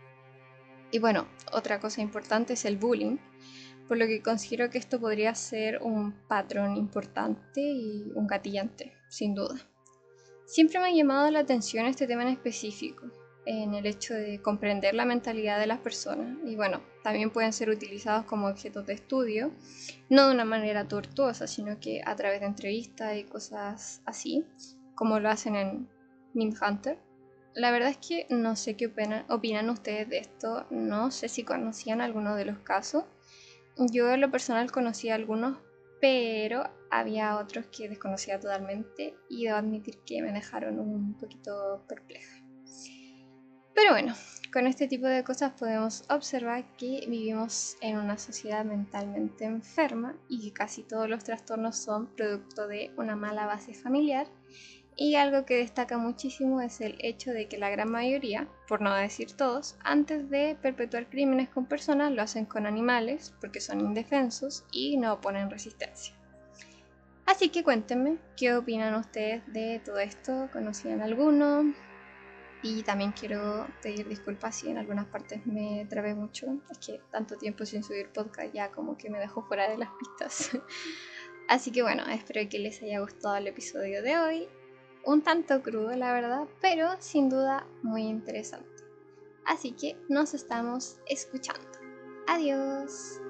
Y bueno, otra cosa importante es el bullying, por lo que considero que esto podría ser un patrón importante y un gatillante, sin duda. Siempre me ha llamado la atención este tema en específico, en el hecho de comprender la mentalidad de las personas y bueno, también pueden ser utilizados como objetos de estudio, no de una manera tortuosa, sino que a través de entrevistas y cosas así, como lo hacen en Hunter. La verdad es que no sé qué opinan, opinan ustedes de esto, no sé si conocían alguno de los casos. Yo en lo personal conocía algunos, pero había otros que desconocía totalmente y debo admitir que me dejaron un poquito perpleja. Pero bueno, con este tipo de cosas podemos observar que vivimos en una sociedad mentalmente enferma y que casi todos los trastornos son producto de una mala base familiar. Y algo que destaca muchísimo es el hecho de que la gran mayoría, por no decir todos, antes de perpetuar crímenes con personas lo hacen con animales porque son indefensos y no oponen resistencia. Así que cuéntenme qué opinan ustedes de todo esto, ¿conocían alguno? Y también quiero pedir disculpas si en algunas partes me trabé mucho. Es que tanto tiempo sin subir podcast ya como que me dejó fuera de las pistas. [laughs] Así que bueno, espero que les haya gustado el episodio de hoy. Un tanto crudo, la verdad, pero sin duda muy interesante. Así que nos estamos escuchando. Adiós.